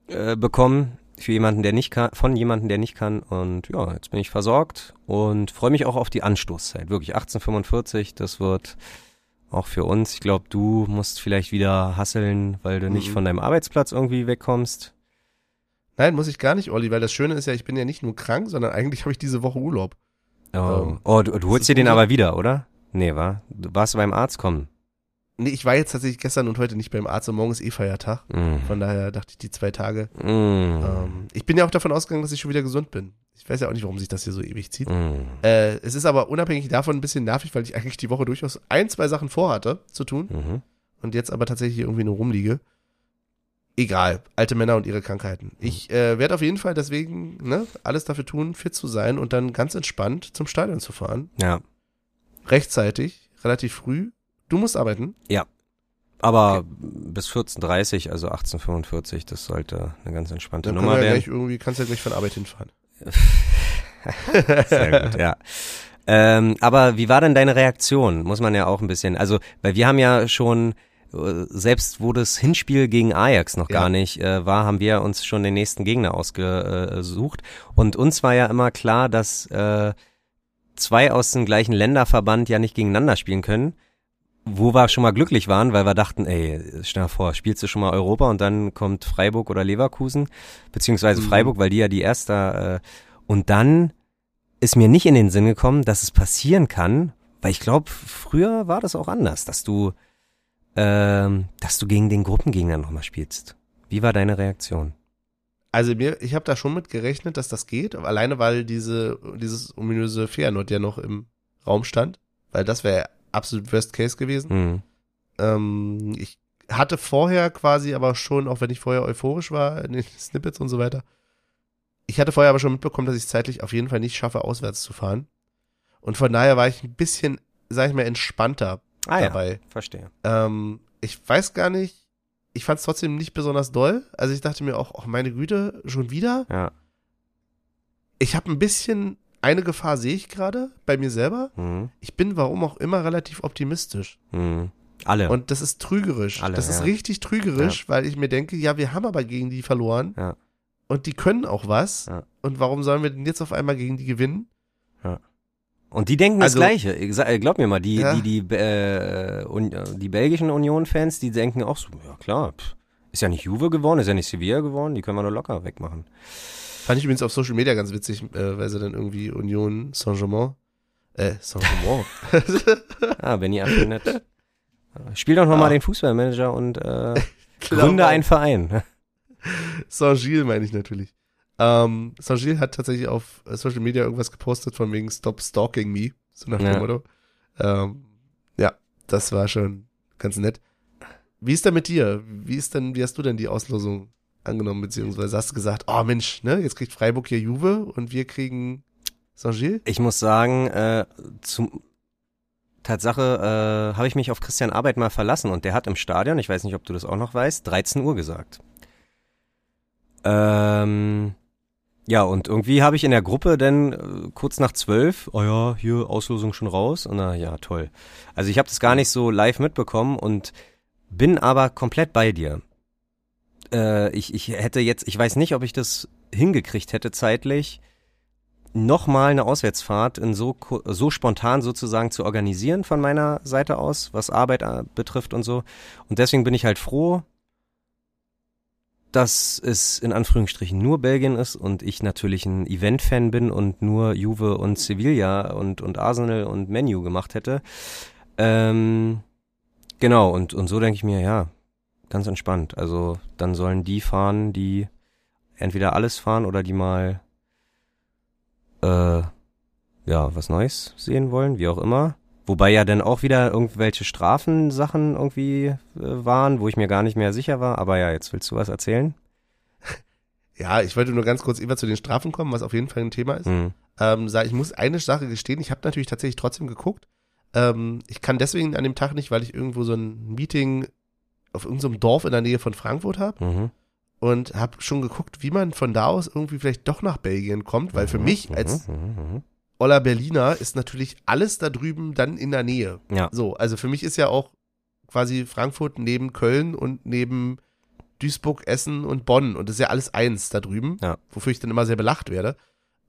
äh, bekommen. Für jemanden, der nicht kann, von jemanden, der nicht kann. Und ja, jetzt bin ich versorgt und freue mich auch auf die Anstoßzeit. Wirklich 1845, das wird auch für uns. Ich glaube, du musst vielleicht wieder hasseln, weil du nicht
Mhm.
von deinem Arbeitsplatz irgendwie wegkommst.
Nein, muss ich gar nicht, Olli, weil das Schöne ist ja, ich bin ja nicht nur krank, sondern eigentlich habe ich diese Woche Urlaub.
Oh,
Ähm,
oh du, du holst dir den aber wieder, oder? Nee, war? Du warst beim Arzt kommen.
Nee, ich war jetzt tatsächlich gestern und heute nicht beim Arzt und morgen ist eh Feiertag.
Mm.
Von daher dachte ich die zwei Tage.
Mm.
Ähm, ich bin ja auch davon ausgegangen, dass ich schon wieder gesund bin. Ich weiß ja auch nicht, warum sich das hier so ewig zieht.
Mm.
Äh, es ist aber unabhängig davon ein bisschen nervig, weil ich eigentlich die Woche durchaus ein, zwei Sachen vorhatte zu tun
Mhm.
und jetzt aber tatsächlich irgendwie nur rumliege. Egal, alte Männer und ihre Krankheiten. Ich äh, werde auf jeden Fall deswegen ne, alles dafür tun, fit zu sein und dann ganz entspannt zum Stadion zu fahren.
Ja.
Rechtzeitig, relativ früh. Du musst arbeiten.
Aber bis 14.30 also 18.45 das sollte eine ganz entspannte
Dann
Nummer
ja
werden.
irgendwie, kannst ja gleich von Arbeit hinfahren.
Sehr gut, ja. Ähm, aber wie war denn deine Reaktion? Muss man ja auch ein bisschen, also, weil wir haben ja schon, selbst wo das Hinspiel gegen Ajax noch
Ja.
gar nicht äh, war, haben wir uns schon den nächsten Gegner ausgesucht. Und uns war ja immer klar, dass äh, zwei aus dem gleichen Länderverband ja nicht gegeneinander spielen können. Wo wir schon mal glücklich waren, weil wir dachten, ey, stell dir vor, spielst du schon mal Europa und dann kommt Freiburg oder Leverkusen, beziehungsweise
Mhm.
Freiburg, weil die ja die erste, äh, und dann ist mir nicht in den Sinn gekommen, dass es passieren kann, weil ich glaube, früher war das auch anders, dass du, ähm, dass du gegen den Gruppengegner nochmal spielst. Wie war deine Reaktion?
Also mir, ich habe da schon mit gerechnet, dass das geht, alleine weil diese, dieses ominöse Feyenoord ja noch im Raum stand, weil das wäre absolut Worst Case gewesen.
Hm.
Ähm, ich hatte vorher quasi aber schon, auch wenn ich vorher euphorisch war in den Snippets und so weiter, ich hatte vorher aber schon mitbekommen, dass ich zeitlich auf jeden Fall nicht schaffe, auswärts zu fahren. Und von daher war ich ein bisschen, sag ich mal, entspannter
Ah
dabei.
ja, verstehe.
Ähm, ich weiß gar nicht, ich fand es trotzdem nicht besonders doll. Also ich dachte mir auch, ach meine Güte, schon wieder.
Ja.
Ich habe ein bisschen, eine Gefahr sehe ich gerade bei mir selber.
Hm.
Ich bin, warum auch immer, relativ optimistisch.
Hm. Alle.
Und das ist trügerisch.
Alle,
das ist
ja.
richtig trügerisch, weil ich mir denke, ja, wir haben aber gegen die verloren.
Ja.
Und die können auch was.
Ja.
Und warum sollen wir denn jetzt auf einmal gegen die gewinnen?
Und die denken
Also-
das Gleiche. Äh, Glaub mir mal, die,
Ja.
die, die, äh, Un die belgischen Union-Fans, die denken auch so, ja klar, pff, ist ja nicht Juve geworden, ist ja nicht Sevilla geworden, die können wir nur locker wegmachen.
Fand ich übrigens auf Social Media ganz witzig, äh, weil sie dann irgendwie Union Saint-Germain, äh, Saint-Germain.
Ah, Benny Antoinette. Spiel doch nochmal
Ah.
den Fußballmanager und äh, gründe einen Verein.
Saint-Gilles meine ich natürlich. Ähm, Saint-Gilles hat tatsächlich auf Social Media irgendwas gepostet von wegen Stop Stalking Me. So nach
Ja.
dem Motto. Ähm, ja, das war schon ganz nett. Wie ist denn mit dir? Wie ist denn, wie hast du denn die Auslosung angenommen, beziehungsweise hast du gesagt, oh Mensch, ne, jetzt kriegt Freiburg hier Juve und wir kriegen Saint-Gilles?
Ich muss sagen, äh, zum Tatsache äh, habe ich mich auf Christian Arbeit mal verlassen und der hat im Stadion, ich weiß nicht, ob du das auch noch weißt, 13 Uhr gesagt. Ähm, ja, und irgendwie habe ich in der Gruppe dann äh, kurz nach zwölf, oh ja, hier Auslosung schon raus. Und na ja, toll. Also ich habe das gar nicht so live mitbekommen und bin aber komplett bei dir. Äh, ich, ich hätte jetzt, ich weiß nicht, ob ich das hingekriegt hätte zeitlich, nochmal eine Auswärtsfahrt in so, so spontan sozusagen zu organisieren von meiner Seite aus, was Arbeit äh, betrifft und so. Und deswegen bin ich halt froh, dass es in Anführungsstrichen nur Belgien ist und ich natürlich ein Event-Fan bin und nur Juve und Sevilla und, und Arsenal und Menu gemacht hätte. Ähm, genau, und, und so denke ich mir, ja, ganz entspannt. Also dann sollen die fahren, die entweder alles fahren oder die mal äh, ja, was Neues sehen wollen, wie auch immer. Wobei ja dann auch wieder irgendwelche Strafensachen irgendwie äh, waren, wo ich mir gar nicht mehr sicher war. Aber ja, jetzt willst du was erzählen?
Ja, ich wollte nur ganz kurz immer zu den Strafen kommen, was auf jeden Fall ein Thema ist.
Hm.
Ähm, ich muss eine Sache gestehen, ich habe natürlich tatsächlich trotzdem geguckt. Ähm, ich kann deswegen an dem Tag nicht, weil ich irgendwo so ein Meeting auf irgendeinem Dorf in der Nähe von Frankfurt habe
Mhm.
und habe schon geguckt, wie man von da aus irgendwie vielleicht doch nach Belgien kommt, weil für mich als Oller Berliner ist natürlich alles da drüben dann in der Nähe.
Ja.
So, also für mich ist ja auch quasi Frankfurt neben Köln und neben Duisburg, Essen und Bonn und das ist ja alles eins da drüben,
Ja.
wofür ich dann immer sehr belacht werde.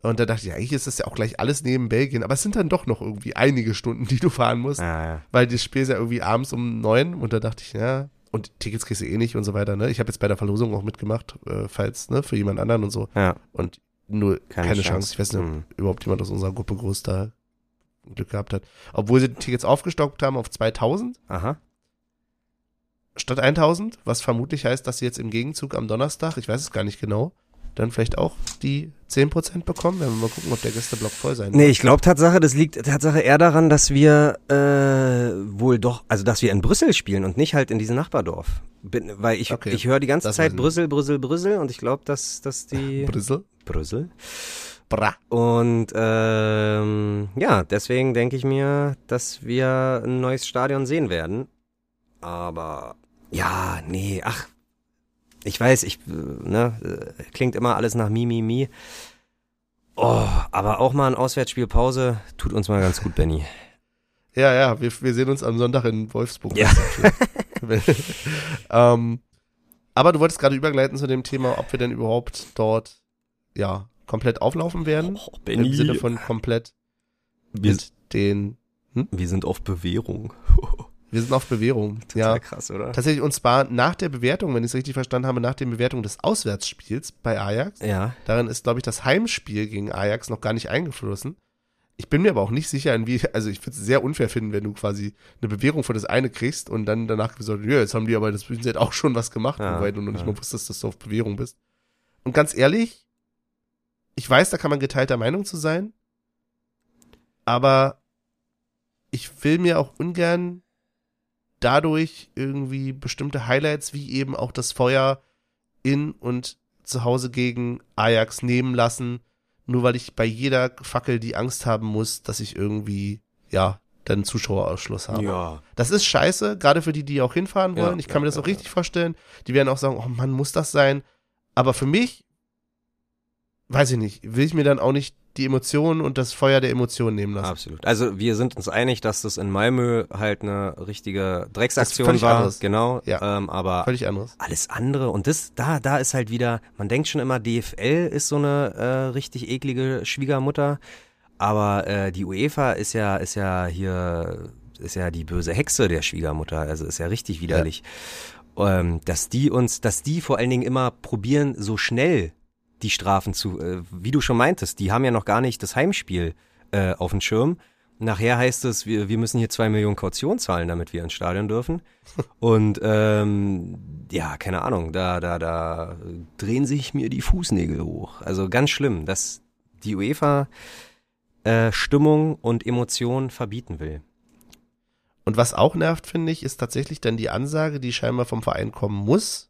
Und da dachte ich, eigentlich ist das ja auch gleich alles neben Belgien, aber es sind dann doch noch irgendwie einige Stunden, die du fahren musst,
Ja, ja.
weil das Spiel ist ja irgendwie abends um neun und da dachte ich, ja, und Tickets kriegst du eh nicht und so weiter, ne? Ich habe jetzt bei der Verlosung auch mitgemacht, äh, falls, ne, für jemand anderen und so.
ja.
Und nur
Keine
keine,
Chance.
Chance. Ich weiß nicht, ob
Mhm.
überhaupt jemand aus unserer Gruppe groß da Glück gehabt hat. Obwohl sie die Tickets aufgestockt haben auf 2000.
Aha.
statt 1000, was vermutlich heißt, dass sie jetzt im Gegenzug am Donnerstag, ich weiß es gar nicht genau, dann vielleicht auch die 10% bekommen. Werden wir mal gucken, ob der Gästeblock voll sein wird.
Nee, ich glaube Tatsache, das liegt Tatsache eher daran, dass wir äh, wohl doch, also dass wir in Brüssel spielen und nicht halt in diesem Nachbardorf. Bin, weil ich,
Okay,
ich höre die ganze
das
Zeit Brüssel, Brüssel, Brüssel und ich glaube, dass, dass die
Brüssel?
Brüssel.
Bra.
Und ähm, ja, deswegen denke ich mir, dass wir ein neues Stadion sehen werden. Aber ja, nee, ach, ich weiß, ich, ne, klingt immer alles nach Mi, Mi, Mi. Oh, aber auch mal ein Auswärtsspiel Pause tut uns mal ganz gut, Benny.
Ja, ja, wir, wir sehen uns am Sonntag in Wolfsburg.
Ja.
ähm, aber du wolltest gerade übergleiten zu dem Thema, ob wir denn überhaupt dort, ja, komplett auflaufen werden.
Oh,
Im Sinne von komplett
Wir,
mit den,
wir sind auf Bewährung.
wir sind auf Bewährung.
Total
Ja,
krass, oder?
tatsächlich, und zwar nach der Bewertung, wenn ich es richtig verstanden habe, nach der Bewertung des Auswärtsspiels bei Ajax.
Ja.
Darin ist, glaube ich, das Heimspiel gegen Ajax noch gar nicht eingeflossen. Ich bin mir aber auch nicht sicher, inwie, also ich würde es sehr unfair finden, wenn du quasi eine Bewährung für das eine kriegst und dann danach gesagt, ja, jetzt haben die aber das Bühnenset auch schon was gemacht,
Ja,
wobei du noch nicht
ja.
mal wusstest, dass du auf Bewährung bist. Und ganz ehrlich, ich weiß, da kann man geteilter Meinung zu sein, aber ich will mir auch ungern dadurch irgendwie bestimmte Highlights wie eben auch das Feuer in und zu Hause gegen Ajax nehmen lassen, nur weil ich bei jeder Fackel die Angst haben muss, dass ich irgendwie, ja, dann Zuschauerausschluss habe.
Ja.
Das ist scheiße, gerade für die, die auch hinfahren
Ja,
wollen. ich kann
ja,
mir das
ja,
auch richtig vorstellen. Die werden auch sagen, oh Mann, muss das sein? Aber für mich, weiß ich nicht, will ich mir dann auch nicht die Emotionen und das Feuer der Emotionen nehmen lassen.
Absolut. Also wir sind uns einig, dass das in Malmö halt eine richtige Drecksaktion war.
anderes.
Genau.
Ja.
Ähm, aber
Völlig anderes.
alles andere und das da da ist halt wieder man denkt schon immer DFL ist so eine äh, richtig eklige Schwiegermutter aber äh, die UEFA ist ja ist ja hier ist ja die böse Hexe der Schwiegermutter also ist ja richtig widerlich ähm, dass die uns dass die vor allen Dingen immer probieren so schnell die Strafen zu äh, wie du schon meintest die haben ja noch gar nicht das Heimspiel äh, auf dem Schirm Nachher heißt es, wir, wir müssen hier zwei Millionen Kaution zahlen, damit wir ins Stadion dürfen. Und ähm, ja, keine Ahnung, da, da, da drehen sich mir die Fußnägel hoch. Also ganz schlimm, dass die UEFA äh, Stimmung und Emotion verbieten will.
Und was auch nervt, finde ich, ist tatsächlich dann die Ansage, die scheinbar vom Verein kommen muss,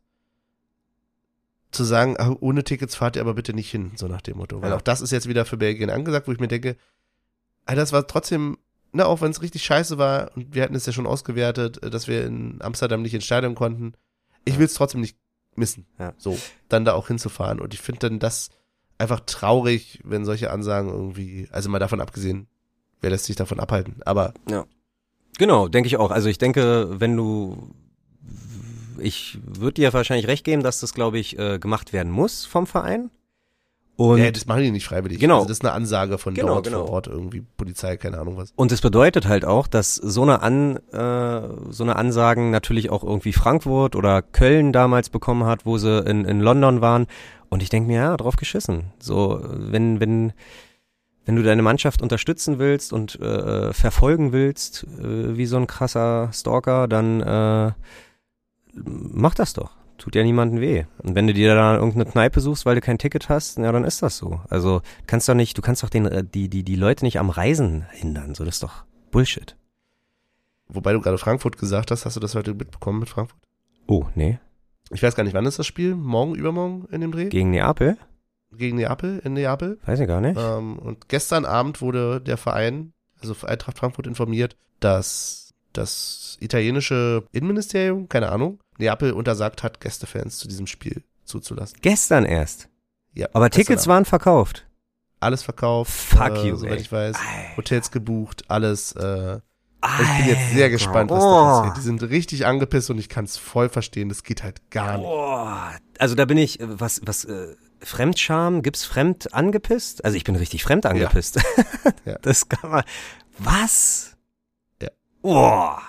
zu sagen, ah, ohne Tickets fahrt ihr aber bitte nicht hin, so nach dem Motto. Weil
Ja.
auch das ist jetzt wieder für Belgien angesagt, wo ich mir denke, ah, das war trotzdem, ne, auch wenn es richtig scheiße war, und wir hatten es ja schon ausgewertet, äh, dass wir in Amsterdam nicht ins Stadion konnten, ich will es trotzdem nicht missen,
Ja.
so, dann da auch hinzufahren. Und ich finde dann das einfach traurig, wenn solche Ansagen irgendwie, also mal davon abgesehen, wer lässt sich davon abhalten, aber
Genau, denke ich auch. Also ich denke, wenn du, ich würde dir wahrscheinlich recht geben, dass das, glaube ich, äh, gemacht werden muss vom Verein. Und
ja, das machen die nicht freiwillig.
Genau.
Also das ist eine Ansage von
Genau,
dort
genau.
vor Ort irgendwie, Polizei, keine Ahnung was.
Und es bedeutet halt auch, dass so eine An, äh, so eine Ansagen natürlich auch irgendwie Frankfurt oder Köln damals bekommen hat, wo sie in, in London waren. Und ich denke mir, ja, drauf geschissen. So, wenn, wenn, wenn du deine Mannschaft unterstützen willst und äh, verfolgen willst, äh, wie so ein krasser Stalker, dann äh, mach das doch. Tut ja niemandem weh. Und wenn du dir da irgendeine Kneipe suchst, weil du kein Ticket hast, ja, dann ist das so. Also kannst doch nicht, du kannst doch den, äh, die, die, die Leute nicht am Reisen hindern. So, das ist doch Bullshit.
Wobei du gerade Frankfurt gesagt hast, hast du das heute mitbekommen mit Frankfurt?
Oh, nee.
Ich weiß gar nicht, wann ist das Spiel? Morgen, übermorgen in dem Dreh?
Gegen Neapel?
Gegen Neapel, in Neapel.
Weiß ich gar nicht.
Ähm, und gestern Abend wurde der Verein, also Eintracht Frankfurt informiert, dass das italienische Innenministerium, keine Ahnung, Neapel untersagt hat, Gästefans zu diesem Spiel zuzulassen.
Gestern erst.
Ja,
Aber Tickets
Abend.
waren verkauft.
alles verkauft.
Fuck
äh,
you,
Soweit
ey.
ich weiß.
Ei.
Hotels gebucht, alles. Äh, ich bin jetzt sehr gespannt, was
Oh.
da passiert. Die sind richtig angepisst und ich kann es voll verstehen. Das geht halt gar nicht.
Boah. Also da bin ich, äh, was, was, äh, Fremdscham, gibt's fremd angepisst? Also ich bin richtig fremd angepisst.
Ja.
Das kann man, was? Boah.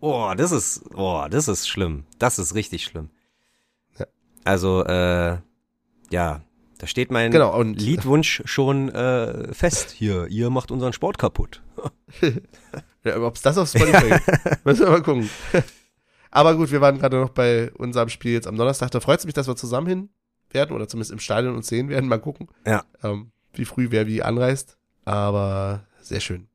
Boah, das ist, boah, das ist schlimm. Das ist richtig schlimm.
Ja.
Also, äh, ja, da steht mein
Genau, und-
Liedwunsch schon äh, fest. Hier, ihr macht unseren Sport kaputt.
Ja, Ob es das auf Spotify gibt, müssen wir mal gucken. Aber gut, wir waren gerade noch bei unserem Spiel jetzt am Donnerstag. Da freut es mich, dass wir zusammen hin werden oder zumindest im Stadion uns sehen werden. Mal gucken,
Ja.
ähm, wie früh wer wie anreist. Aber sehr schön.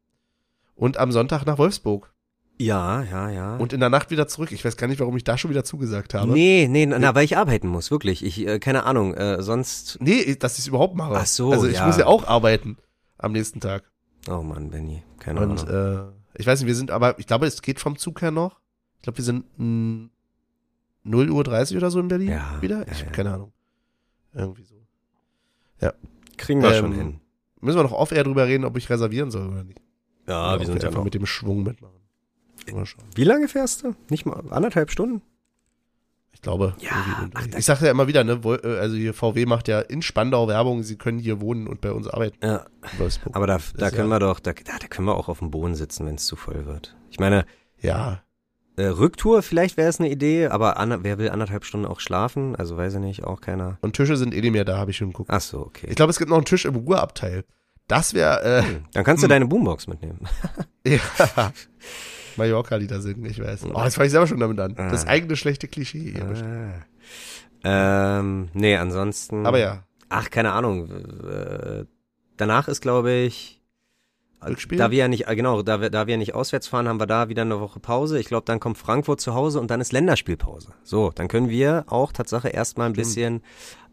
Und am Sonntag nach Wolfsburg.
Ja, ja, ja.
Und in der Nacht wieder zurück. Ich weiß gar nicht, warum ich da schon wieder zugesagt habe.
nee, nee, na, na, weil ich arbeiten muss, wirklich. Ich, äh, keine Ahnung, äh, sonst.
Nee, dass ich es überhaupt mache.
Ach so,
Also ich
ja.
muss ja auch arbeiten am nächsten Tag.
Oh Mann, Benny, keine
Und
Ahnung.
äh, ich weiß nicht, wir sind, aber ich glaube, es geht vom Zug her noch. Ich glaube, wir sind mh, 0 Uhr 30 oder so in Berlin
Ja,
wieder.
ja,
Ich habe
ja.
keine Ahnung. Irgendwie so.
Kriegen wir
ähm,
schon hin.
Müssen wir noch off-air drüber reden, ob ich reservieren soll oder nicht.
Ja, wir sind ja
einfach
noch.
mit dem Schwung mitmachen. Mal schauen.
Wie lange fährst du? Nicht mal anderthalb Stunden?
Ich glaube.
Ja, ach,
ich sage ja immer wieder, ne, äh, also hier VW macht ja in Spandau Werbung, sie können hier wohnen und bei uns arbeiten.
Ja.
Wolfsburg.
Aber da, da können
ja-
wir doch, da, da können wir auch auf dem Boden sitzen, wenn es zu voll wird. Ich meine,
ja,
äh, Rücktour, vielleicht wäre es eine Idee, aber ander, wer will anderthalb Stunden auch schlafen? Also weiß ich nicht, auch keiner.
und Tische sind eh nicht mehr da, habe ich schon geguckt.
Ach so, okay.
Ich glaube, es gibt noch einen Tisch im Ruheabteil. Das wäre, äh,
Hm, Dann kannst du
hm.
deine Boombox mitnehmen.
Ja. Mallorca-Lieder singen, ich weiß. Oh, jetzt fange ich selber schon damit an. Das
Ah.
eigene schlechte Klischee. hier.
Ah. Ähm, nee, ansonsten.
Aber ja,
Ach, keine Ahnung. Äh, danach ist, glaube ich.
Rückspiel?
Da wir ja nicht, äh, genau, da wir, da wir nicht auswärts fahren, haben wir da wieder eine Woche Pause. Ich glaube, dann kommt Frankfurt zu Hause und dann ist Länderspielpause. So, dann können wir auch Tatsache erstmal ein bisschen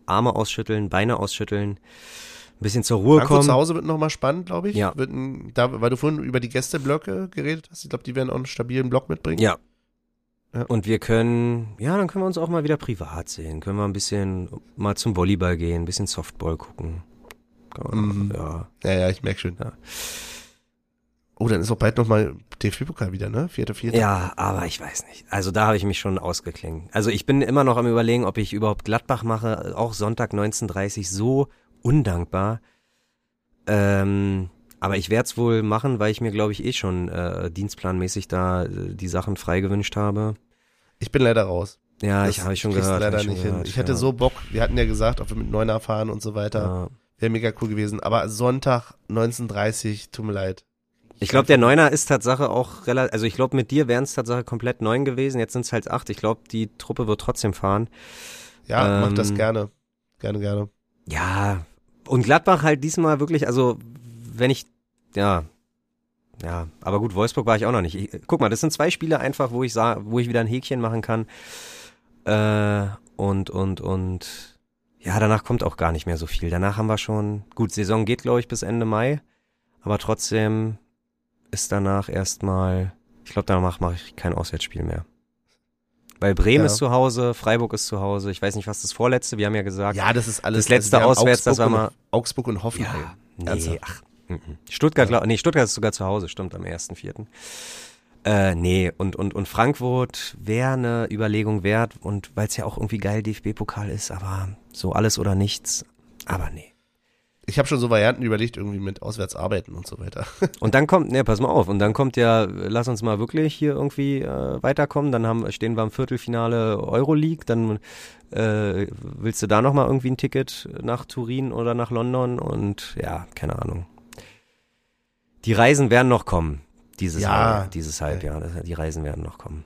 Arme ausschütteln, Beine ausschütteln, ein bisschen zur Ruhe
Frankfurt
kommen.
zu Hause wird nochmal spannend, glaube ich.
Ja.
Wird ein, da, weil du vorhin über die Gästeblöcke geredet hast. Ich glaube, die werden auch einen stabilen Block mitbringen.
Ja.
Ja.
Und wir können, ja, dann können wir uns auch mal wieder privat sehen. Können wir ein bisschen mal zum Volleyball gehen, ein bisschen Softball gucken.
Mhm.
Ja.
Ja, ja, ich merke schon.
Ja.
Oh, dann ist auch bald nochmal DFB-Pokal wieder, ne? Vierte, vierte.
Ja, aber ich weiß nicht. Also da habe ich mich schon ausgeklingt. Also ich bin immer noch am überlegen, ob ich überhaupt Gladbach mache. Auch Sonntag 19.30 so undankbar. Ähm, aber ich werde es wohl machen, weil ich mir, glaube ich, eh schon äh, dienstplanmäßig da äh, die Sachen frei gewünscht habe.
Ich bin leider raus.
Ja,
Das
ich habe ich schon gehört.
leider
ich
nicht hin.
gehört,
Ich hätte
ja.
so Bock. Wir hatten ja gesagt, ob wir mit Neuner fahren und so weiter.
Ja.
Wäre mega cool gewesen. Aber Sonntag 19.30 tut mir leid.
Ich glaube, der Neuner ist Tatsache auch relativ, also ich glaube, mit dir wären es Tatsache komplett neun gewesen. Jetzt sind es halt acht. Ich glaube, die Truppe wird trotzdem fahren.
Ja, mach
Ähm,
das gerne. Gerne, gerne.
Ja, und Gladbach halt diesmal wirklich, also wenn ich, ja, ja, aber gut, Wolfsburg war ich auch noch nicht. Ich, guck mal, das sind zwei Spiele einfach, wo ich sah, wo ich wieder ein Häkchen machen kann. Äh, und, und, und, ja, danach kommt auch gar nicht mehr so viel. Danach haben wir schon, gut, Saison geht, glaube ich, bis Ende Mai, aber trotzdem ist danach erstmal, ich glaube, danach mache ich kein Auswärtsspiel mehr. Weil Bremen
Ja.
ist zu Hause, Freiburg ist zu Hause. Ich weiß nicht, was das vorletzte, wir haben ja gesagt.
Ja, das ist alles.
Das letzte
haben
auswärts, das war
und- Augsburg und Hoffenheim.
Nee,
Ernsthaft?
ach. mhm. Stuttgart, glaub, nee, Stuttgart ist sogar zu Hause, stimmt, am 1.4. Äh, nee, und, und, und Frankfurt wäre eine Überlegung wert und weil es ja auch irgendwie geil DFB-Pokal ist, aber so alles oder nichts. Aber nee.
Ich habe schon so Varianten überlegt, irgendwie mit auswärts arbeiten und so weiter.
Und dann kommt, ne, pass mal auf, und dann kommt ja, lass uns mal wirklich hier irgendwie äh, weiterkommen, dann haben, stehen wir im Viertelfinale Euroleague, dann äh, willst du da nochmal irgendwie ein Ticket nach Turin oder nach London und ja, keine Ahnung. Die Reisen werden noch kommen, dieses,
Ja.
Jahr, dieses Halbjahr, die Reisen werden noch kommen.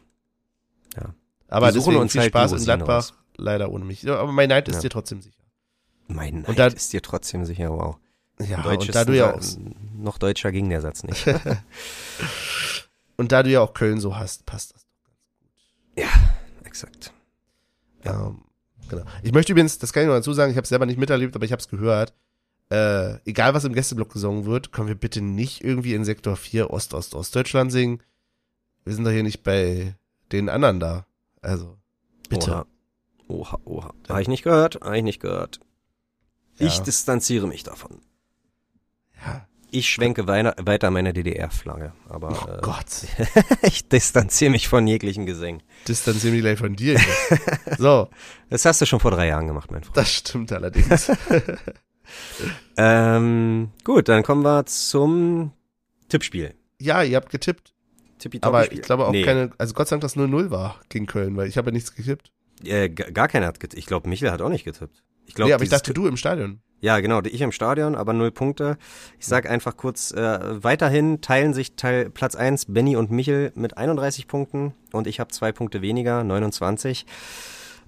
Aber
Wir suchen uns
viel
halt die
Spaß in Gladbach. Leider ohne mich. Ja, aber mein Neid ist
Ja.
dir trotzdem sicher.
Mein Neid
Und da-
ist dir trotzdem sicher, wow.
Ja,
Deutsch
und da du ja auch,
noch deutscher ging der Satz nicht.
und da du ja auch Köln so hast, passt das.
Exakt.
Ähm, genau. Ich möchte übrigens, das kann ich noch dazu sagen, ich habe es selber nicht miterlebt, aber ich habe es gehört. Äh, egal was im Gästeblock gesungen wird, können wir bitte nicht irgendwie in Sektor 4 Ost-Ost-Ostdeutschland singen. Wir sind doch hier nicht bei den anderen da. Also, bitte.
Oha. Oha, oha. Habe ich nicht gehört, habe ich nicht gehört. Ich distanziere mich davon.
Ja.
Ich schwenke weiter, meine DDR-Flagge, aber
Oh
äh,
Gott.
ich distanziere mich von jeglichen Gesängen.
Distanziere mich gleich von dir. so,
Das hast du schon vor drei Jahren gemacht, mein Freund.
das stimmt allerdings.
Ähm, gut, dann kommen wir zum Tippspiel.
ja, ihr habt getippt, aber ich glaube auch
nee,
keine, also Gott sei Dank, dass 0-0 war gegen Köln, weil ich habe ja nichts getippt.
Äh, gar keiner hat getippt. Ich glaube, Michel hat auch nicht getippt. Ich glaube,
nee, aber ich dachte, du im Stadion.
Ja, genau, ich im Stadion, aber null Punkte. Ich sag einfach kurz, äh, weiterhin teilen sich Teil, Platz eins Benny und Michel mit 31 Punkten und ich habe zwei Punkte weniger, 29.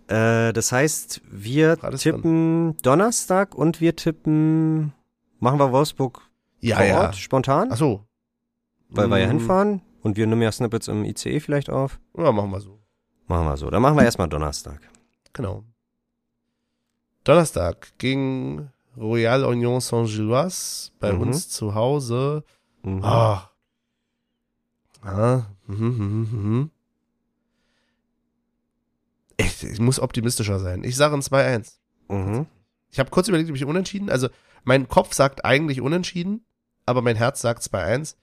Äh, das heißt, wir
Alles
tippen Donnerstag und wir tippen, machen wir Wolfsburg
Ja,
vor
ja.
Ort, spontan,
Ach so.
weil wir ja
Mm,
hinfahren und wir nehmen ja Snippets im ICE vielleicht auf.
Ja, machen wir so.
Machen wir so. Dann machen wir erstmal Donnerstag.
Genau. Donnerstag gegen Royal Union Saint-Gilloise bei
Mhm.
uns zu Hause.
Mhm.
Ah. Ah. Mhm, mhm, mhm. Ich, ich muss optimistischer sein. Ich sage ein 2-1.
Mhm.
Ich habe kurz überlegt, ob ich unentschieden. Also mein Kopf sagt eigentlich unentschieden, aber mein Herz sagt 2-1.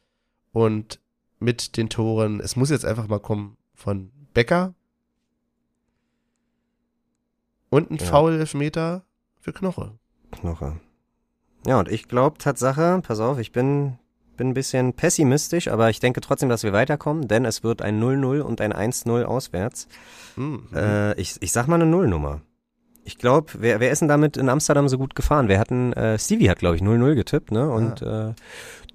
Und mit den Toren, es muss jetzt einfach mal kommen von Becker und ein
Ja.
Foul-Elfmeter für Knoche.
Knoche. Ja, und ich glaube Tatsache, pass auf, ich bin, bin ein bisschen pessimistisch, aber ich denke trotzdem, dass wir weiterkommen, denn es wird ein 0-0 und ein 1-0 auswärts.
Mhm.
Äh, ich, ich sag mal eine Nullnummer. Ich glaube, wer, wer ist denn damit in Amsterdam so gut gefahren? Wir hatten, äh, Stevie hat, glaube ich, 0-0 getippt, ne? Und äh,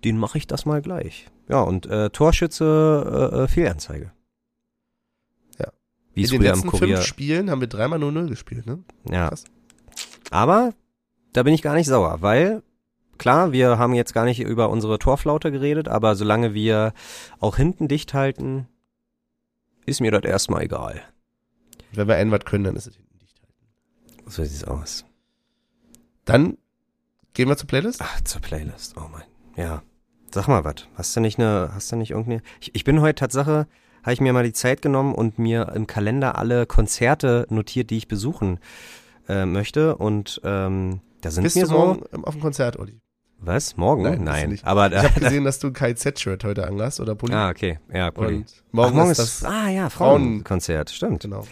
den mache ich das mal gleich. Ja, und äh, Torschütze, äh, äh, Fehlanzeige. Wie
In den letzten fünf Spielen haben wir dreimal 0-0 gespielt, ne?
Ja.
Krass.
Aber da bin ich gar nicht sauer, weil klar, wir haben jetzt gar nicht über unsere Torflaute geredet, aber solange wir auch hinten dicht halten, ist mir das erstmal egal.
Wenn wir ein was können, dann ist es hinten dicht.
So sieht's aus.
Dann gehen wir zur Playlist.
Ach, zur Playlist. Oh mein. Ja. Sag mal was. Hast du nicht eine, hast du nicht irgendeine? Ich, ich bin heute Tatsache, habe ich mir mal die Zeit genommen und mir im Kalender alle Konzerte notiert, die ich besuchen äh, möchte. Und ähm, da sind
Bist
mir
du
so.
morgen auf dem Konzert, Olli?
Was? Morgen?
Nein,
Nein. Aber
Ich habe gesehen, dass du ein KZ-Shirt heute anhast oder Pulli.
Ah, okay. Ja, Pulli.
Und morgen,
Ach, morgen
ist das.
Ah ja,
Frauen-
Frauenkonzert, stimmt.
Genau.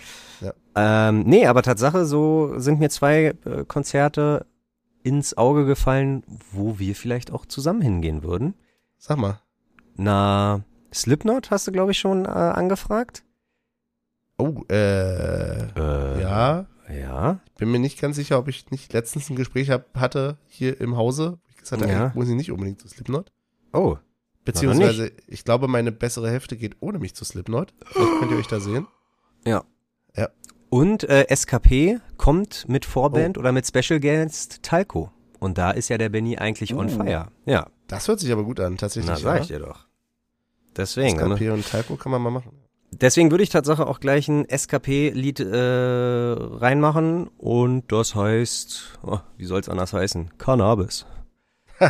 Ähm, nee, aber Tatsache, so sind mir zwei äh, Konzerte ins Auge gefallen, wo wir vielleicht auch zusammen hingehen würden.
Sag mal.
Na, Slipknot hast du, glaube ich, schon äh, angefragt?
Oh, äh,
Äh,
ja.
Ja.
Bin mir nicht ganz sicher, ob ich nicht letztens ein Gespräch hab, hatte hier im Hause. Ich gesagt habe,
Ja.
muss ich nicht unbedingt zu Slipknot.
Oh.
Beziehungsweise, ich glaube, meine bessere Hälfte geht ohne mich zu Slipknot. Vielleicht könnt ihr euch da sehen.
Ja.
Ja.
Und äh, SKP kommt mit
Oh.
Vorband oder mit Special Guest Talco. Und da ist ja der Benny eigentlich on
Uh.
fire. Ja.
Das hört sich aber gut an, tatsächlich.
Na, sag ich dir doch. Deswegen.
SKP und Talco kann man mal machen.
Deswegen würde ich tatsächlich auch gleich ein SKP-Lied äh, reinmachen und das heißt, oh, wie soll es anders heißen? Cannabis.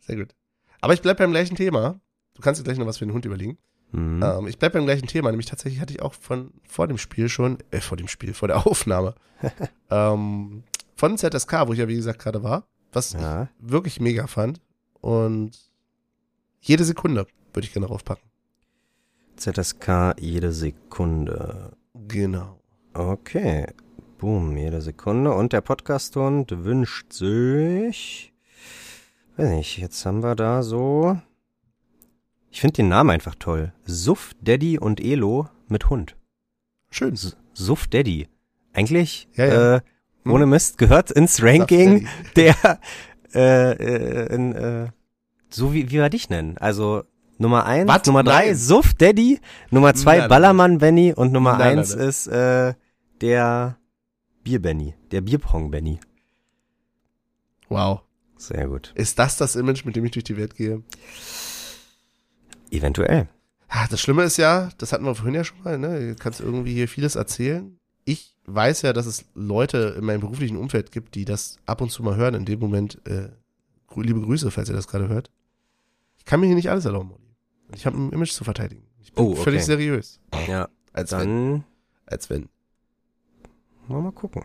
Sehr gut. Aber ich bleib beim gleichen Thema. Du kannst dir gleich noch was für den Hund überlegen.
Mhm.
Ähm, ich bleib beim gleichen Thema. Nämlich tatsächlich hatte ich auch von vor dem Spiel schon, äh, vor dem Spiel, vor der Aufnahme, ähm, von ZSK, wo ich ja wie gesagt gerade war, was
Ja.
ich wirklich mega fand. Und jede Sekunde würde ich gerne draufpacken.
ZSK jede Sekunde.
Genau.
Okay. Boom, jede Sekunde. Und der Podcast-Hund wünscht sich. Weiß nicht, jetzt haben wir da so. Ich finde den Namen einfach toll. Suff, Daddy und Elo mit Hund.
Schön.
Suff Daddy. Eigentlich,
Ja, ja.
Äh, ohne
Hm.
Mist, gehört ins Ranking der, äh, äh, in, äh, so wie, wie wir dich nennen. Also, Nummer eins,
Was?
Nummer drei,
Nein.
Suff Daddy, Nummer zwei,
Nein,
Ballermann Benny und Nummer
Nein,
eins
nein.
ist, äh, der Bier Benny, der Bierpong Benny.
Wow.
Sehr gut.
Ist das das Image, mit dem ich durch die Welt gehe?
Eventuell.
Ah, Das Schlimme ist ja, das hatten wir vorhin ja schon mal, ne? Du kannst irgendwie hier vieles erzählen. Ich weiß ja, dass es Leute in meinem beruflichen Umfeld gibt, die das ab und zu mal hören. In dem Moment, äh, liebe Grüße, falls ihr das gerade hört. Ich kann mir hier nicht alles erlauben, Olli. Ich habe ein Image zu verteidigen. Ich bin
Oh, okay.
völlig seriös.
Ja,
Als wenn.
dann
Als wenn.
wir mal gucken.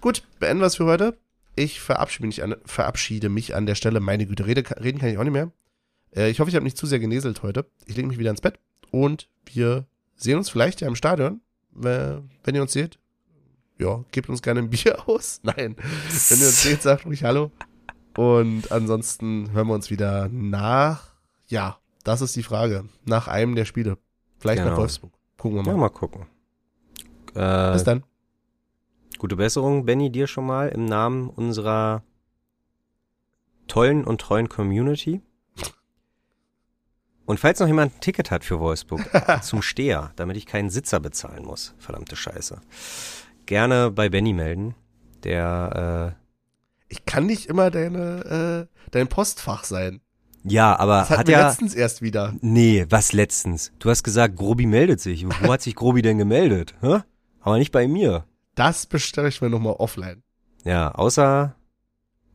Gut, beenden wir es für heute. Ich verabschiede mich an, verabschiede mich an der Stelle. Meine Güte, rede, reden kann ich auch nicht mehr. Äh, ich hoffe, ich habe nicht zu sehr geneselt heute. Ich lege mich wieder ins Bett und wir sehen uns vielleicht ja im Stadion, äh, wenn ihr uns seht. Ja, gebt uns gerne ein Bier aus. Nein, wenn ihr uns seht, sagt ruhig Hallo. Und ansonsten hören wir uns wieder nach, ja, das ist die Frage, nach einem der Spiele. Vielleicht nach
Genau.
Wolfsburg. Gucken wir
Ja,
mal.
mal gucken. Äh,
Bis dann.
Gute Besserung, Benny, dir schon mal im Namen unserer tollen und treuen Community. Und falls noch jemand ein Ticket hat für Wolfsburg zum Steher, damit ich keinen Sitzer bezahlen muss, verdammte Scheiße, gerne bei Benny melden. Der, äh,
Ich kann nicht immer deine, äh, dein Postfach sein.
ja, aber
Das
hat ja,
letztens erst wieder.
nee, was letztens? Du hast gesagt, Grobi meldet sich. Wo hat sich Grobi denn gemeldet? Hä? Aber nicht bei mir.
Das bestelle ich mir nochmal offline.
Ja, außer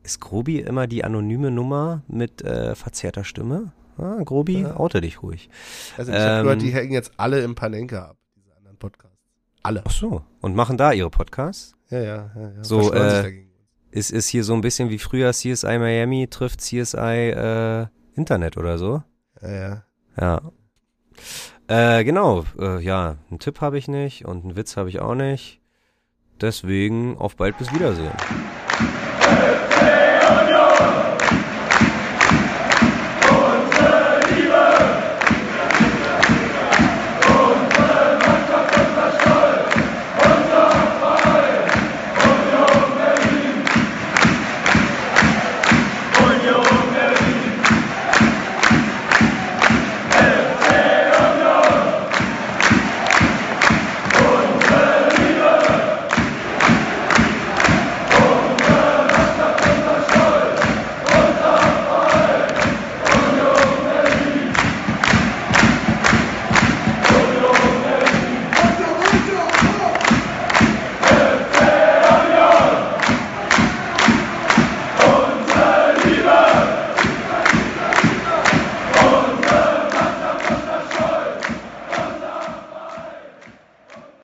ist Grobi immer die anonyme Nummer mit äh, verzerrter Stimme? Ah, Grobi,
Ja.
oute dich ruhig.
Also ich habe
Ähm,
gehört, die hängen jetzt alle im Panenka ab, diese anderen Podcasts. Alle.
Ach so. Und machen da ihre Podcasts?
Ja, ja, ja. ja.
So, äh,
dagegen.
Ist, ist hier so ein bisschen wie früher CSI Miami trifft CSI äh, Internet oder so?
Ja,
ja. Äh, genau, äh, ja, einen Tipp habe ich nicht und einen Witz habe ich auch nicht. Deswegen auf bald bis Wiedersehen.